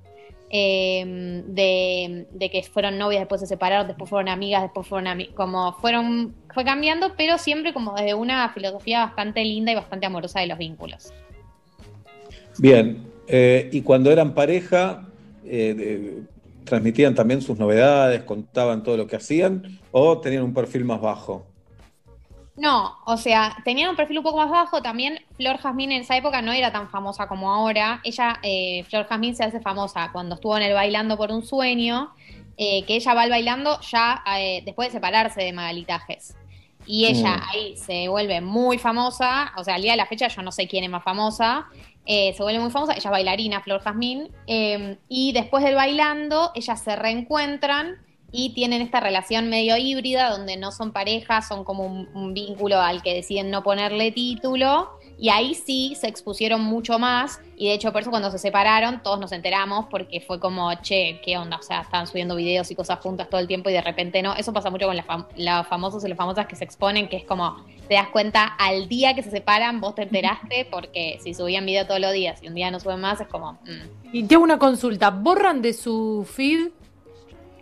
S57: Em, de, que fueron novias, después se separaron, después fueron amigas, después fueron como fueron, fue cambiando, pero siempre como desde una filosofía bastante linda y bastante amorosa de los vínculos.
S56: Bien, eh, y cuando eran pareja, eh, ¿transmitían también sus novedades, contaban todo lo que hacían o tenían un perfil más bajo?
S57: No, o sea, tenía un perfil un poco más bajo. También Flor Jazmín en esa época no era tan famosa como ahora. Ella, eh, Flor Jazmín se hace famosa cuando estuvo en el Bailando por un Sueño, eh, que ella va al bailando ya eh, después de separarse de Magalitajes. Y ella
S58: Mm.
S57: ahí se vuelve muy famosa. O sea, al día de la fecha yo no sé quién es más famosa. eh, se vuelve muy famosa. Ella es bailarina, Flor Jazmín. eh, y después del bailando, ellas se reencuentran y tienen esta relación medio híbrida donde no son parejas, son como un, un vínculo al que deciden no ponerle título. Y ahí sí se expusieron mucho más. Y de hecho, por eso cuando se separaron, todos nos enteramos porque fue como, che, ¿qué onda? O sea, estaban subiendo videos y cosas juntas todo el tiempo y de repente no. Eso pasa mucho con las fam- los famosos y las famosas que se exponen, que es como, te das cuenta al día que se separan, vos te enteraste, porque si subían video todos los días y un día no suben más, es como, mm.
S4: Y tengo una consulta. ¿Borran de su feed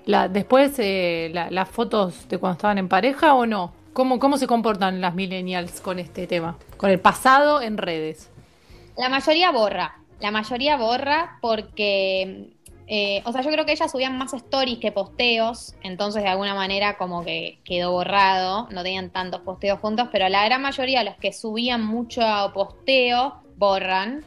S4: después eh, la- las fotos de cuando estaban en pareja o no? ¿Cómo, ¿Cómo se comportan las millennials con este tema? Con el pasado en redes.
S57: La mayoría borra. La mayoría borra porque. eh, o sea, yo creo que ellas subían más stories que posteos. Entonces, de alguna manera, como que quedó borrado. No tenían tantos posteos juntos. Pero la gran mayoría de los que subían mucho posteo borran.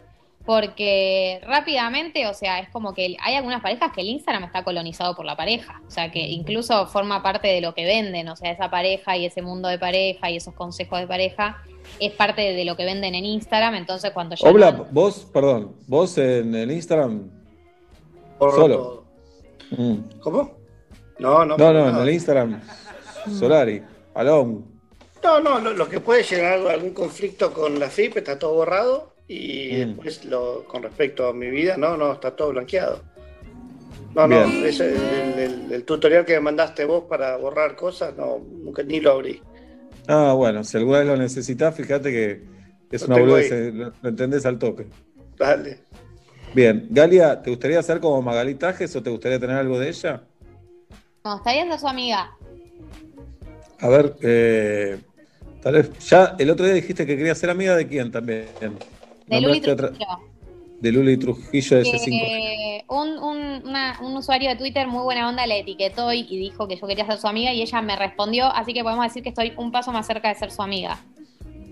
S57: Porque rápidamente, o sea, es como que hay algunas parejas que el Instagram está colonizado por la pareja. O sea, que incluso forma parte de lo que venden. O sea, esa pareja y ese mundo de pareja y esos consejos de pareja es parte de lo que venden en Instagram. Entonces, cuando ya.
S2: Obla, vos, perdón, vos en el Instagram solo. Mm.
S3: ¿Cómo? No, no.
S2: No, no, en
S3: no.
S2: el Instagram Solari, alone.
S3: No, no, lo, lo que puede llegar a algún conflicto con la FIP está todo borrado y
S2: Mm.
S3: después lo, con respecto a mi vida, no, no, está todo blanqueado. No, no,
S2: Bien.
S3: ese- el, el- el tutorial que me mandaste vos para borrar cosas, no, nunca ni lo abrí.
S2: Ah, bueno, si alguna vez lo necesitas, fíjate que es
S3: Lo
S2: una boludez, eh, lo, lo entendés al toque.
S3: Dale.
S2: Bien, Galia, ¿te gustaría hacer como Magali Tajes o te gustaría tener algo de ella?
S57: Me gustaría ser su amiga.
S2: A ver, eh, tal vez ya el otro día dijiste que querías ser amiga de quién también.
S57: De Luli Trujillo.
S2: de Luli Trujillo de
S57: Que,
S2: C5.
S57: un, un- una- un usuario de Twitter muy buena onda le etiquetó y, y dijo que yo quería ser su amiga y ella me respondió, así que podemos decir que estoy un paso más cerca de ser su amiga.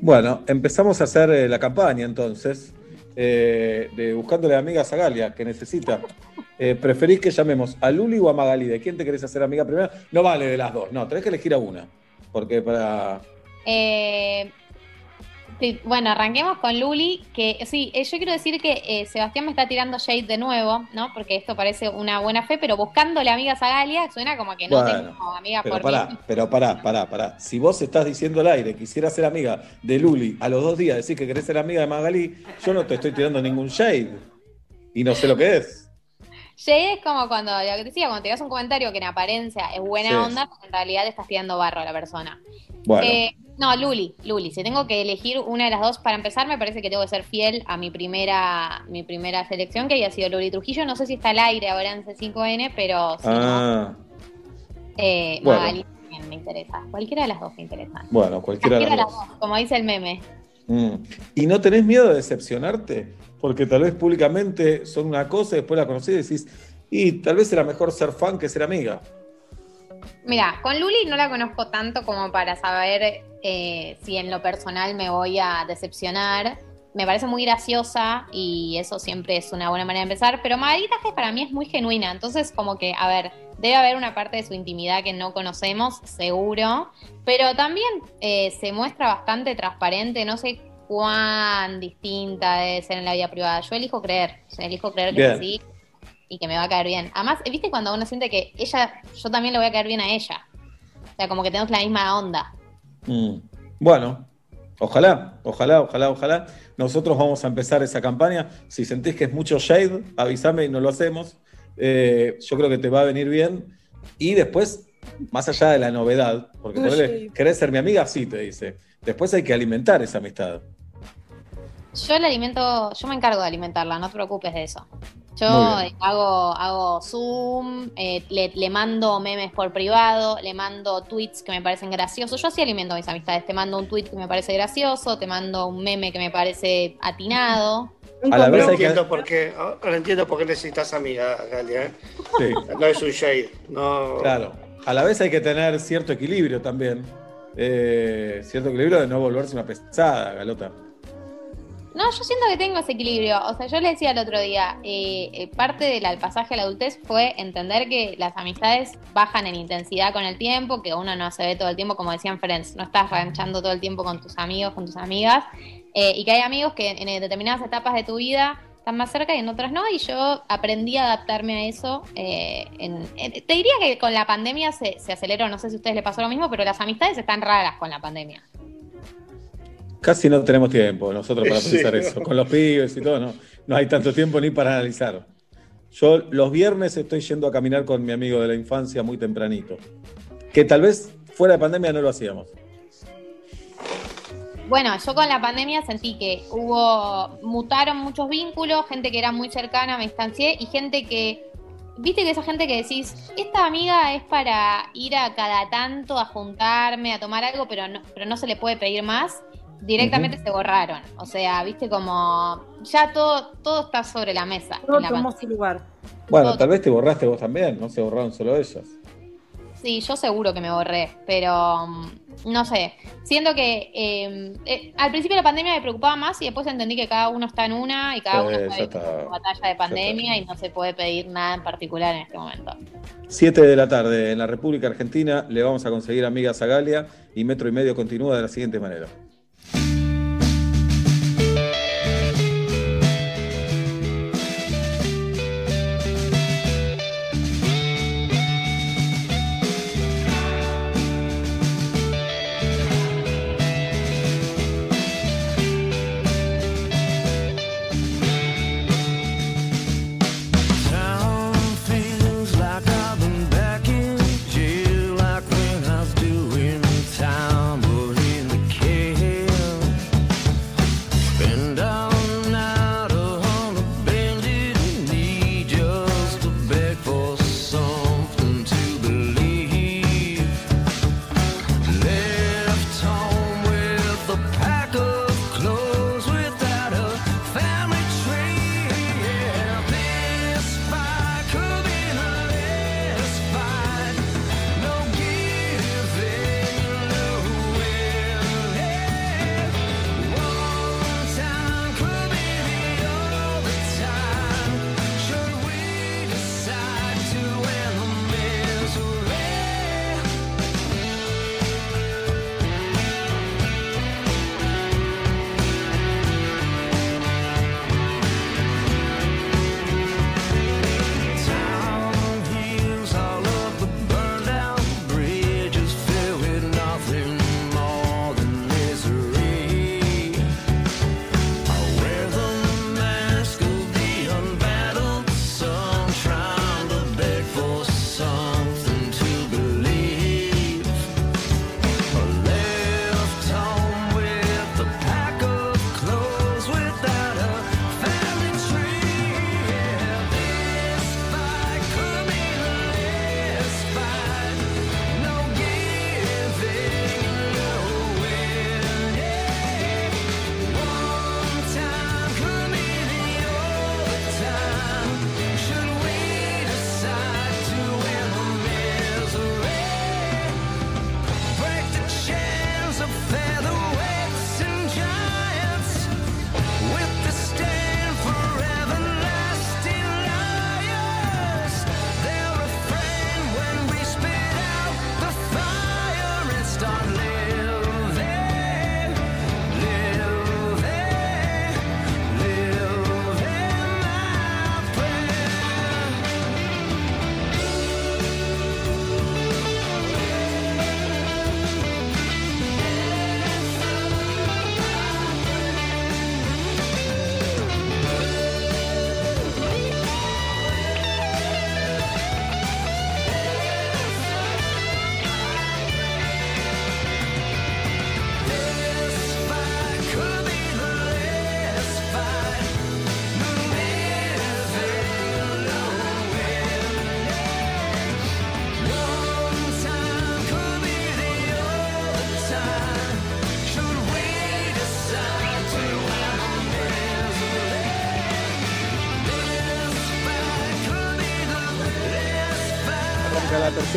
S2: Bueno, empezamos a hacer eh, la campaña entonces eh, de buscándole amigas a Galia, que necesita. Eh, ¿Preferís que llamemos a Luli o a Magali? ¿De quién te querés hacer amiga primero? No vale de las dos, no, tenés que elegir a una. Porque para.
S57: Eh, sí, bueno, arranquemos con Luli, que sí, eh, yo quiero decir que eh, Sebastián me está tirando shade de nuevo, ¿no? Porque esto parece una buena fe, pero buscándole amigas a Galia suena como que no
S2: Bueno,
S57: tengo amigas
S2: Pero
S57: por
S2: pará,
S57: mí.
S2: pero pará, pará, pará. Si vos estás diciendo al aire, quisiera ser amiga de Luli, a los dos días decir que querés ser amiga de Magali, yo no te estoy tirando ningún shade. Y no sé lo que es.
S57: Shade es como cuando, lo que te decía, cuando te das un comentario que en apariencia es buena
S2: Sí.
S57: onda, pero en realidad te estás tirando barro a la persona.
S2: Bueno.
S57: Eh, no, Luli, Luli. Si tengo que elegir una de las dos para empezar, me parece que tengo que ser fiel a mi primera, mi primera selección, que había sido Luli Trujillo. No sé si está al aire ahora en C5N, pero si no,
S2: Ah,
S57: eh,
S2: bueno.
S57: Magali me interesa. Cualquiera de las dos me interesan.
S2: bueno, cualquiera de
S57: Cualquiera
S2: las
S57: de
S2: dos.
S57: las dos, como dice el meme.
S2: Mm. ¿Y no tenés miedo de decepcionarte? Porque tal vez públicamente son una cosa y después la conocés y decís, y tal vez era mejor ser fan que ser amiga.
S57: Mira, con Luli no la conozco tanto como para saber eh, si en lo personal me voy a decepcionar. Me parece muy graciosa y eso siempre es una buena manera de empezar. Pero Margarita para mí es muy genuina. Entonces, como que, a ver, debe haber una parte de su intimidad que no conocemos, seguro. Pero también eh, se muestra bastante transparente. No sé cuán distinta debe ser en la vida privada. Yo elijo creer. O sea, elijo creer que
S2: Bien.
S57: así y que me va a caer bien. Además, ¿viste cuando uno siente que ella, yo también le voy a caer bien a ella? O sea, como que tenemos la misma onda.
S2: Mm. Bueno, ojalá, ojalá, ojalá, ojalá. Nosotros vamos a empezar esa campaña. Si sentís que es mucho shade, avísame y no lo hacemos. Eh, yo creo que te va a venir bien. Y después, más allá de la novedad, porque ponele,
S4: shade.
S2: ¿querés ser mi amiga? Sí, te dice. Después hay que alimentar esa amistad.
S57: Yo la alimento, yo me encargo de alimentarla, no te preocupes de eso. Yo eh, hago, hago Zoom, eh, le, le mando memes por privado, le mando tweets que me parecen graciosos. Yo así alimento a mis amistades. Te mando un tweet que me parece gracioso, te mando un meme que me parece atinado.
S2: A la vez
S3: Ahora
S2: hay que-
S3: entiendo, por qué, entiendo por qué necesitas amiga, Galia. ¿eh?
S2: Sí.
S3: No es un shade. No,
S2: Claro. A la vez hay que tener cierto equilibrio también. Eh, cierto equilibrio de no volverse una pesada, Galota.
S57: No, yo siento que tengo ese equilibrio. O sea, yo le decía el otro día, eh, eh, parte del pasaje a la adultez fue entender que las amistades bajan en intensidad con el tiempo, que uno no se ve todo el tiempo, como decían Friends, no estás ranchando todo el tiempo con tus amigos, con tus amigas, eh, y que hay amigos que en determinadas etapas de tu vida están más cerca y en otras no, y yo aprendí a adaptarme a eso. en- en- te diría que con la pandemia se, se aceleró, no sé si a ustedes les pasó lo mismo, pero las amistades están raras con la pandemia.
S2: Casi no tenemos tiempo nosotros para
S3: Sí.
S2: pensar eso. Con los pibes y todo, no, no hay tanto tiempo ni para analizar. Yo los viernes estoy yendo a caminar con mi amigo de la infancia muy tempranito. Que tal vez fuera de pandemia no lo hacíamos.
S57: Bueno, yo con la pandemia sentí que hubo, mutaron muchos vínculos, gente que era muy cercana, me distancié, y gente que, viste que esa gente que decís, esta amiga es para ir a cada tanto a juntarme, a tomar algo, pero no, pero no se le puede pedir más, directamente se borraron. O sea, viste como, ya todo, todo está sobre la mesa.
S4: Todo tomó su lugar.
S2: Bueno, tal vez te borraste vos también, no se borraron solo ellas.
S57: Sí, yo seguro que me borré, pero mm, no sé. Siento que eh, eh, al principio de la pandemia me preocupaba más y después entendí que cada uno está en una y cada
S2: Sí,
S57: uno está en su batalla de pandemia y no se puede pedir nada en particular en este momento.
S2: 7 de la tarde en la República Argentina le vamos a conseguir amigas a Galia y Metro y Medio continúa de la siguiente manera.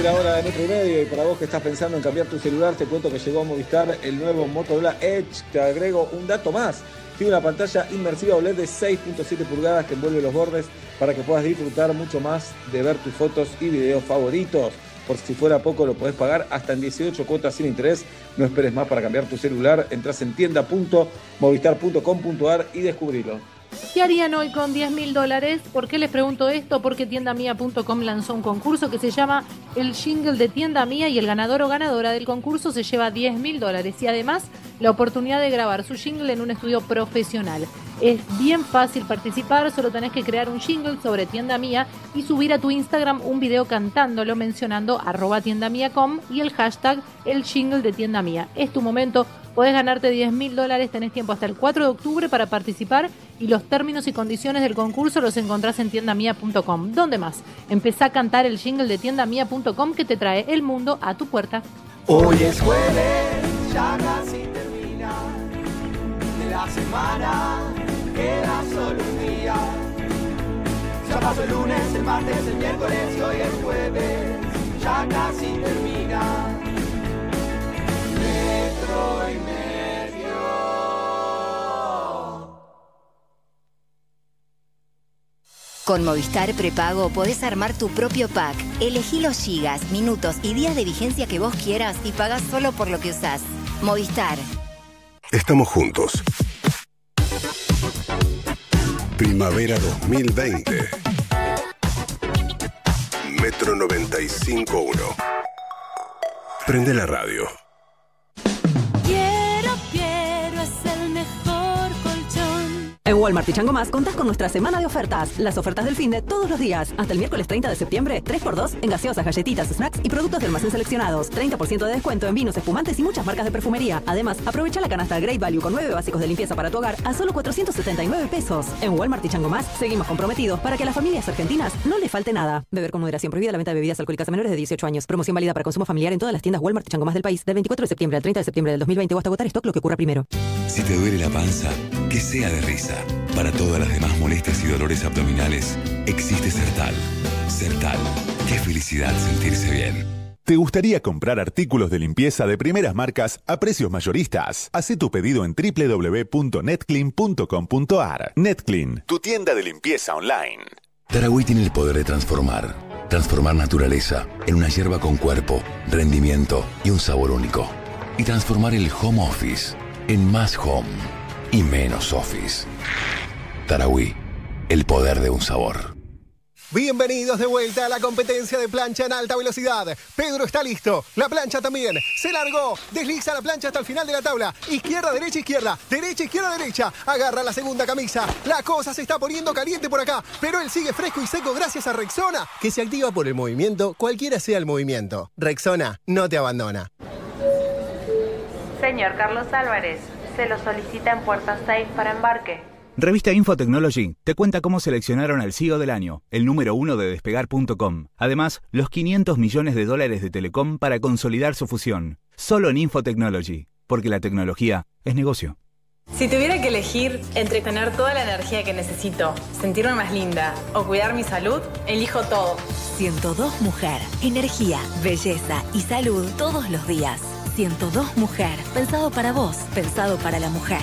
S2: La tercera hora de metro y medio y para vos que estás pensando en cambiar tu celular, te cuento que llegó a Movistar el nuevo Motorola Edge. Te agrego un dato más. Tiene una pantalla inmersiva OLED de 6.7 pulgadas que envuelve los bordes para que puedas disfrutar mucho más de ver tus fotos y videos favoritos. Por si fuera poco, lo podés pagar hasta en 18 cuotas sin interés. No esperes más para cambiar tu celular. Entrás en tienda.movistar.com.ar y descubrilo.
S4: ¿Qué harían hoy con 10 mil dólares? ¿Por qué les pregunto esto? Porque tiendamia.com lanzó un concurso que se llama El Jingle de Tienda Mía y el ganador o ganadora del concurso se lleva 10 mil dólares y además la oportunidad de grabar su jingle en un estudio profesional. Es bien fácil participar, solo tenés que crear un jingle sobre Tienda Mía y subir a tu Instagram un video cantándolo mencionando arroba tiendamia.com y el hashtag El Jingle de Tienda Mía. Es tu momento, podés ganarte 10 mil dólares, tenés tiempo hasta el 4 de octubre para participar y los términos y condiciones del concurso los encontrás en tiendamia.com. ¿Dónde más? Empezá a cantar el jingle de tiendamia.com que te trae el mundo a tu puerta.
S1: Hoy es jueves, ya casi termina. La semana queda solo un día. Ya pasó el lunes, el martes, el miércoles y hoy es jueves, ya casi termina. Metro y medio.
S13: Con Movistar Prepago podés armar tu propio pack. Elegí los gigas, minutos y días de vigencia que vos quieras y pagás solo por lo que usás. Movistar.
S26: Estamos juntos. Primavera 2020. Metro 95.1. Prende la radio.
S59: En Walmart y Chango Más contás con nuestra semana de ofertas. Las ofertas del fin de todos los días. Hasta el miércoles 30 de septiembre, 3x2 en gaseosas, galletitas, snacks y productos de almacén seleccionados. 30% de descuento en vinos, espumantes y muchas marcas de perfumería. Además, aprovecha la canasta Great Value con 9 básicos de limpieza para tu hogar a solo 479 pesos. En Walmart y Chango Más seguimos comprometidos para que a las familias argentinas no le falte nada. Beber con moderación prohibida la venta de bebidas alcohólicas a menores de 18 años. Promoción válida para consumo familiar en todas las tiendas Walmart y Chango Más del país del 24 de septiembre al 30 de septiembre del 2020 o hasta agotar stock lo que ocurra primero.
S60: Si te duele la panza, que sea de risa. Para todas las demás molestias y dolores abdominales, existe Sertal. Sertal. Qué felicidad sentirse bien.
S61: ¿Te gustaría comprar artículos de limpieza de primeras marcas a precios mayoristas? Haz tu pedido en www.netclean.com.ar. Netclean, tu tienda de limpieza online.
S60: Tarahui tiene el poder de transformar. Transformar naturaleza en una hierba con cuerpo, rendimiento y un sabor único. Y transformar el home office en más home y menos office. Tarahui, el poder de un sabor.
S37: Bienvenidos de vuelta a la competencia de plancha en alta velocidad. Pedro está listo. La plancha también. Se largó. Desliza la plancha hasta el final de la tabla. Izquierda, derecha, izquierda. Derecha, izquierda, derecha. Agarra la segunda camisa. La cosa se está poniendo caliente por acá. Pero él sigue fresco y seco gracias a Rexona, que se activa por el movimiento, cualquiera sea el movimiento. Rexona no te abandona.
S62: Señor Carlos Álvarez, se lo solicita en puerta 6 para embarque.
S63: Revista Infotechnology te cuenta cómo seleccionaron al CEO del año, el número uno de despegar.com. Además, los 500 millones de dólares de Telecom para consolidar su fusión. Solo en Infotechnology, porque la tecnología es negocio.
S64: Si tuviera que elegir entre tener toda la energía que necesito, sentirme más linda o cuidar mi salud, elijo todo.
S65: 102 Mujer. Energía, belleza y salud todos los días. 102 Mujer. Pensado para vos, pensado para la mujer.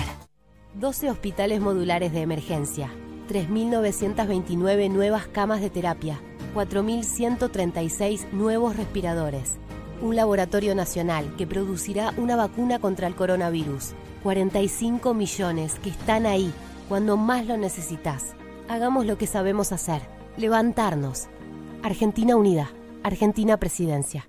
S22: 12 hospitales modulares de emergencia, 3.929 nuevas camas de terapia, 4.136 nuevos respiradores, un laboratorio nacional que producirá una vacuna contra el coronavirus, 45 millones que están ahí cuando más lo necesitas. Hagamos lo que sabemos hacer, levantarnos. Argentina Unida, Argentina Presidencia.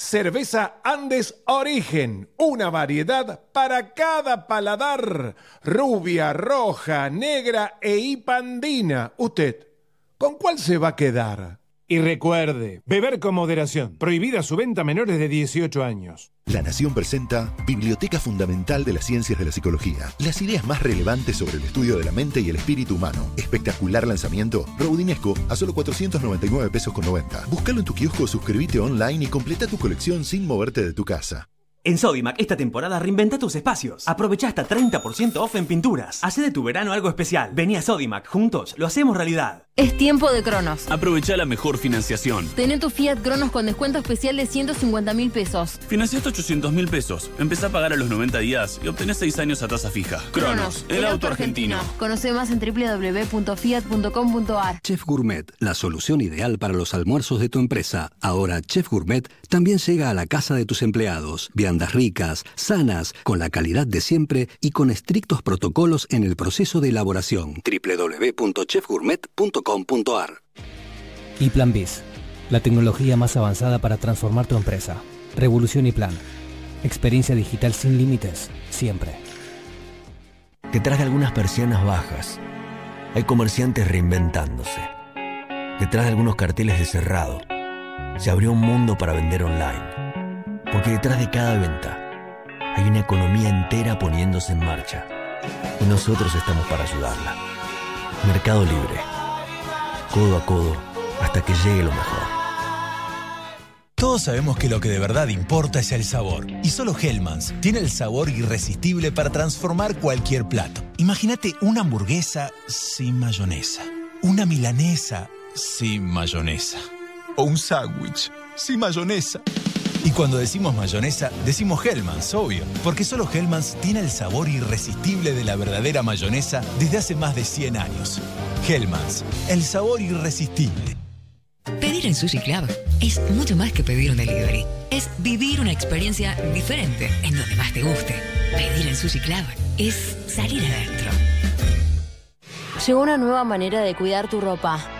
S36: Cerveza Andes Origen, una variedad para cada paladar. Rubia, roja, negra e hipandina. ¿Usted con cuál se va a quedar? Y recuerde, beber con moderación. Prohibida su venta a menores de 18 años.
S35: La Nación presenta Biblioteca Fundamental de las Ciencias de la Psicología. Las ideas más relevantes sobre el estudio de la mente y el espíritu humano. Espectacular lanzamiento. Raudinesco a solo 499 pesos con 90. Búscalo en tu kiosco, suscríbete online y completa tu colección sin moverte de tu casa.
S66: En Sodimac esta temporada reinventa tus espacios. Aprovecha hasta 30% off en pinturas. Hace de tu verano algo especial. Vení a Sodimac, juntos lo hacemos realidad.
S65: Es tiempo de Cronos.
S67: Aprovecha la mejor financiación.
S65: Tené tu Fiat Cronos con descuento especial de 150 mil pesos.
S67: Financiaste 800 mil pesos. Empezá a pagar a los 90 días y obtenés 6 años a tasa fija. Cronos, el, auto argentino.
S65: Conoce más en www.fiat.com.ar.
S63: Chef Gourmet, la solución ideal para los almuerzos de tu empresa. Ahora Chef Gourmet también llega a la casa de tus empleados. Viandas ricas, sanas, con la calidad de siempre y con estrictos protocolos en el proceso de elaboración. www.chefgourmet.com.ar
S68: Y Plan Biz, la tecnología más avanzada para transformar tu empresa. Revolución y Plan. Experiencia digital sin límites, siempre.
S69: Detrás de algunas persianas bajas, hay comerciantes reinventándose. Detrás de algunos carteles de cerrado, se abrió un mundo para vender online. Porque detrás de cada venta, hay una economía entera poniéndose en marcha. Y nosotros estamos para ayudarla. Mercado Libre. Codo a codo hasta que llegue lo mejor.
S49: Todos sabemos que lo que de verdad importa es el sabor. Y solo Hellmann's tiene el sabor irresistible para transformar cualquier plato. Imagínate una hamburguesa sin mayonesa. Una milanesa sin mayonesa. O un sándwich sin mayonesa. Y cuando decimos mayonesa, decimos Hellmann's, obvio, porque solo Hellmann's tiene el sabor irresistible de la verdadera mayonesa desde hace más de 100 años. Hellmann's, el sabor irresistible.
S70: Pedir en Sushi Club es mucho más que pedir un delivery. Es vivir una experiencia diferente en donde más te guste. Pedir en Sushi Club es salir adentro.
S65: Llegó una nueva manera de cuidar tu ropa.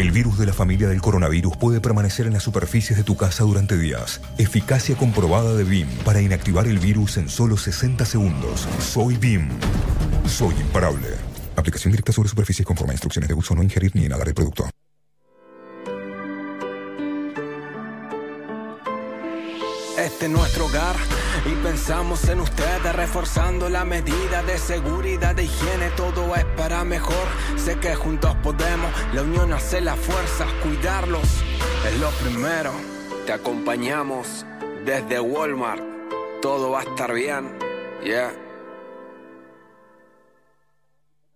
S52: El virus de la familia del coronavirus puede permanecer en las superficies de tu casa durante días. Eficacia comprobada de BIM para inactivar el virus en solo 60 segundos. Soy BIM. Soy imparable. Aplicación directa sobre superficies conforme a instrucciones de uso. No ingerir ni inhalar el producto.
S23: Este es nuestro hogar y pensamos en ustedes, reforzando la medida de seguridad de higiene. Todo es para mejor. Sé que juntos podemos, la unión hace la fuerza. Cuidarlos es lo primero. Te acompañamos desde Walmart. Todo va a estar bien. Yeah.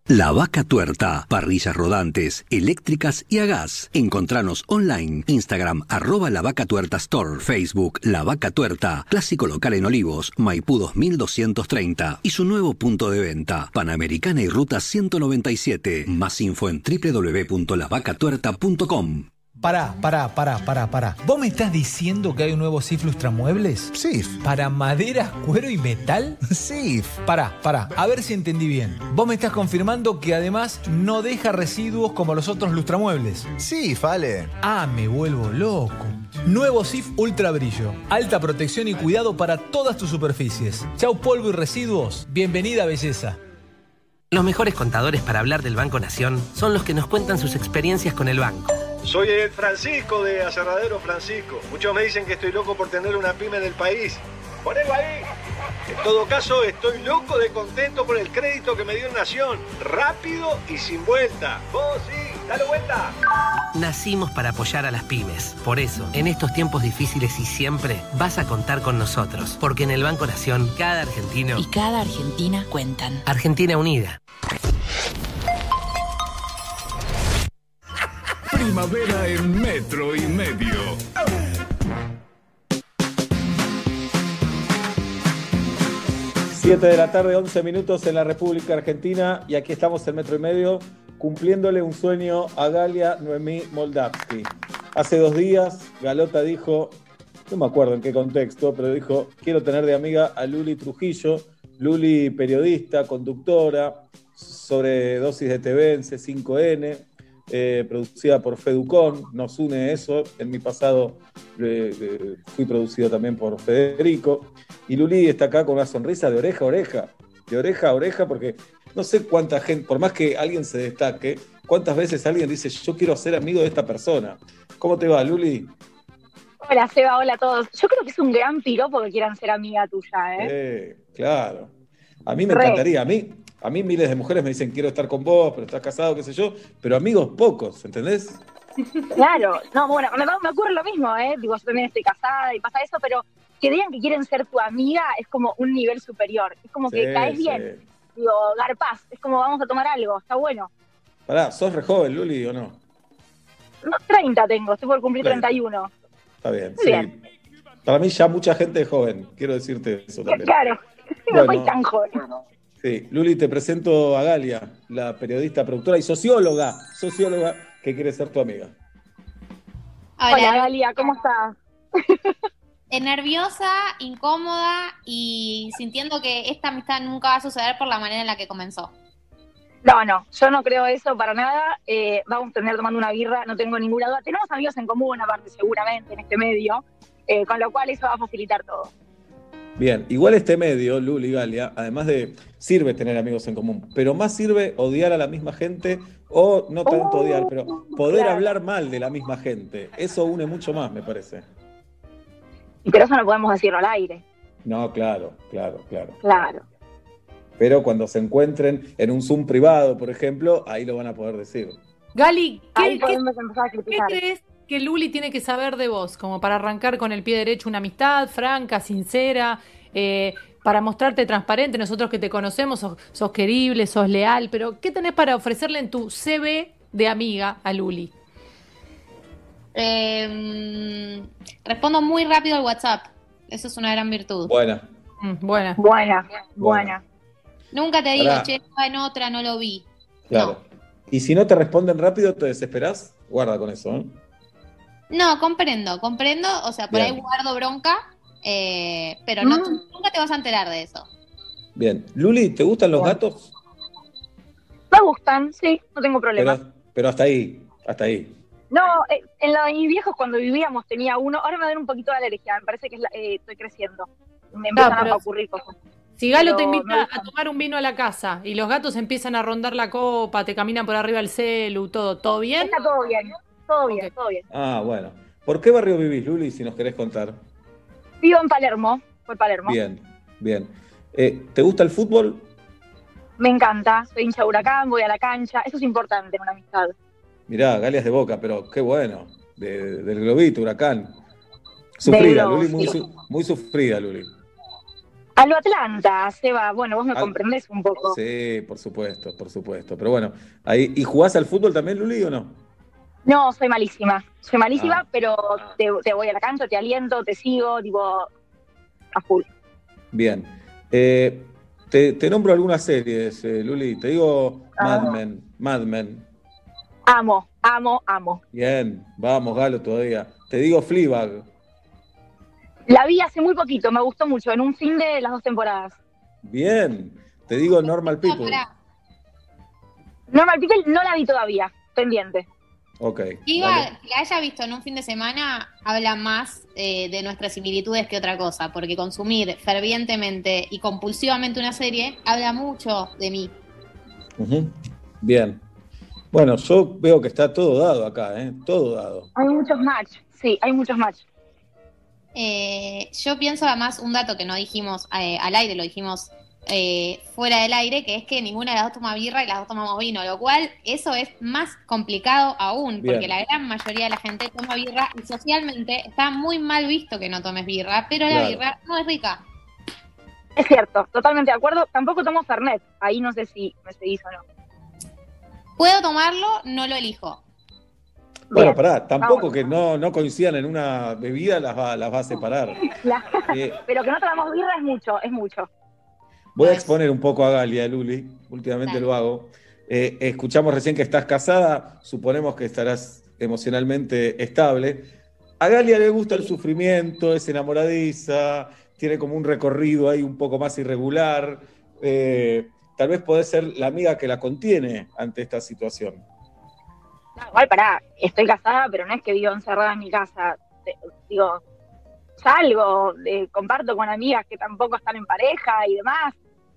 S63: La Vaca Tuerta, parrillas rodantes, eléctricas y a gas. Encontranos online, Instagram, arroba La Vaca Tuerta Store, Facebook, La Vaca Tuerta, clásico local en Olivos, Maipú 2230 y su nuevo punto de venta, Panamericana y Ruta 197. Más info en www.lavacatuerta.com.
S71: Pará, pará, pará, pará, pará. ¿Vos me estás diciendo que hay un nuevo SIF Lustramuebles?
S33: SIF.
S71: ¿Para madera, cuero y metal?
S33: SIF.
S71: Pará, pará, a ver si entendí bien. Vos me estás confirmando que además no deja residuos como los otros lustramuebles.
S33: SIF, vale.
S71: Ah, me vuelvo loco. Nuevo SIF Ultra Brillo. Alta protección y cuidado para todas tus superficies. Chau polvo y residuos. Bienvenida belleza.
S31: Los mejores contadores para hablar del Banco Nación son los que nos cuentan sus experiencias con el banco.
S32: Soy el Francisco de Aserradero Francisco. Muchos me dicen que estoy loco por tener una pyme del país. Ponelo ahí. En todo caso, estoy loco de contento por el crédito que me dio Nación. Rápido y sin vuelta. Vos sí, dale vuelta.
S31: Nacimos para apoyar a las pymes. Por eso, en estos tiempos difíciles y siempre, vas a contar con nosotros. Porque en el Banco Nación, cada argentino
S65: Y cada Argentina cuentan.
S31: Argentina Unida.
S72: Primavera en metro y medio.
S2: Siete de la tarde, 11 minutos en la República Argentina y aquí estamos en metro y medio cumpliéndole un sueño a Galia Noemí Moldavsky. Hace dos días Galota dijo, no me acuerdo en qué contexto, pero dijo, quiero tener de amiga a Luli Trujillo, Luli periodista, conductora, sobre dosis de TV en C5N, eh, producida por Feducon, nos une eso, en mi pasado eh, eh, fui producido también por Federico, y Luli está acá con una sonrisa de oreja a oreja, de oreja a oreja, porque no sé cuánta gente, por más que alguien se destaque, cuántas veces alguien dice, yo quiero ser amigo de esta persona. ¿Cómo te va, Luli?
S73: Hola, Seba, hola a todos. Yo creo que es un gran piropo que quieran ser amiga tuya, ¿eh?
S2: Eh, claro. A mí me encantaría. A mí, a mí miles de mujeres me dicen, quiero estar con vos, pero estás casado, qué sé yo. Pero amigos pocos, ¿entendés?
S73: Claro, no, bueno, me, me ocurre lo mismo, ¿eh? Digo, yo también estoy casada y pasa eso, pero que digan que quieren ser tu amiga es como un nivel superior. Es como que caes
S2: sí.
S73: bien. Digo, garpaz, es como vamos a tomar algo, está bueno.
S2: Pará, ¿sos re joven, Luli, o no?
S73: No, 30 tengo, estoy por cumplir
S2: Treinta.
S73: 31.
S2: Está bien.
S73: Muy
S2: sí.
S73: bien.
S2: Para mí ya mucha gente es joven, quiero decirte eso también.
S73: Claro, no
S2: Bueno.
S73: soy tan joven.
S2: Sí, Luli, te presento a Galia, la periodista, productora y socióloga, socióloga que quiere ser tu amiga.
S73: Hola,
S57: Hola.
S73: Galia, ¿cómo estás?
S57: Nerviosa, incómoda y sintiendo que esta amistad nunca va a suceder por la manera en la que comenzó.
S73: No, no, yo no creo eso para nada. Eh, vamos a terminar tomando una birra, no tengo ninguna duda. Tenemos amigos en común, aparte, seguramente, en este medio, eh, con lo cual eso va a facilitar todo.
S2: Bien, igual este medio, Luli Galia, además de sirve tener amigos en común, pero más sirve odiar a la misma gente o no tanto odiar, pero poder
S73: claro.
S2: hablar mal de la misma gente. Eso une mucho más, me parece.
S73: Y Pero eso no podemos decirlo al aire.
S2: No, claro, claro, claro.
S73: Claro.
S2: Pero cuando se encuentren en un Zoom privado, por ejemplo, ahí lo van a poder decir.
S4: Gali, ¿qué,
S73: Ahí
S4: qué-
S73: podemos empezar a
S4: qué
S73: criticar.
S4: crees que Luli tiene que saber de vos? Como para arrancar con el pie derecho una amistad franca, sincera, eh, para mostrarte transparente. Nosotros que te conocemos, sos, sos querible, sos leal, pero ¿qué tenés para ofrecerle en tu CV de amiga a Luli?
S57: Eh, respondo muy rápido al WhatsApp. Eso es una gran virtud.
S2: Buena.
S4: buena.
S73: Buena,
S2: buena.
S57: Nunca te digo, che, en otra, no lo vi.
S2: Claro. Y si no te responden rápido, ¿te desesperás? Guarda con eso, ¿eh?
S57: No, comprendo, comprendo. O sea, por
S2: Bien.
S57: ahí guardo bronca, eh, pero no,
S73: Mm.
S57: nunca te vas a enterar de eso.
S2: Bien. Luli, ¿te gustan los gatos?
S73: Me gustan, sí, no tengo problema.
S2: Pero, pero hasta ahí, hasta ahí.
S73: No, eh, en la de mis viejos cuando vivíamos tenía uno, ahora me dan un poquito de alergia, me parece que es la- eh, estoy creciendo. Me empiezan
S4: pero-
S73: a ocurrir cosas.
S4: Si Galo
S73: Pero
S4: te invita a tomar un vino a la casa y los gatos empiezan a rondar la copa, te caminan por arriba el celu, todo, ¿todo bien?
S73: Está todo bien, todo bien, todo bien.
S2: Ah, bueno. ¿Por qué barrio vivís, Luli, si nos querés contar?
S73: Vivo en Palermo, por Palermo.
S2: Bien, bien. Eh, ¿Te gusta el fútbol?
S73: Me encanta, soy hincha de huracán, voy a la cancha, eso es importante en una amistad.
S2: Mirá, Galias de Boca, pero qué bueno. De- del globito, huracán. Sufrida,
S73: Globo,
S2: Luli, muy,
S73: sí.
S2: su- muy sufrida, Luli.
S73: A lo Atlanta, Seba, bueno, vos me
S2: Al-
S73: comprendés un poco.
S2: Sí, por supuesto, por supuesto. Pero bueno, ahí, ¿y jugás al fútbol también, Luli, o no?
S73: No, soy malísima, soy malísima,
S2: Ah.
S73: pero te, te voy a la cancha, te aliento, te sigo, tipo, a full.
S2: Bien. Eh, te, te nombro algunas series, eh, Luli. Te digo
S73: Ah.
S2: Mad Men. Mad Men.
S73: Amo, amo, amo.
S2: Bien, vamos, Galo, todavía. Te digo Fleabag.
S73: La vi hace muy poquito, me gustó mucho, en un fin de las dos temporadas.
S2: Bien. Te digo Normal People.
S73: Normal People no la vi todavía, pendiente.
S2: Ok.
S57: Que la haya visto en un fin de semana habla más eh, de nuestras similitudes que otra cosa, porque consumir fervientemente y compulsivamente una serie habla mucho de mí.
S2: Bien. Bueno, yo veo que está todo dado acá, ¿eh? Todo dado.
S73: Hay muchos match, sí, hay muchos match.
S57: Eh, yo pienso además un dato que no dijimos eh, al aire, lo dijimos eh, fuera del aire, que es que ninguna de las dos toma birra y las dos tomamos vino, lo cual eso es más complicado aún,
S2: Bien.
S57: porque la gran mayoría de la gente toma birra y socialmente está muy mal visto que no tomes birra, pero la birra no es rica.
S73: Es cierto, totalmente de acuerdo. Tampoco tomo Fernet, ahí no sé si me seguís o no.
S57: Puedo tomarlo, no lo elijo.
S2: Bueno,
S73: Bien.
S2: pará, tampoco
S73: Vamos.
S2: que no, no coincidan en una bebida las va, las va a separar.
S73: La-
S2: Eh,
S73: Pero que no tomamos birra es mucho, es mucho.
S2: Voy a exponer un poco a Galia, Luli, últimamente lo hago. Eh, escuchamos recién que estás casada, suponemos que estarás emocionalmente estable. A Galia le gusta el sufrimiento, es enamoradiza, tiene como un recorrido ahí un poco más irregular. Eh, tal vez podés ser la amiga que la contiene ante esta situación.
S73: No, igual, pará, estoy casada, pero no es que vivo encerrada en mi casa. Te- Digo, salgo, eh, comparto con amigas que tampoco están en pareja y demás.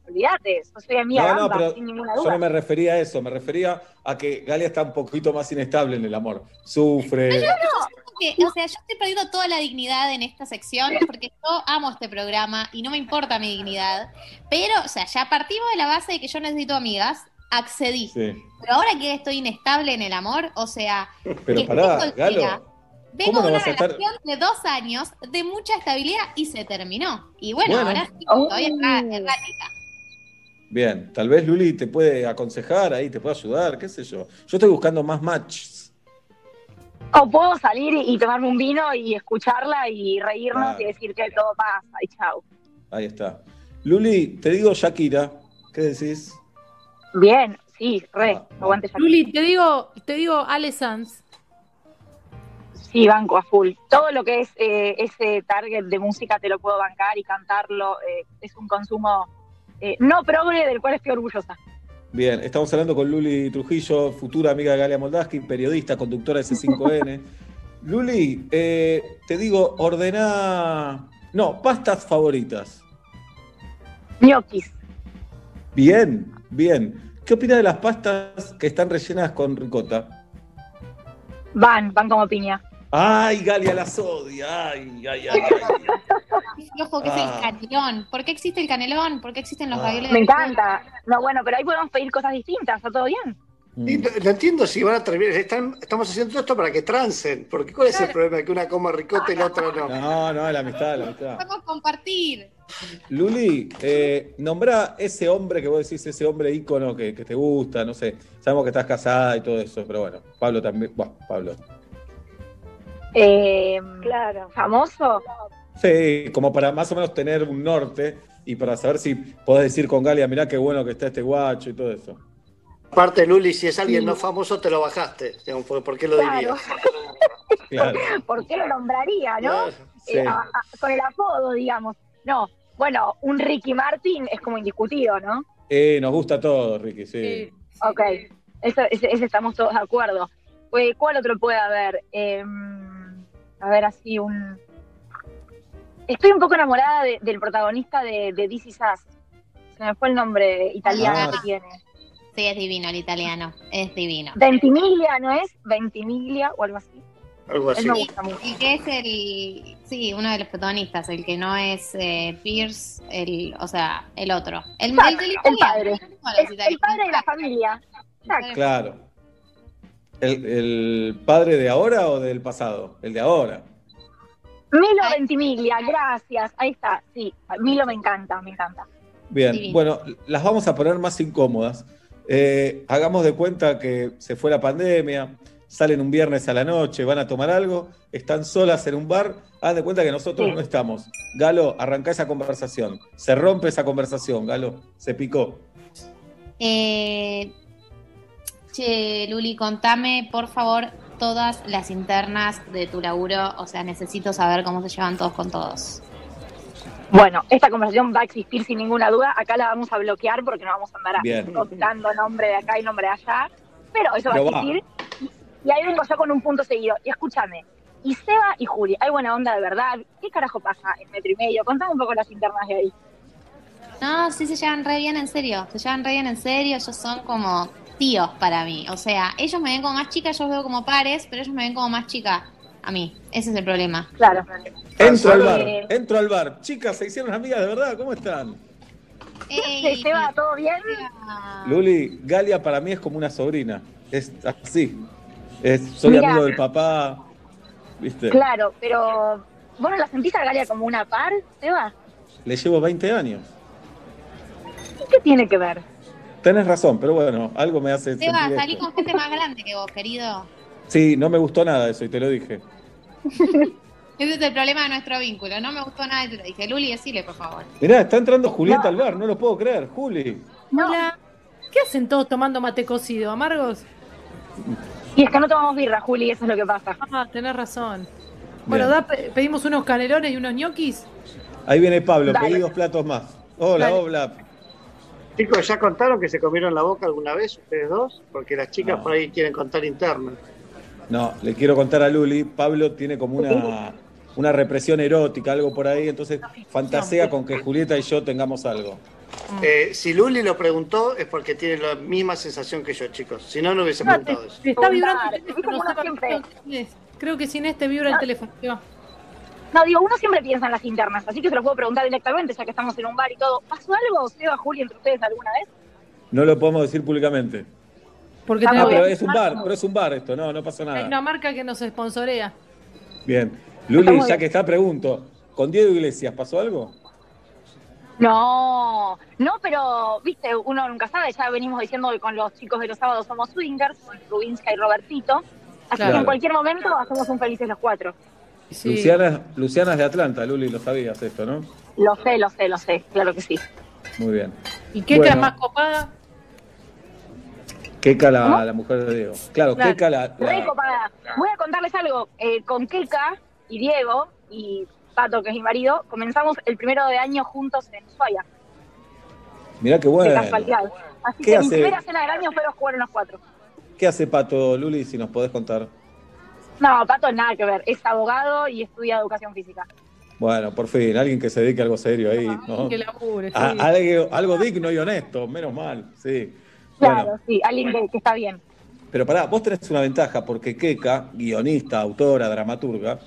S73: Olvídate, yo soy amiga
S2: No,
S73: de
S2: no, pero
S73: sin ninguna
S2: yo
S73: duda.
S2: no me refería a eso, me refería a que Galia está un poquito más inestable en el amor. Sufre.
S57: Yo siento que, o sea, yo estoy perdiendo toda la dignidad en esta sección porque yo amo este programa y no me importa mi dignidad. Pero, o sea, ya partimos de la base de que yo necesito amigas, accedí.
S2: Sí.
S57: Pero ahora que estoy inestable en el amor, o sea,
S2: Pero
S57: que
S2: pará,
S57: estoy soltera,
S2: Galo.
S57: vengo
S2: ¿Cómo no
S57: de una
S2: vas a estar-
S57: relación de dos años de mucha estabilidad y se terminó. Y bueno,
S2: Bueno.
S57: ahora sí, todavía está errática.
S2: Bien, tal vez Luli te puede aconsejar ahí, te puede ayudar, qué sé yo. Yo estoy buscando más matches.
S73: O puedo salir y, tomarme un vino y escucharla y reírnos
S2: Claro.
S73: y decir que todo pasa y chau.
S2: Ahí está. Luli, te digo Shakira, ¿qué decís?
S73: Bien, sí, re,
S2: Ah,
S73: aguante ya.
S4: Luli, te digo, te digo Ale Sanz.
S73: Sí, banco a full. Todo lo que es eh, ese target de música te lo puedo bancar y cantarlo. eh, es un consumo eh, no progre del cual estoy orgullosa.
S2: Bien, estamos hablando con Luli Trujillo, futura amiga de Galia Moldaski, periodista, conductora de C5N. Luli, eh, te digo, ordená. No, pastas favoritas.
S73: Ñoquis.
S2: Bien, bien. ¿Qué opinas de las pastas que están rellenas con ricota?
S73: Van, van como piña.
S2: Ay, Galia las odia. Ay, ay, ay. ay.
S57: Qué flojo que es
S2: Ah.
S57: el canelón. ¿Por qué existe el canelón? ¿Por qué existen los
S2: Ah.
S57: ravioles?
S73: Me encanta. No, bueno, pero ahí podemos pedir cosas distintas, ¿está todo bien?
S2: Mm.
S3: Y no, no entiendo si van a terminar. Están, estamos haciendo todo esto para que trancen. Porque ¿cuál es el problema? Que una coma ricota y la otra no.
S2: No, no, la amistad, la amistad.
S57: Podemos compartir.
S2: Luli, eh, nombrá ese hombre que vos decís, ese hombre ícono que, que te gusta, no sé. Sabemos que estás casada y todo eso, pero bueno, Pablo también. Bueno, Pablo.
S73: Eh, claro. ¿Famoso?
S2: Sí, como para más o menos tener un norte y para saber si podés decir con Galia, mirá qué bueno que está este guacho y todo eso.
S3: Aparte, Luli, si es alguien no famoso, te lo bajaste. ¿Por, qué lo
S73: Claro.
S3: dirías?
S2: Claro.
S73: ¿Por qué lo nombraría, no?
S3: Claro,
S2: sí.
S73: Eh, a- a- con el apodo, digamos. No, bueno, un Ricky Martin es como indiscutido, ¿no?
S2: Eh, nos gusta todo, Ricky, sí.
S73: Ok, eso, ese, ese estamos todos de acuerdo. Eh, ¿Cuál otro puede haber? Eh, a ver, así un... Estoy un poco enamorada de- del protagonista de, de This Is Us. Se me fue el nombre italiano
S2: Ah.
S73: que tiene.
S57: Sí, es divino el italiano. Es divino.
S73: Ventimiglia, ¿no es? Ventimiglia o algo así.
S3: Algo así.
S73: Él me gusta mucho.
S57: Y que es el, sí, uno de los protagonistas, el que no es eh, Pierce, el, o sea, el otro. El,
S73: padre. el padre de la familia. Jack.
S2: Claro. ¿El, el padre de ahora o del pasado? El de ahora.
S73: Milo Ventimiglia, gracias. Ahí está, sí. Milo me encanta, me encanta.
S2: Bien,
S73: Divino.
S2: bueno, las vamos a poner más incómodas. Eh, hagamos de cuenta que se fue la pandemia, salen un viernes a la noche, van a tomar algo, están solas en un bar, hagan de cuenta que nosotros
S73: Sí.
S2: no estamos. Galo, arranca esa conversación. Se rompe esa conversación, Galo, se picó.
S57: Eh, che, Luli, contame, por favor, todas las internas de tu laburo. O sea, necesito saber cómo se llevan todos con todos.
S73: Bueno, esta conversación va a existir sin ninguna duda. Acá la vamos a bloquear porque no vamos a andar
S2: Bien.
S73: contando nombre de acá y nombre de allá. Pero eso
S2: Pero
S73: va
S2: va.
S73: a existir. Y ahí vengo yo con un punto seguido. Y escúchame, y Seba y Juli, ¿hay buena onda de verdad? ¿Qué carajo pasa en metro y medio? Contame un poco las internas de ahí.
S57: No, sí se llevan re bien en serio. Se llevan re bien en serio. Ellos son como tíos para mí. O sea, ellos me ven como más chica, yo los veo como pares, pero ellos me ven como más chica a mí. Ese es el problema.
S73: Claro.
S2: Entro al bar,
S73: Eh,
S2: entro al bar. Chicas, ¿se hicieron amigas de verdad? ¿Cómo están?
S57: Ey,
S73: Seba, ¿todo bien?
S2: Luli, Galia para mí es como una sobrina. Es así. Es, soy
S73: Mirá.
S2: amigo del papá. ¿Viste?
S73: Claro, pero ¿vos no la sentís a Galia como una par, Seba?
S2: Le llevo 20 años.
S73: ¿Y qué tiene que ver?
S2: Tenés razón, pero bueno, algo me hace
S57: Seba, salí
S2: esto.
S57: con gente más grande que vos, querido.
S2: Sí, no me gustó nada eso y te lo dije.
S57: Ese es el problema de nuestro vínculo. No me gustó nada y te lo dije. Luli, decile, por favor.
S2: Mirá, está entrando Julieta al bar, no lo puedo creer, Juli.
S4: Hola. ¿Qué hacen todos tomando mate cocido, amargos?
S73: Y es que no tomamos birra, Juli, eso es lo que pasa.
S4: Ah, tenés razón. Bueno, da- pedimos unos canelones y unos ñoquis.
S2: Ahí viene Pablo,
S73: Dale.
S2: pedí dos platos más. Hola,
S4: Dale.
S2: hola.
S3: Chicos, ¿ya contaron que se comieron la boca alguna vez ustedes dos? Porque las chicas
S2: No.
S3: por ahí quieren contar interno.
S2: No, le quiero contar a Luli, Pablo tiene como una, una represión erótica, algo por ahí, entonces fantasea con que Julieta y yo tengamos algo.
S3: Eh, si Luli lo preguntó es porque tiene la misma sensación que yo, chicos. Si no, no hubiese preguntado eso.
S4: está vibrando el teléfono. creo que sin es- Creo que sin este vibra el teléfono.
S73: No, digo, uno siempre piensa en las internas, así que se lo puedo preguntar directamente, ya que estamos en un bar y todo. ¿Pasó algo, Seba, Juli, entre ustedes alguna vez?
S2: No lo podemos decir públicamente.
S4: Porque
S73: Ah,
S2: Ah,
S4: tenemos-
S2: pero es un bar, pero es un bar esto, no, no pasa
S4: hay
S2: nada.
S4: una marca que nos sponsorea.
S2: Bien. Luli, ya que está, pregunto, ¿con Diego Iglesias pasó algo?
S73: No, no, pero, viste, uno nunca sabe, ya venimos diciendo que con los chicos de los sábados somos swingers, con Rubinska y Robertito, así
S2: Claro.
S73: que en cualquier momento hacemos un felices los cuatro.
S4: Sí.
S2: Luciana, Luciana es de Atlanta, Luli, lo sabías esto, ¿no?
S73: Lo sé, lo sé, lo sé, claro que sí.
S2: Muy bien.
S4: ¿Y qué
S2: Bueno.
S4: es más copada?
S2: Keka, la, la mujer de Diego. Claro,
S73: Claro.
S2: Keka, la, la-
S73: Re copada. Voy a contarles algo. Eh, con Keka y Diego y Pato, que es mi marido, comenzamos el primero de año juntos en Ushuaia,
S2: Mirá qué
S73: de
S2: bueno.
S73: casualidad. Así
S2: ¿Qué
S73: que mi
S2: hace?
S73: primera cena del año fue los jugar los cuatro.
S2: ¿Qué hace Pato, Luli, si nos podés contar?
S73: No, Pato nada que ver. Es abogado y estudia educación física.
S2: Bueno, por fin, alguien que se dedique a algo serio ahí, ¿no?
S4: Que labure, sí.
S2: A- algo, algo digno y honesto, menos mal, sí.
S73: Claro,
S2: Bueno,
S73: sí, alguien que, que está bien.
S2: pero pará, vos tenés una ventaja porque Keka, guionista, autora, dramaturga,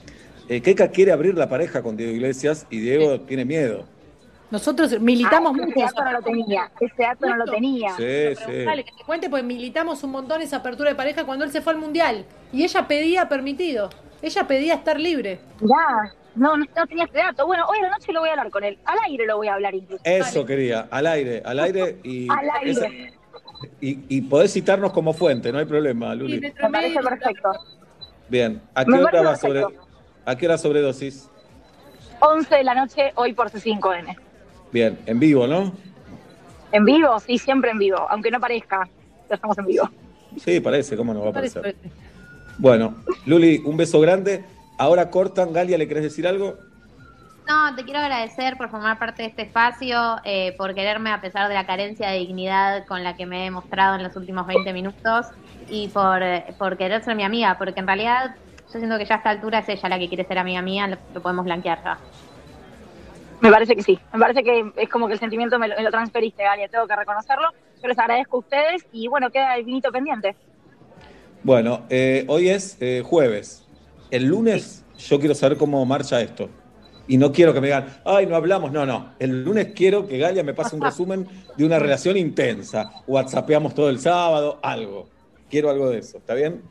S2: eh, Keka quiere abrir la pareja con Diego Iglesias y Diego tiene miedo.
S4: Nosotros militamos
S73: Ah,
S4: mucho.
S73: Ese dato no lo tenía. Ese dato no lo tenía.
S2: Sí, sí.
S4: Que te cuente, pues militamos un montón esa apertura de pareja cuando él se fue al mundial. Y ella pedía permitido. Ella pedía estar libre.
S73: Ya, no, no, no tenía ese dato. Bueno, hoy a la noche lo voy a hablar con él. Al aire lo voy a hablar incluso.
S2: Eso quería, al aire, al aire y,
S73: Al aire.
S2: esa- y, y podés citarnos como fuente, no hay problema, Luli.
S73: Me parece perfecto.
S2: Bien, ¿a qué hora sobre, a qué hora sobredosis?
S73: 11 de la noche hoy por C5N.
S2: Bien, en vivo, ¿no?
S73: En vivo, sí, siempre en vivo. Aunque no parezca, ya estamos en vivo.
S2: Sí, parece, ¿cómo no va a
S4: Parece-
S2: parecer? Bueno, Luli, un beso grande. Ahora cortan, Galia, ¿le querés decir algo?
S57: No, te quiero agradecer por formar parte de este espacio, eh, por quererme a pesar de la carencia de dignidad con la que me he mostrado en los últimos 20 minutos y por, por querer ser mi amiga, porque en realidad yo siento que ya a esta altura es ella la que quiere ser amiga mía, lo, lo podemos blanquear ya.
S73: Me parece que sí. Me parece que es como que el sentimiento me lo, me lo transferiste, Galia. Tengo que reconocerlo. Yo les agradezco a ustedes y bueno, queda el vinito pendiente.
S2: Bueno, eh, hoy es eh, jueves. El lunes yo quiero saber cómo marcha esto. Y no quiero que me digan, ay, no hablamos. No, no. El lunes quiero que Galia me pase un resumen de una relación intensa. WhatsAppeamos todo el sábado, algo. Quiero algo de eso. ¿Está bien?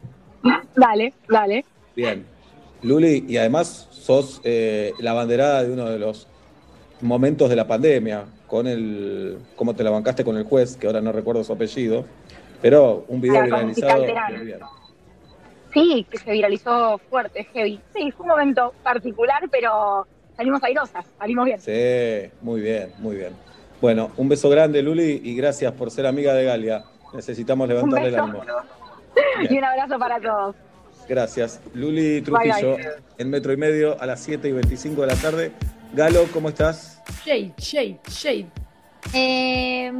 S73: Dale, dale.
S2: Bien. Luli, y además sos eh, la banderada de uno de los momentos de la pandemia, con el. cómo te la bancaste con el juez, que ahora no recuerdo su apellido, pero un video viralizado.
S73: Sí, que se viralizó fuerte, heavy. Sí, fue un momento particular, pero salimos airosas, salimos bien.
S2: Sí, muy bien, muy bien. Bueno, un beso grande, Luli, y gracias por ser amiga de Galia. Necesitamos levantarle el ánimo.
S73: Y un abrazo para todos.
S2: Gracias. Luli
S73: Bye,
S2: Trujillo,
S73: bye.
S2: en metro y medio a las 7 y 25 de la tarde. Galo, ¿cómo estás?
S4: Shade, shade, shade.
S57: Eh,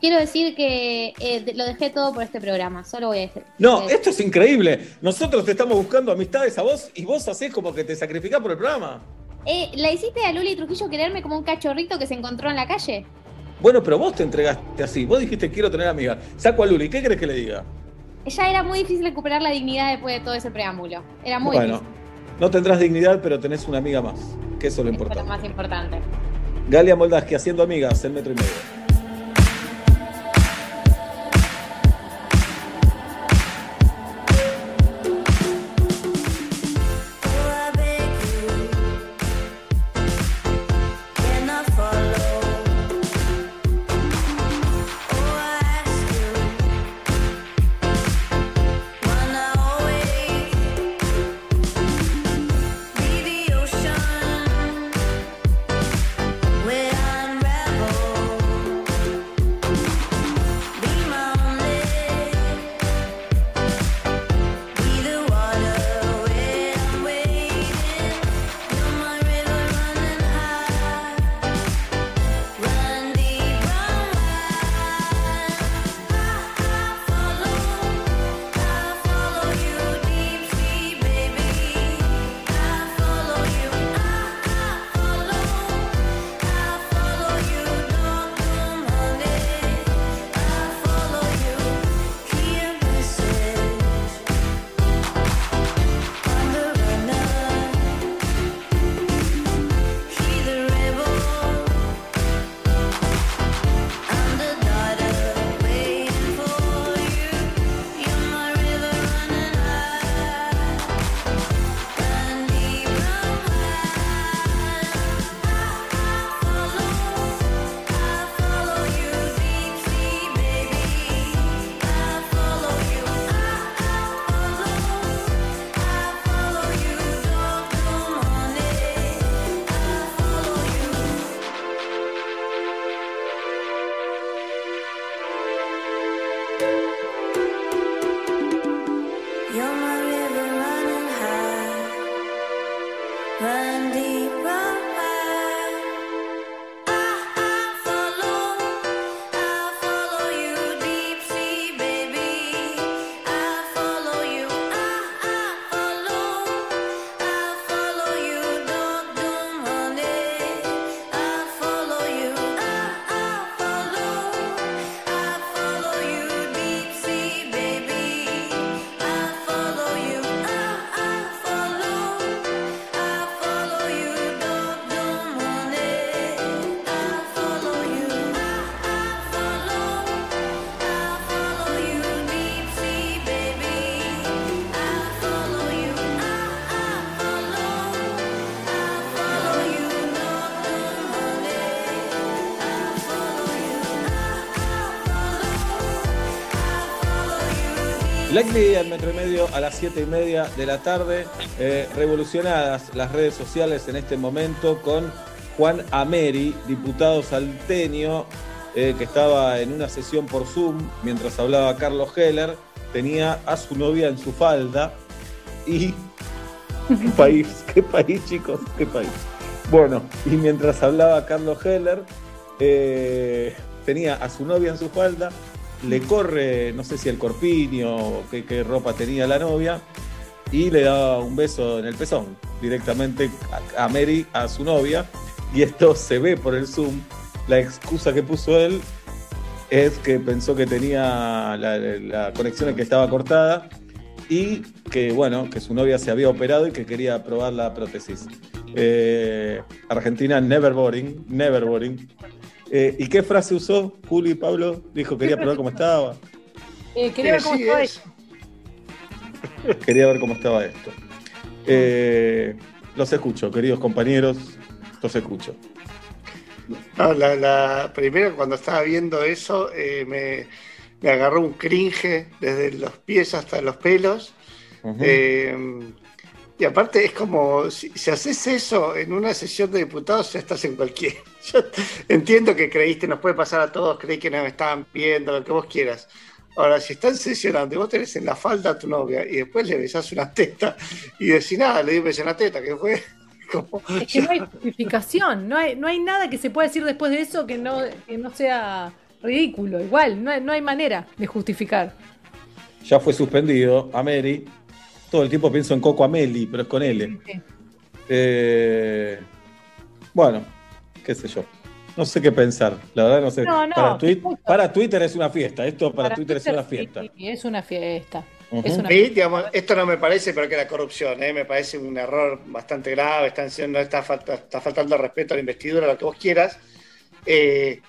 S57: quiero decir que eh, lo dejé todo por este programa, solo voy a decir.
S2: No,
S57: eh,
S2: esto es increíble. Nosotros te estamos buscando amistades a vos y vos hacés como que te sacrificás por el programa.
S57: eh, ¿La hiciste a Luli Trujillo quererme como un cachorrito que se encontró en la calle?
S2: Bueno, pero vos te entregaste así. Vos dijiste quiero tener amiga. Saco a Luli, ¿qué querés que le diga?
S57: Ya era muy difícil recuperar la dignidad después de todo ese preámbulo. Era muy
S2: bueno,
S57: difícil.
S2: No tendrás dignidad, pero tenés una amiga más. Que eso es lo
S57: Eso es lo
S2: importante.
S57: más importante.
S2: Galia Moldaski haciendo amigas en metro y medio. Likely al metro y medio a las 7 y media de la tarde. Eh, revolucionadas las redes sociales en este momento con Juan Ameri, diputado salteño, eh, que estaba en una sesión por Zoom mientras hablaba Carlos Heller. Tenía a su novia en su falda y. ¿Qué país? ¿Qué país, chicos? ¿Qué país? Bueno, y mientras hablaba Carlos Heller, eh, tenía a su novia en su falda, le corre, no sé si el corpiño o qué, ropa tenía la novia, y le da un beso en el pezón directamente a, Mary, a su novia, y esto se ve por el Zoom. La excusa que puso él es que pensó que tenía la, la conexión que estaba cortada y que bueno, que su novia se había operado y que quería probar la prótesis. Eh, Argentina never boring, never boring. Eh, ¿Y qué frase usó Juli y Pablo? Dijo quería probar cómo estaba.
S4: Eh, quería ver cómo
S3: Sí,
S4: estaba
S3: es.
S2: Quería ver cómo estaba esto. Eh, los escucho, queridos compañeros, los escucho.
S3: No, la, la- primero cuando estaba viendo eso eh, me, me agarró un cringe desde los pies hasta los pelos. Eh, y aparte es como, si, si haces eso en una sesión de diputados, ya estás en cualquier... Yo entiendo que creíste, nos puede pasar a todos, creí que nos estaban viendo, lo que vos quieras. Ahora, si están sesionando y vos tenés en la falda a tu novia y después le besás una teta y decís, nada, le di un beso en la teta, que fue como...
S4: Es que no hay justificación, no hay, no hay nada que se pueda decir después de eso que no, que no sea ridículo. Igual, no hay, no hay manera de justificar.
S2: Ya fue suspendido a Mary. Todo el tiempo pienso en Coco Ameli, pero es con L. Eh, bueno, qué sé yo. No sé qué pensar. La verdad no sé.
S4: No, no,
S2: para, Twi-
S4: escucha.
S2: para Twitter es una fiesta. Esto para,
S4: Para
S2: Twitter, es una fiesta.
S4: sí, es una fiesta. Es una
S3: digamos, esto no me parece, pero que la corrupción, ¿eh? me parece un error bastante grave, están siendo, está, falta- está faltando respeto a la investidura, lo que vos quieras. Eh,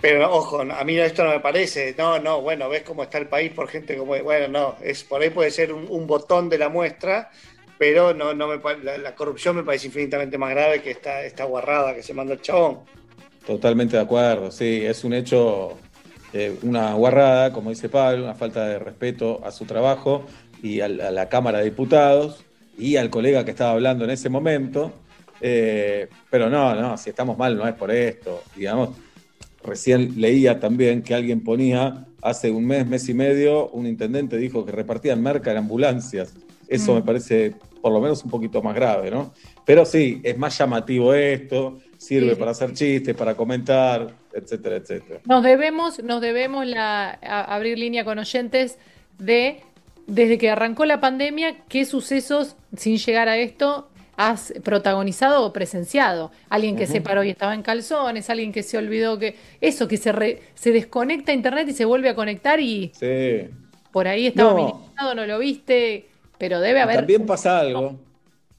S3: pero ojo, a mí esto no me parece, no, no, bueno, ves cómo está el país por gente como, bueno, no, es por ahí puede ser un, botón de la muestra, pero no, no me, la, la corrupción me parece infinitamente más grave que esta, esta guarrada que se manda el chabón.
S2: Totalmente de acuerdo, sí, es un hecho, eh, una guarrada, como dice Pablo, una falta de respeto a su trabajo y al- a, la Cámara de Diputados y al colega que estaba hablando en ese momento. Eh, pero no, no, si estamos mal no es por esto. Digamos, recién leía también que alguien ponía, hace un mes, mes y medio, un intendente dijo que repartían merca en ambulancias. Eso
S4: Mm.
S2: me parece por lo menos un poquito más grave, ¿no? Pero sí, es más llamativo esto, sirve
S4: Sí.
S2: para hacer chistes, para comentar, etcétera, etcétera.
S4: Nos debemos, nos debemos la, abrir línea con oyentes de desde que arrancó la pandemia, qué sucesos, sin llegar a esto, has protagonizado o presenciado. Alguien que se paró y estaba en calzones, alguien que se olvidó que. Eso, que se, re- se desconecta a internet y se vuelve a conectar y
S2: Sí.
S4: por ahí estaba
S2: No.
S4: minimizado, no lo viste, pero debe haber.
S2: También pasa algo,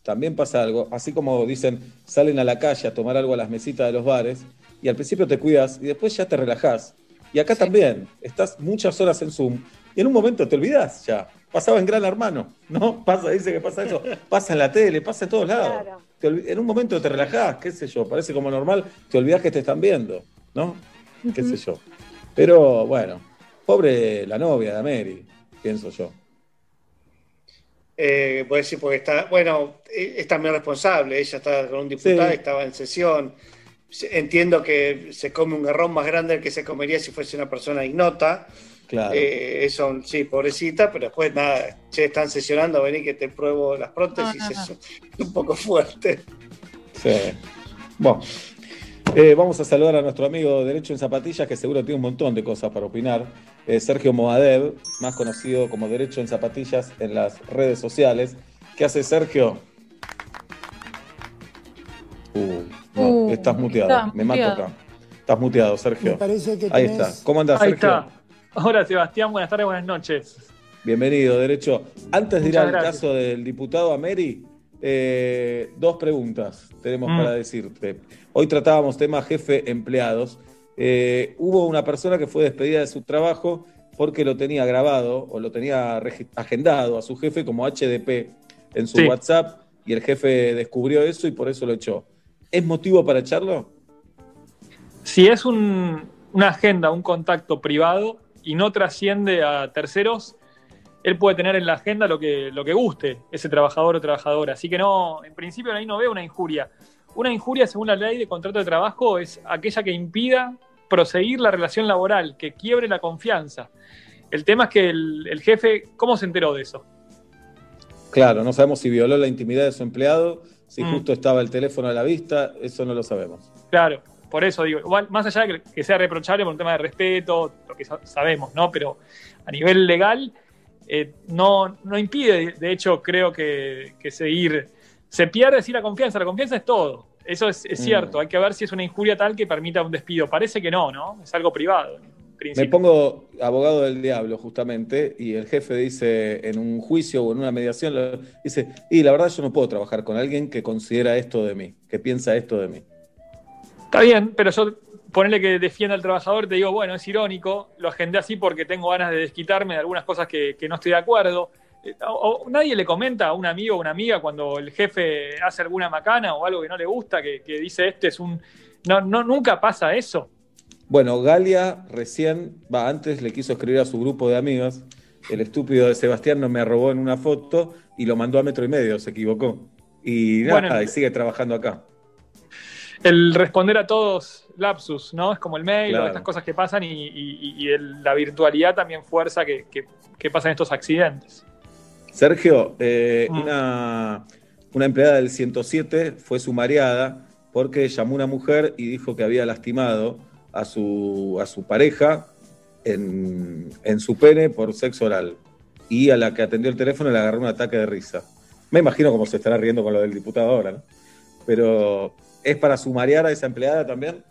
S2: también pasa algo, así como dicen, salen a la calle a tomar algo a las mesitas de los bares, y al principio te cuidas y después ya te relajás. Y acá también, estás muchas horas en Zoom y en un momento te olvidás ya. Pasaba en Gran Hermano, ¿no? Pasa, dice que pasa eso, pasa en la tele, pasa en todos lados. Te en un momento te relajás, qué sé yo, parece como normal, te olvidás que te están viendo, ¿no? Qué sé yo. Pero bueno, pobre la novia de Mary, pienso yo.
S3: Eh, puede decir, porque está, bueno, eh, es también responsable, ella está con un diputado,
S2: Sí.
S3: estaba en sesión. Se- Entiendo que se come un garrón más grande del que se comería si fuese una persona ignota.
S2: Claro.
S3: Eh, eso, sí, pobrecita, pero después nada, che, están sesionando, vení que te pruebo las prótesis,
S4: No, no, no.
S3: eso es un poco fuerte.
S2: Sí. Bueno, eh, vamos a saludar a nuestro amigo Derecho en Zapatillas, que seguro tiene un montón de cosas para opinar. Eh, Sergio Moadev, más conocido como Derecho en Zapatillas en las redes sociales. ¿Qué hace Sergio? Uh, no,
S4: Uh,
S2: estás muteado.
S4: está
S2: Me mato acá. Estás muteado, Sergio.
S74: Me parece que
S2: Ahí
S74: tenés-
S2: está. ¿Cómo andas,
S74: Ahí
S2: Sergio?
S74: está.
S75: Hola Sebastián, buenas tardes, buenas noches.
S2: Bienvenido, Derecho. Antes de ir al
S75: gracias.
S2: caso del diputado Ameri, eh, dos preguntas tenemos
S75: Mm.
S2: para decirte. Hoy tratábamos temas jefe empleados. Eh, hubo una persona que fue despedida de su trabajo porque lo tenía grabado o lo tenía agendado a su jefe como HDP en su
S75: Sí.
S2: WhatsApp y el jefe descubrió eso y por eso lo echó. ¿Es motivo para echarlo?
S75: Si es un- una agenda, un contacto privado y no trasciende a terceros, él puede tener en la agenda lo que, lo que guste, ese trabajador o trabajadora. Así que no, en principio ahí no veo una injuria. Una injuria, según la ley de contrato de trabajo, es aquella que impida proseguir la relación laboral, que quiebre la confianza. El tema es que el, el jefe, ¿cómo se enteró de eso?
S2: Claro, no sabemos si violó la intimidad de su empleado, si
S75: Mm.
S2: justo estaba el teléfono a la vista, eso no lo sabemos.
S75: Claro, por eso digo, igual, más allá de que, sea reprochable por un tema de respeto, lo que sa- sabemos, ¿no? Pero a nivel legal eh, no, no impide, de hecho, creo que, que seguir. Se pierde así la confianza, la confianza es todo. Eso es, es
S2: Mm.
S75: cierto, hay que ver si es una injuria tal que permita un despido. Parece que no, ¿no? Es algo privado. en
S2: Me pongo abogado del diablo, justamente, y el jefe dice en un juicio o en una mediación, dice, y la verdad yo no puedo trabajar con alguien que considera esto de mí, que piensa esto de mí.
S75: Está bien, pero yo ponerle que defienda al trabajador, te digo, bueno, es irónico, lo agendé así porque tengo ganas de desquitarme de algunas cosas que, que no estoy de acuerdo. Eh, o- o nadie le comenta a un amigo o una amiga cuando el jefe hace alguna macana o algo que no le gusta, que, que dice este es un... No, no, nunca pasa eso.
S2: Bueno, Galia recién, va, antes le quiso escribir a su grupo de amigas, el estúpido de Sebastián no me robó en una foto y lo mandó a metro y medio, se equivocó. Y nada,
S75: Bueno,
S2: y sigue trabajando acá.
S75: El responder a todos lapsus, ¿no? Es como el mail
S2: Claro.
S75: o estas cosas que pasan y, y- y el- la virtualidad también fuerza que, que, que pasan estos accidentes.
S2: Sergio, eh,
S75: Mm.
S2: una, una empleada del 107 fue sumariada porque llamó una mujer y dijo que había lastimado a su, a su pareja en, en su pene por sexo oral. Y a la que atendió el teléfono le agarró un ataque de risa. Me imagino cómo se estará riendo con lo del diputado ahora, ¿no? Pero, ¿es para sumariar a esa empleada también?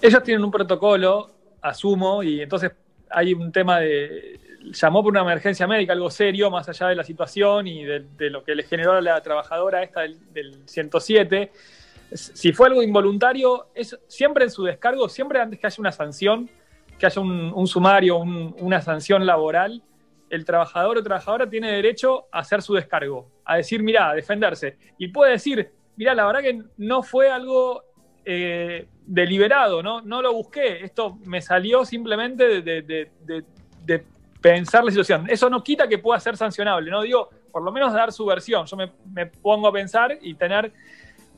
S75: Ellos tienen un protocolo, asumo, y entonces hay un tema de. Llamó por una emergencia médica, algo serio, más allá de la situación y de, lo que le generó a la trabajadora esta del, del 107. Si fue algo involuntario, es siempre en su descargo, siempre antes que haya una sanción, que haya un, sumario, un- una sanción laboral, el trabajador o trabajadora tiene derecho a hacer su descargo, a decir, mira, a defenderse. Y puede decir, mira, la verdad que no fue algo eh, deliberado, ¿no? no lo busqué, esto me salió simplemente de, pensar la situación. Eso no quita que pueda ser sancionable, no digo, por lo menos dar su versión. Yo me, me pongo a pensar y tener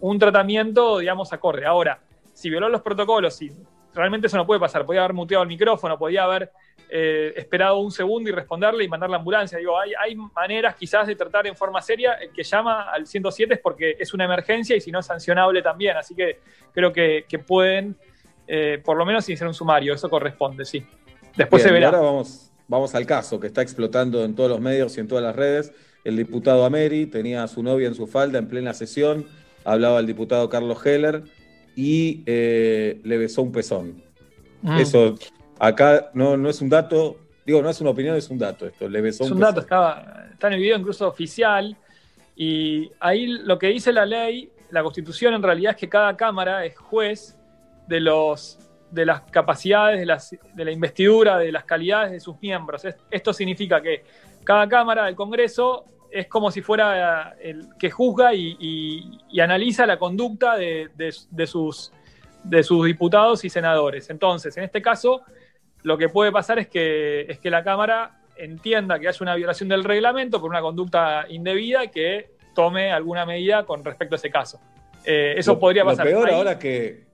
S75: un tratamiento, digamos, acorde. Ahora, si violó los protocolos, si realmente eso no puede pasar, podía haber muteado el micrófono, podía haber eh, esperado un segundo y responderle y mandar la ambulancia. Digo, hay, hay maneras quizás de tratar en forma seria. El que llama al 107 es porque es una emergencia y si no es sancionable también. Así que creo que, que pueden, eh, por lo menos, iniciar un sumario. Eso corresponde, sí. Después
S2: Bien,
S75: se verá.
S2: ahora vamos, vamos al caso que está explotando en todos los medios y en todas las redes. El diputado Ameri tenía a su novia en su falda en plena sesión, hablaba el diputado Carlos Heller y eh, le besó un pezón.
S75: Mm.
S2: Eso acá no, no es un dato, digo, no es una opinión, es un dato esto. Le besó
S75: Es
S2: un,
S75: un dato, estaba, está en el video incluso oficial. Y ahí lo que dice la ley, la constitución en realidad es que cada cámara es juez de, los, de las capacidades, de, las, de la investidura, de las calidades de sus miembros. Es- Esto significa que cada cámara del Congreso es como si fuera el que juzga y, y- y analiza la conducta de, de- de sus, de sus diputados y senadores. Entonces, en este caso, lo que puede pasar es que, es que la Cámara entienda que haya una violación del reglamento por una conducta indebida y que tome alguna medida con respecto a ese caso. Eh, eso
S2: Lo-
S75: podría
S2: lo
S75: pasar.
S2: peor
S75: Ahí-
S2: ahora que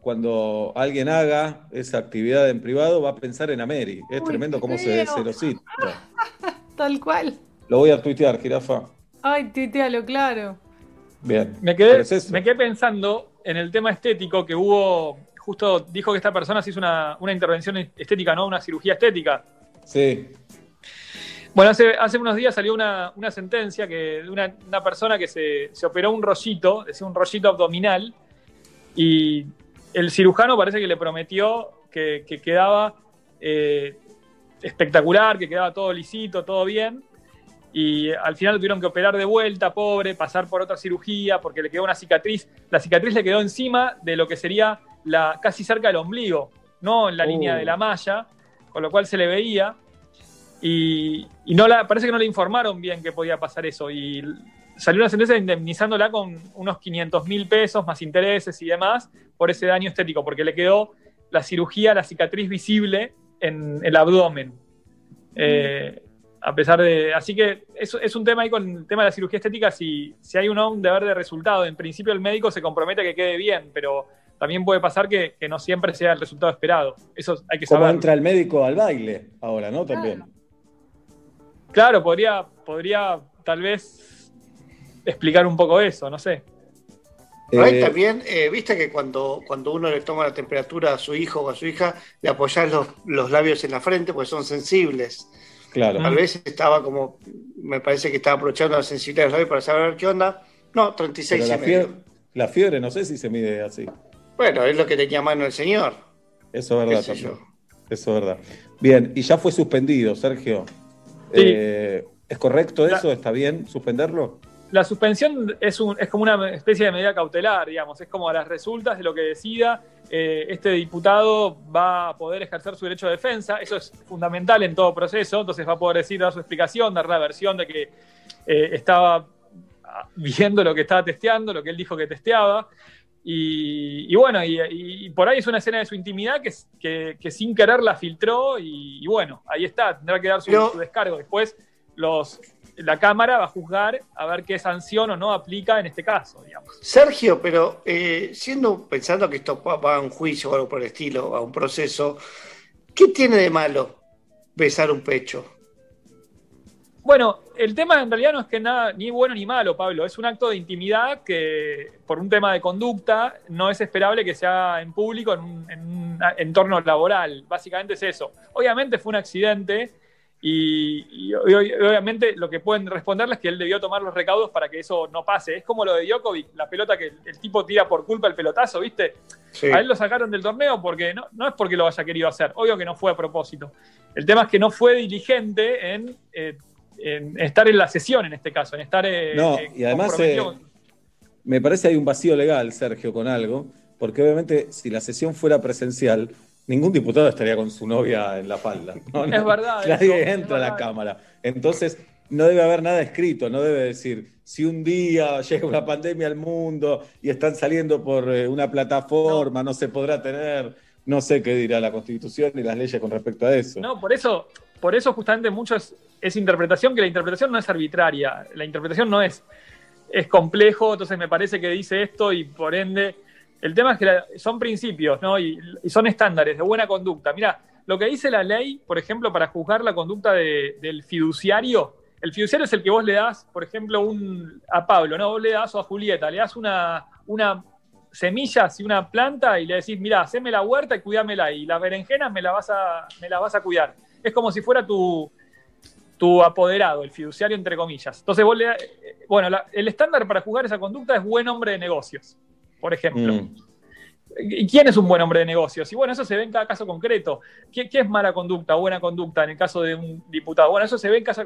S2: cuando alguien haga esa actividad en privado, va a pensar en Ameri. Es
S4: Uy,
S2: tremendo cómo se descelocita.
S4: Tal cual.
S2: Lo voy a tuitear, jirafa.
S4: Ay, tuitealo, claro.
S2: Bien.
S75: Me
S2: Pero
S75: quedé,
S2: es eso.
S75: me quedé pensando en el tema estético que hubo, justo dijo que esta persona se hizo una, una intervención estética, ¿no? Una cirugía estética.
S2: Sí.
S75: Bueno, hace, hace unos días salió una, una sentencia que, de una, una persona que se, se operó un rollito, decía un rollito abdominal, y el cirujano parece que le prometió que, que quedaba eh, espectacular, que quedaba todo lisito, todo bien, y al final lo tuvieron que operar de vuelta, pobre, pasar por otra cirugía, porque le quedó una cicatriz. La cicatriz le quedó encima de lo que sería la, casi cerca del ombligo, no en la
S2: Uh.
S75: línea de la malla, con lo cual se le veía. Y, y no la, parece que no le informaron bien que podía pasar eso. Y salió una sentencia indemnizándola con unos 500 mil pesos más intereses y demás por ese daño estético, porque le quedó la cirugía, la cicatriz visible en el abdomen. Eh, a pesar de. Así que es, es un tema ahí con el tema de la cirugía estética. Si, si hay un, un deber de resultado, en principio el médico se compromete a que quede bien, pero también puede pasar que, que no siempre sea el resultado esperado. Eso hay que
S2: ¿Cómo
S75: saber.
S2: entra el médico al baile ahora, no? También.
S75: Claro, podría, podría tal vez explicar un poco eso, no sé.
S3: Pero ahí
S2: Eh,
S3: también, eh, viste que cuando, cuando uno le toma la temperatura a su hijo o a su hija, le apoyás los, los labios en la frente porque son sensibles.
S2: Claro.
S3: Tal vez estaba como, me parece que estaba aprovechando la sensibilidad de los labios para saber qué onda. No, 36
S2: Pero
S3: y
S2: la
S3: medio.
S2: fiebre, la fiebre no sé si se mide así.
S3: Bueno, es lo que tenía a mano el señor.
S2: Eso es verdad también. Eso es verdad. Bien, y ya fue suspendido, Sergio.
S75: Sí.
S2: Eh, ¿Es correcto
S75: La-
S2: eso? ¿Está bien suspenderlo?
S75: La suspensión es, un, es como una especie de medida cautelar, digamos, es como a las resultas de lo que decida eh, este diputado va a poder ejercer su derecho de defensa, eso es fundamental en todo proceso, entonces va a poder decir, dar su explicación, dar la versión de que eh, estaba viendo lo que estaba testeando, lo que él dijo que testeaba, y, y bueno, y, y por ahí es una escena de su intimidad que, que, que sin querer la filtró, y, y bueno, ahí está, tendrá que dar su,
S3: Pero-
S75: su descargo. Después los, la Cámara va a juzgar a ver qué sanción o no aplica en este caso, digamos.
S3: Sergio, pero eh, siendo pensando que esto va va a un juicio o algo por el estilo, a un proceso, ¿qué tiene de malo besar un pecho?
S75: Bueno, el tema en realidad no es que nada, ni bueno ni malo, Pablo. Es un acto de intimidad que, por un tema de conducta, no es esperable que se haga en público en un, en un entorno laboral. Básicamente es eso. Obviamente fue un accidente y, y ob- obviamente lo que pueden responderles es que él debió tomar los recaudos para que eso no pase. Es como lo de Djokovic, la pelota que el, el tipo tira por culpa el pelotazo, ¿viste?
S3: Sí.
S75: A él lo sacaron del torneo porque no, no es porque lo haya querido hacer, obvio que no fue a propósito. El tema es que no fue diligente en, eh, en estar en la sesión en este caso, en estar eh,
S2: No,
S75: eh,
S2: y además eh, me parece hay un vacío legal, Sergio, con algo, porque obviamente si la sesión fuera presencial, ningún diputado estaría con su novia en la falda. ¿no?
S75: Es verdad
S2: Nadie
S75: eso,
S2: entra a la cámara. Entonces, no debe haber nada escrito, no debe decir, si un día llega una pandemia al mundo y están saliendo por una plataforma, no. se podrá tener, no sé qué dirá la Constitución y las leyes con respecto a eso.
S75: No, por eso, por eso justamente mucho es, interpretación, que la interpretación no es arbitraria, la interpretación no es, es complejo, entonces me parece que dice esto y por ende, el tema es que son principios, ¿no? Y, son estándares de buena conducta. Mira, lo que dice la ley, por ejemplo, para juzgar la conducta de- del fiduciario, el fiduciario es el que vos le das, por ejemplo, un, a Pablo, ¿no? Vos le das o a Julieta, le das una, una semillas y una planta y le decís, mira, haceme la huerta y cuidámela y las berenjenas me la vas la vas a cuidar. Es como si fuera tu, tu apoderado, el fiduciario entre comillas. Entonces vos le eh, bueno, la- el estándar para jugar esa conducta es buen hombre de negocios, por ejemplo.
S2: Mm.
S75: ¿Y quién es un buen hombre de negocios? Y bueno, eso se ve en cada caso concreto. ¿Qué, qué es mala conducta, buena conducta en el caso de un diputado? Bueno, eso se ve en caso,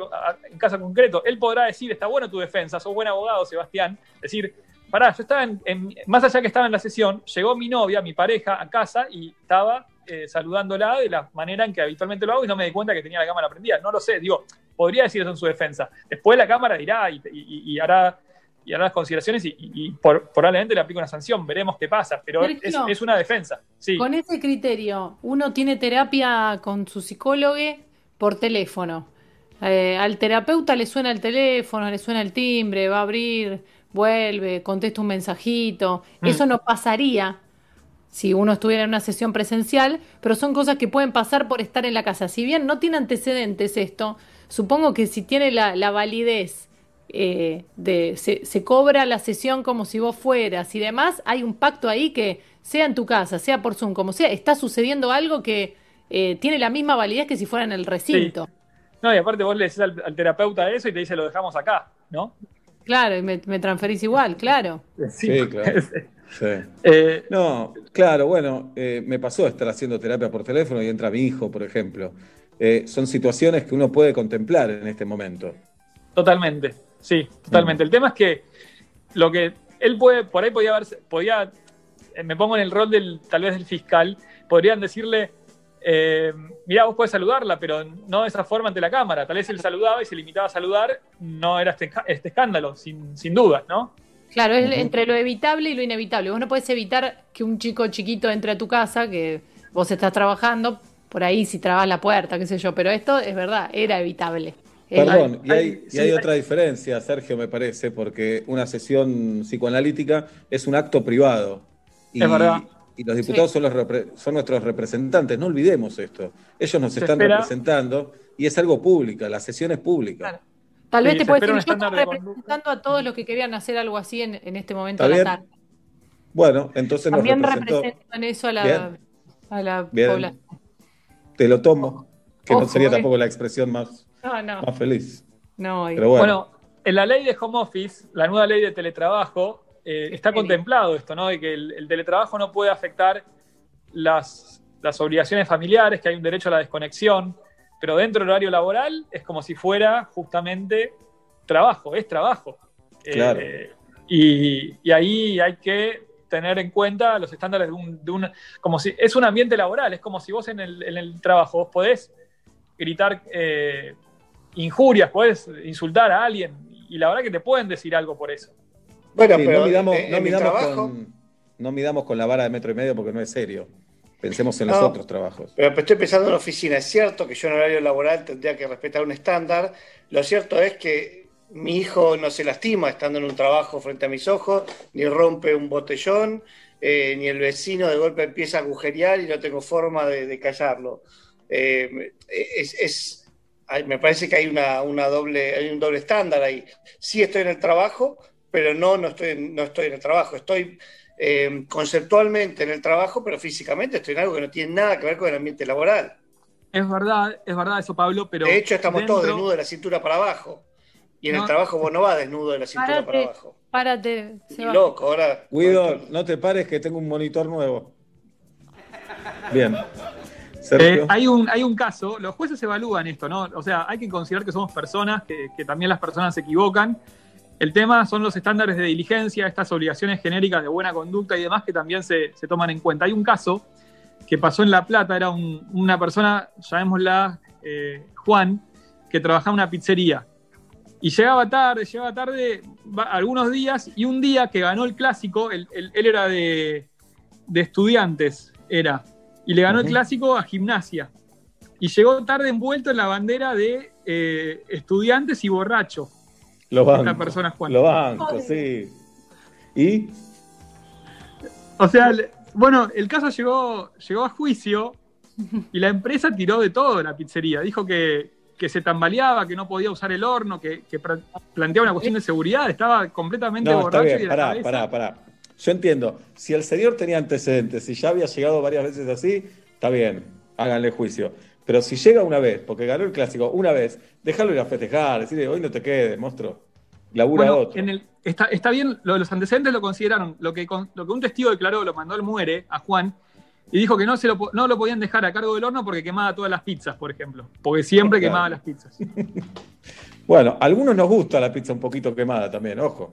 S75: en caso concreto. Él podrá decir, está bueno tu defensa, sos buen abogado, Sebastián. Decir, pará, yo estaba en, en- más allá que estaba en la sesión, llegó mi novia, mi pareja, a casa y estaba eh, saludándola de la manera en que habitualmente lo hago y no me di cuenta que tenía la cámara prendida. No lo sé, digo, podría decir eso en su defensa. Después la cámara dirá y, y- y hará y hará las consideraciones y, por- probablemente le aplique una sanción. Veremos qué pasa, pero es una defensa. Sí.
S4: Con ese criterio, uno tiene terapia con su psicólogo por teléfono. Eh, al terapeuta le suena el teléfono, le suena el timbre, va a abrir, vuelve, contesta un mensajito.
S75: Mm.
S4: Eso no pasaría si uno estuviera en una sesión presencial, pero son cosas que pueden pasar por estar en la casa. Si bien no tiene antecedentes esto, supongo que si tiene la, la validez eh, de se, se cobra la sesión como si vos fueras y demás, hay un pacto ahí que sea en tu casa, sea por Zoom, como sea, está sucediendo algo que eh, tiene la misma validez que si fuera en el recinto.
S75: No, y aparte vos le decís al, al terapeuta eso y te dice lo dejamos acá, ¿no?
S4: Claro, y me, me transferís igual, claro.
S2: Sí, claro. Sí.
S75: Eh,
S2: no, claro, bueno, eh, me pasó estar haciendo terapia por teléfono y entra mi hijo, por ejemplo. Eh, son situaciones que uno puede contemplar en este momento.
S75: Totalmente, sí, totalmente. El tema es que lo que él puede, por ahí podía haber, podía, me pongo en el rol del, tal vez del fiscal, podrían decirle, eh, mira, vos podés saludarla, pero no de esa forma ante la cámara. Tal vez él saludaba y se limitaba a saludar, no era este, este escándalo, sin, sin dudas, ¿no?
S4: Claro, es entre lo evitable y lo inevitable. Vos no podés evitar que un chico chiquito entre a tu casa, que vos estás trabajando, por ahí si trabas la puerta, qué sé yo, pero esto es verdad, era evitable.
S2: Perdón, y
S4: Hay-
S2: hay, y hay otra diferencia, Sergio, me parece, porque una sesión psicoanalítica es un acto privado. Y,
S75: Es verdad.
S2: y los diputados
S75: Sí.
S2: son, los repre- son nuestros representantes, no olvidemos esto. Ellos nos
S75: Se
S2: están
S75: espera-
S2: representando y es algo pública, la sesión es pública.
S4: Tal vez
S75: Sí,
S4: te
S75: se
S4: puede
S75: espera
S4: decir, yo estoy
S75: de
S4: representando a todos los que querían hacer algo así en, en este momento
S2: ¿Está
S4: a la tarde.
S2: Bueno, entonces nos
S4: También en eso a la,
S2: Bien.
S4: a la
S2: Bien.
S4: población.
S2: Te lo tomo, que no sería
S4: eh.
S2: tampoco la expresión más,
S4: No, no.
S2: más feliz.
S4: No, y-
S2: Pero bueno.
S75: Bueno, en la ley de home office, la nueva ley de teletrabajo, eh, está contemplado esto, ¿no? De que el, el teletrabajo no puede afectar las, las obligaciones familiares, que hay un derecho a la desconexión, pero dentro del horario laboral es como si fuera justamente trabajo, es trabajo. Eh,
S2: Claro.
S75: y, y ahí hay que tener en cuenta los estándares de un, de un- como si es un ambiente laboral, es como si vos en el, en el trabajo vos podés gritar eh, injurias, podés insultar a alguien y la verdad que te pueden decir algo por eso.
S3: Bueno,
S2: Sí,
S3: pero
S2: no midamos, no midamos con, no midamos con la vara de metro y medio porque no es serio. Pensemos en los otros trabajos.
S3: Pero estoy pensando en la oficina. Es cierto que yo en horario laboral tendría que respetar un estándar. Lo cierto es que mi hijo no se lastima estando en un trabajo frente a mis ojos, ni rompe un botellón, eh, ni el vecino de golpe empieza a agujerear y no tengo forma de, de callarlo. Eh, es, es- hay- me parece que hay, una, una doble, hay un doble estándar ahí. Sí estoy en el trabajo, pero no, no, estoy, no estoy en el trabajo. Estoy eh, conceptualmente en el trabajo, pero físicamente estoy en algo que no tiene nada que ver con el ambiente laboral.
S75: Es verdad, es verdad eso, Pablo, pero.
S3: de hecho, estamos todos desnudos de la cintura para abajo. Y en
S75: No.
S3: el trabajo vos no vas desnudo de la cintura para abajo.
S4: párate.
S3: Y
S4: Seba.
S3: loco, ahora.
S2: Guido, no te pares que tengo un monitor nuevo. Bien.
S75: Eh, hay, un, hay un caso, los jueces evalúan esto, ¿no? O sea, hay que considerar que somos personas, que, que también las personas se equivocan. El tema son los estándares de diligencia, estas obligaciones genéricas de buena conducta y demás que también se, se toman en cuenta. Hay un caso que pasó en La Plata, era un- una persona, llamémosla eh, Juan, que trabajaba en una pizzería. Y llegaba tarde, llegaba tarde va- algunos días, y un día que ganó el clásico, él, él- él era de, de estudiantes, era, y le ganó el clásico a gimnasia. Y llegó tarde envuelto en la bandera de eh, estudiantes y borracho.
S2: Los
S75: esta
S2: bancos. Los bancos, sí. ¿Y?
S75: O sea, bueno, el caso llegó, llegó a juicio y la empresa tiró de todo de la pizzería. Dijo que, que se tambaleaba, que no podía usar el horno, que, planteaba una cuestión de seguridad, estaba completamente
S2: No, está
S75: borracho y
S2: bien,
S75: de la
S2: pará,
S75: cabeza.
S2: pará, pará. Yo entiendo. Si el señor tenía antecedentes y ya había llegado varias veces así, está bien, háganle juicio. Pero si llega una vez, porque ganó el clásico una vez, déjalo ir a festejar, decirle, hoy no te quedes, monstruo. Labura
S75: Bueno,
S2: otro.
S75: en el- está, está bien, lo de los antecedentes lo consideraron. Lo que, con- lo que un testigo declaró, lo mandó al muere, a Juan, y dijo que no, se lo, po- no lo podían dejar a cargo del horno porque quemaba todas las pizzas, por ejemplo. Porque siempre
S2: Claro.
S75: quemaba las pizzas.
S2: Bueno, a algunos nos gusta la pizza un poquito quemada también, ojo.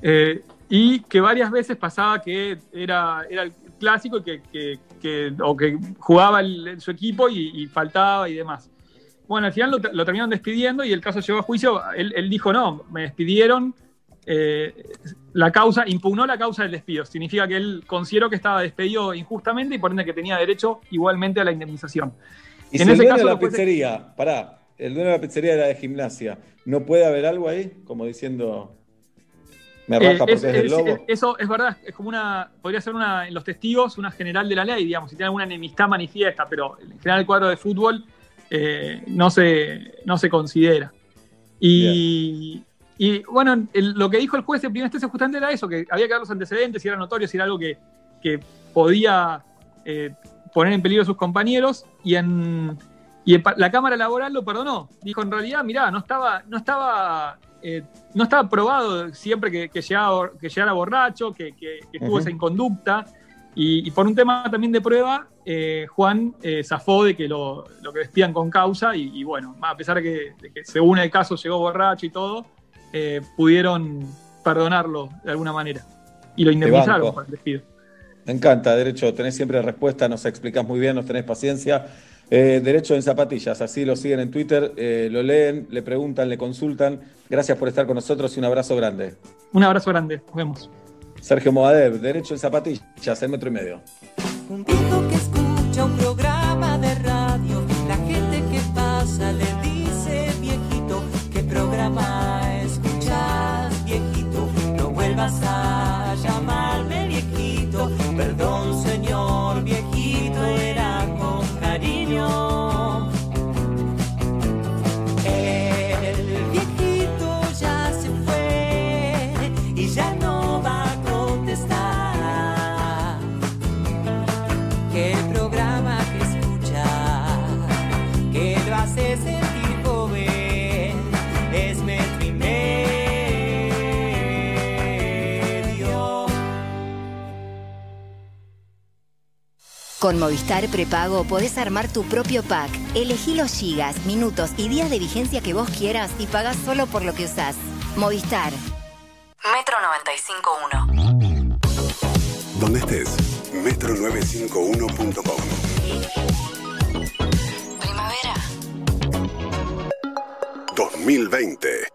S75: Eh, y que varias veces pasaba que era, era el clásico y que, que- que- o que jugaba el- su equipo y, y faltaba y demás. Bueno, al final lo, lo terminaron despidiendo y el caso llegó a juicio. Él, él dijo, no, me despidieron. eh, la causa, impugnó la causa del despido. Significa que él consideró que estaba despedido injustamente y por ende que tenía derecho igualmente a la indemnización.
S2: Y
S75: En
S2: si el
S75: ese
S2: dueño
S75: caso
S2: de la pizzería, pará, el dueño de la pizzería era de gimnasia, ¿no puede haber algo ahí? Como diciendo,
S12: Me raja
S75: Eh,
S12: porque
S75: es-
S12: es- lobo.
S75: es- eso es verdad, es como una, podría ser una, en los testigos, una general de la ley, digamos, si tiene alguna enemistad manifiesta, pero en general el cuadro de fútbol eh, no, se, no se considera. Y, y, bueno, el- lo que dijo el juez en primera instancia justamente era eso, que había que ver los antecedentes, si era notorio, si era algo que, que podía eh, poner en peligro a sus compañeros, y en, y en la Cámara Laboral lo perdonó. Dijo, en realidad, mirá, no estaba, no estaba, eh, no estaba probado siempre que, que llegaba, que llegara borracho, que, que, que tuvo
S12: Ujú.
S75: esa inconducta. Y, y por un tema también de prueba, eh, Juan eh, zafó de que lo, lo que despidan con causa y, y bueno, a pesar de que, de que según el caso llegó borracho y todo, eh, pudieron perdonarlo de alguna manera. Y lo indemnizaron por el despido.
S12: Me encanta, Derecho, tenés siempre respuesta, nos explicás muy bien, nos tenés paciencia. Eh, derecho en zapatillas, así lo siguen en Twitter, eh, lo leen, le preguntan, le consultan. Gracias por estar con nosotros y un abrazo grande.
S75: Un abrazo grande, nos vemos.
S12: Sergio Moadev, Derecho en zapatillas, el metro y medio.
S76: Con
S77: Movistar Prepago podés armar tu propio pack. Elegí los gigas, minutos y días de vigencia que vos quieras y pagás solo por lo que usás. Movistar.
S78: Metro 95.1.
S79: Donde estés, metro951.com.
S78: Primavera.
S79: 2020.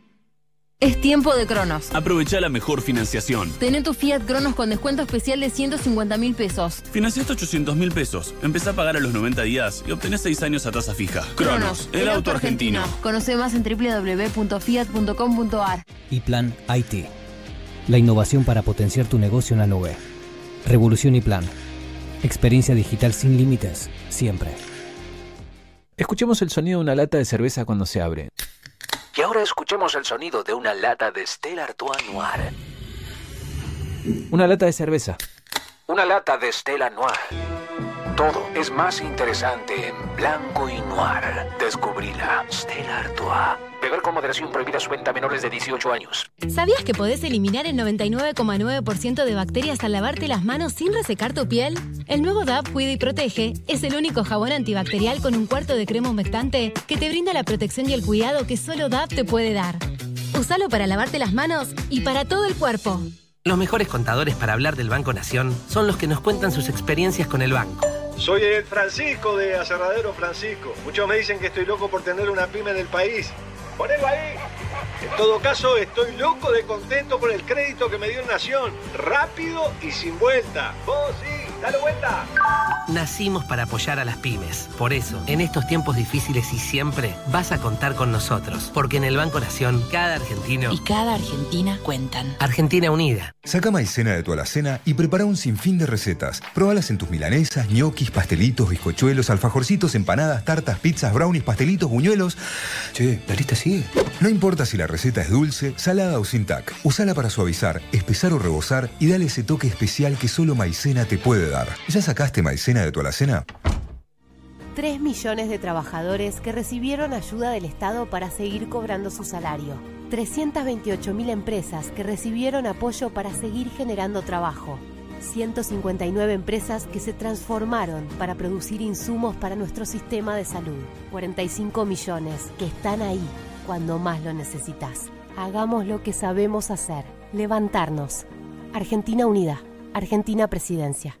S65: Es tiempo de Cronos.
S80: Aprovecha la mejor financiación.
S65: Tené tu Fiat Cronos con descuento especial de 150 mil pesos.
S80: Financiaste 800 mil pesos. Empezá a pagar a los 90 días y obtenés 6 años a tasa fija. Cronos, el, auto argentino.
S65: Conoce más en www.fiat.com.ar.
S81: y Plan IT. La innovación para potenciar tu negocio en la nube. Revolución y Plan. Experiencia digital sin límites, siempre.
S82: Escuchemos el sonido de una lata de cerveza cuando se abre.
S83: Y ahora escuchemos el sonido de una lata de Stella Artois Noir.
S82: Una lata de cerveza.
S83: Una lata de Stella Noir. Todo es más interesante en blanco y noir. Descubrila. Stella Artois. Beber con moderación prohibida su venta a menores de 18 años.
S84: ¿Sabías que podés eliminar el 99,9% de bacterias al lavarte las manos sin resecar tu piel? El nuevo DAP Cuida y Protege es el único jabón antibacterial con un cuarto de crema humectante que te brinda la protección y el cuidado que solo DAP te puede dar. Usalo para lavarte las manos y para todo el cuerpo.
S85: Los mejores contadores para hablar del Banco Nación son los que nos cuentan sus experiencias con el banco.
S32: Soy el Francisco de Aserradero Francisco. Muchos me dicen que estoy loco por tener una pyme en el país. Ponelo ahí. En todo caso, estoy loco de contento por el crédito que me dio Nación. Rápido y sin vuelta. Vos sí, dale vuelta.
S85: Nacimos para apoyar a las pymes. Por eso, en estos tiempos difíciles y siempre, vas a contar con nosotros. Porque en el Banco Nación, cada argentino
S86: Y cada Argentina cuentan.
S85: Argentina Unida.
S52: Saca maicena de tu alacena y prepara un sinfín de recetas. Probalas en tus milanesas, ñoquis, pastelitos, bizcochuelos, alfajorcitos, empanadas, tartas, pizzas, brownies, pastelitos, buñuelos. Che, la lista sigue. No importa si la receta es dulce, salada o sin tac. Usala para suavizar, espesar o rebosar y dale ese toque especial que solo maicena te puede ¿Ya sacaste maicena de tu alacena?
S22: 3 millones de trabajadores que recibieron ayuda del Estado para seguir cobrando su salario. 328 mil empresas que recibieron apoyo para seguir generando trabajo. 159 empresas que se transformaron para producir insumos para nuestro sistema de salud. 45 millones que están ahí cuando más lo necesitas. Hagamos lo que sabemos hacer, levantarnos. Argentina Unida, Argentina Presidencia.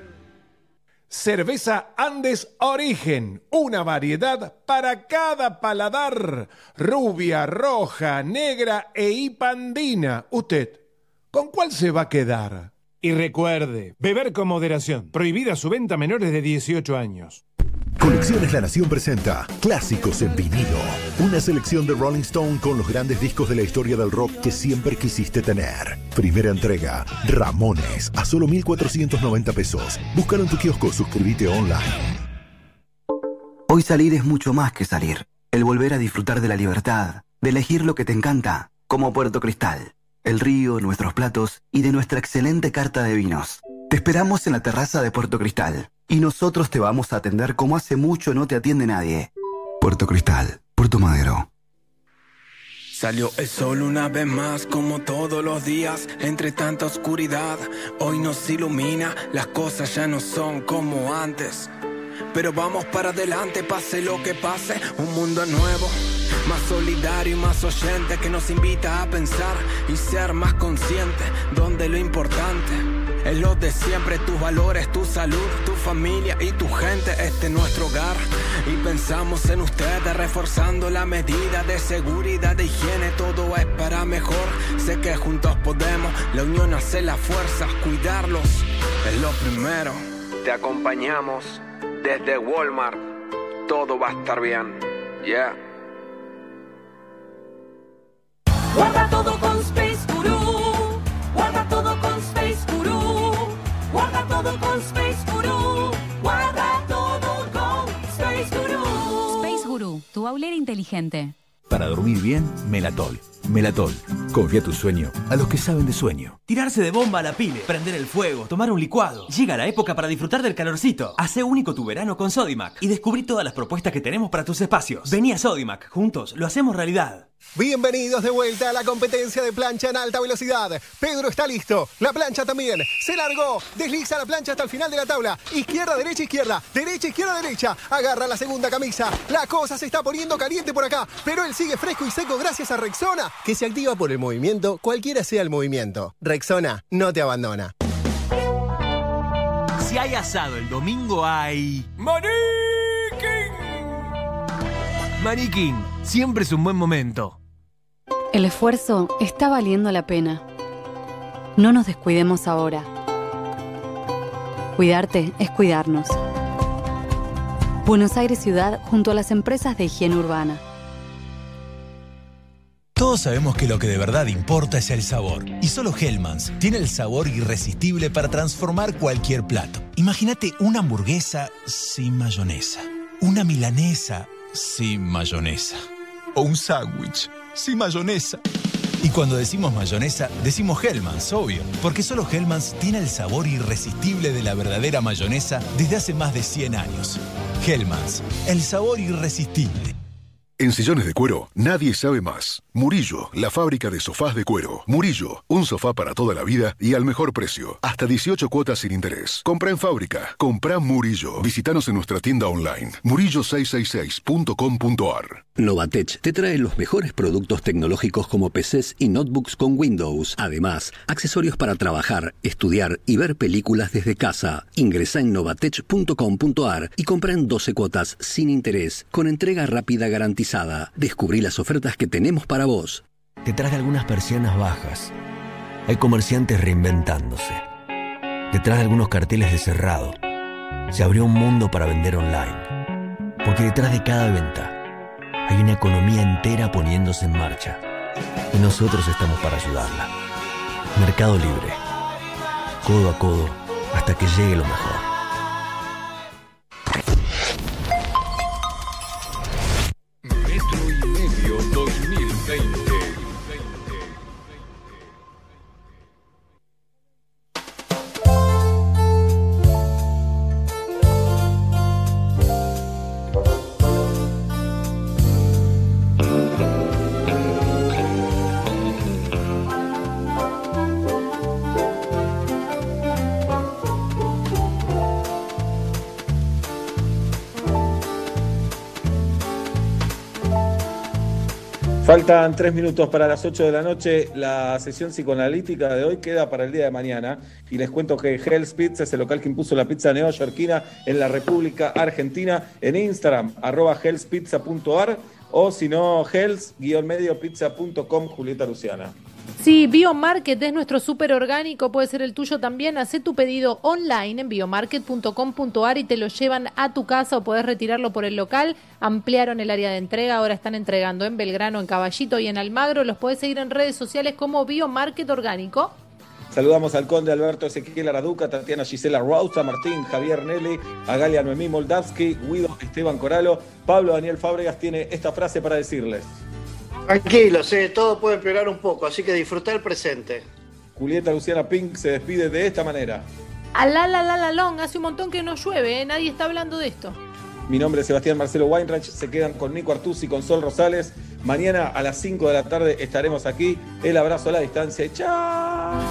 S36: Cerveza Andes Origen, una variedad para cada paladar. Rubia, roja, negra e hipandina. ¿Usted con cuál se va a quedar?
S87: Y recuerde, beber con moderación. Prohibida su venta a menores de 18 años.
S88: Colecciones La Nación presenta Clásicos en vinilo. Una selección de Rolling Stone con los grandes discos de la historia del rock que siempre quisiste tener. Primera entrega, Ramones, a solo 1.490 pesos. Búscalo en tu kiosco, suscríbete online.
S33: Hoy salir es mucho más que salir. El volver a disfrutar de la libertad, de elegir lo que te encanta, como Puerto Cristal. El río, nuestros platos y de nuestra excelente carta de vinos. Te esperamos en la terraza de Puerto Cristal y nosotros te vamos a atender como hace mucho no te atiende nadie. Puerto Cristal, Puerto Madero.
S23: Salió el sol una vez más como todos los días entre tanta oscuridad. Hoy nos ilumina, las cosas ya no son como antes. Pero vamos para adelante, pase lo que pase, un mundo nuevo, más solidario y más oyente que nos invita a pensar y ser más consciente, donde lo importante es lo de siempre, tus valores, tu salud, tu familia y tu gente, este es nuestro hogar. Y pensamos en ustedes, reforzando la medida de seguridad, de higiene, todo es para mejor. Sé que juntos podemos, la unión hace la fuerza, cuidarlos es lo primero.
S89: Te acompañamos desde Walmart. Todo va a estar bien. Yeah.
S1: Guarda todo con Space Guru. Guarda todo con Space Guru. Guarda todo con Space Guru. Guarda todo con Space Guru.
S14: Space Guru, tu aulera inteligente.
S90: Para dormir bien, Melatol. Melatol. Confía tu sueño a los que saben de sueño.
S91: Tirarse de bomba a la pile, prender el fuego, tomar un licuado. Llega la época para disfrutar del calorcito. Hace único tu verano con Sodimac y descubrí todas las propuestas que tenemos para tus espacios. Vení a Sodimac, juntos lo hacemos realidad.
S37: Bienvenidos de vuelta a la competencia de plancha en alta velocidad. Pedro está listo, la plancha también. Se largó, desliza la plancha hasta el final de la tabla. Izquierda, derecha, izquierda, derecha, izquierda, derecha. Agarra la segunda camisa. La cosa se está poniendo caliente por acá, pero él sigue fresco y seco gracias a Rexona, que se activa por el movimiento, cualquiera sea el movimiento. Rexona no te abandona.
S91: Si hay asado el domingo hay...
S87: ¡Maniquín!
S91: Maniquín, siempre es un buen momento.
S92: El esfuerzo está valiendo la pena. No nos descuidemos ahora. Cuidarte es cuidarnos. Buenos Aires Ciudad junto a las empresas de higiene urbana.
S49: Todos sabemos que lo que de verdad importa es el sabor. Y solo Hellmann's tiene el sabor irresistible para transformar cualquier plato. Imagínate una hamburguesa sin mayonesa. Una milanesa sin mayonesa. O un sándwich sin mayonesa. Y cuando decimos mayonesa, decimos Hellmann's, obvio. Porque solo Hellmann's tiene el sabor irresistible de la verdadera mayonesa desde hace más de 100 años. Hellmann's, el sabor irresistible.
S35: En sillones de cuero, nadie sabe más. Murillo, la fábrica de sofás de cuero. Murillo, un sofá para toda la vida y al mejor precio. Hasta 18 cuotas sin interés. Compra en fábrica. Compra Murillo. Visítanos en nuestra tienda online. murillo666.com.ar
S93: Novatech te trae los mejores productos tecnológicos como PCs y notebooks con Windows. Además, accesorios para trabajar, estudiar y ver películas desde casa. Ingresa en novatech.com.ar y compra en 12 cuotas sin interés, con entrega rápida garantizada. Descubrí las ofertas que tenemos para vos.
S94: Detrás de algunas persianas bajas, hay comerciantes reinventándose. Detrás de algunos carteles de cerrado, se abrió un mundo para vender online. Porque detrás de cada venta, hay una economía entera poniéndose en marcha. Y nosotros estamos para ayudarla. Mercado Libre. Codo a codo hasta que llegue lo mejor.
S2: Faltan tres minutos para las 8 de la noche. La sesión psicoanalítica de hoy queda para el día de mañana. Y les cuento que Hell's Pizza es el local que impuso la pizza neoyorquina en la República Argentina. En Instagram, arroba hellspizza.ar o si no, hells-medio-pizza.com, Julieta Luciana.
S4: Sí, Biomarket es nuestro súper orgánico, puede ser el tuyo también. Haz tu pedido online en biomarket.com.ar y te lo llevan a tu casa o podés retirarlo por el local. Ampliaron el área de entrega, ahora están entregando en Belgrano, en Caballito y en Almagro. Los podés seguir en redes sociales como Biomarket Orgánico.
S2: Saludamos al conde Alberto Ezequiel Araduca, Tatiana Gisela Rauza, Martín Javier Nelly, a Galia Noemí Moldavsky, Guido Esteban Coralo. Pablo Daniel Fábregas tiene esta frase para decirles.
S3: Tranquilos, eh, todo puede empeorar un poco, así que disfruta el presente.
S2: Julieta Luciana Pink se despide de esta manera.
S4: Alá, la, la, la, long, hace un montón que no llueve, eh, nadie está hablando de esto.
S2: Mi nombre es Sebastián Marcelo Weinreich. Se quedan con Nico Artusi y con Sol Rosales. Mañana a las 5 de la tarde estaremos aquí. El abrazo a la distancia. y ¡Chao!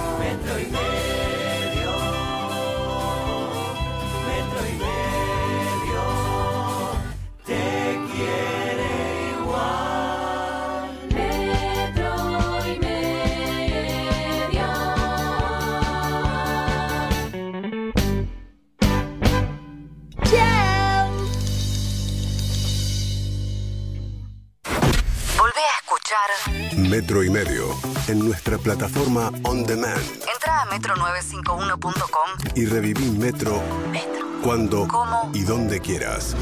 S84: Escuchar
S26: Metro y medio. En nuestra plataforma On Demand.
S84: Entra a metro951.com
S26: Y reviví Metro. Cuando
S84: ¿Cómo?
S26: y donde quieras.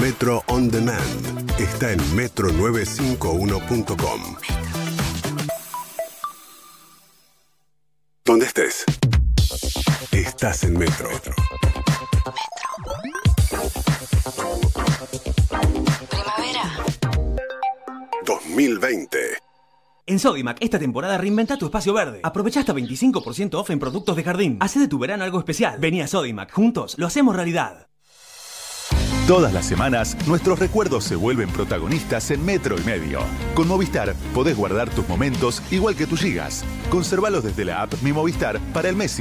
S26: Metro On Demand. Está en metro951.com. Donde estés. Estás en Metro. 2020.
S91: En Sodimac, esta temporada reinventa tu espacio verde. Aprovecha hasta 25% off en productos de jardín. Hacé de tu verano algo especial. Vení a Sodimac. Juntos lo hacemos realidad.
S35: Todas las semanas, nuestros recuerdos se vuelven protagonistas en Metro y Medio. Con Movistar, podés guardar tus momentos igual que tus gigas. Conservalos desde la app Mi Movistar para el mes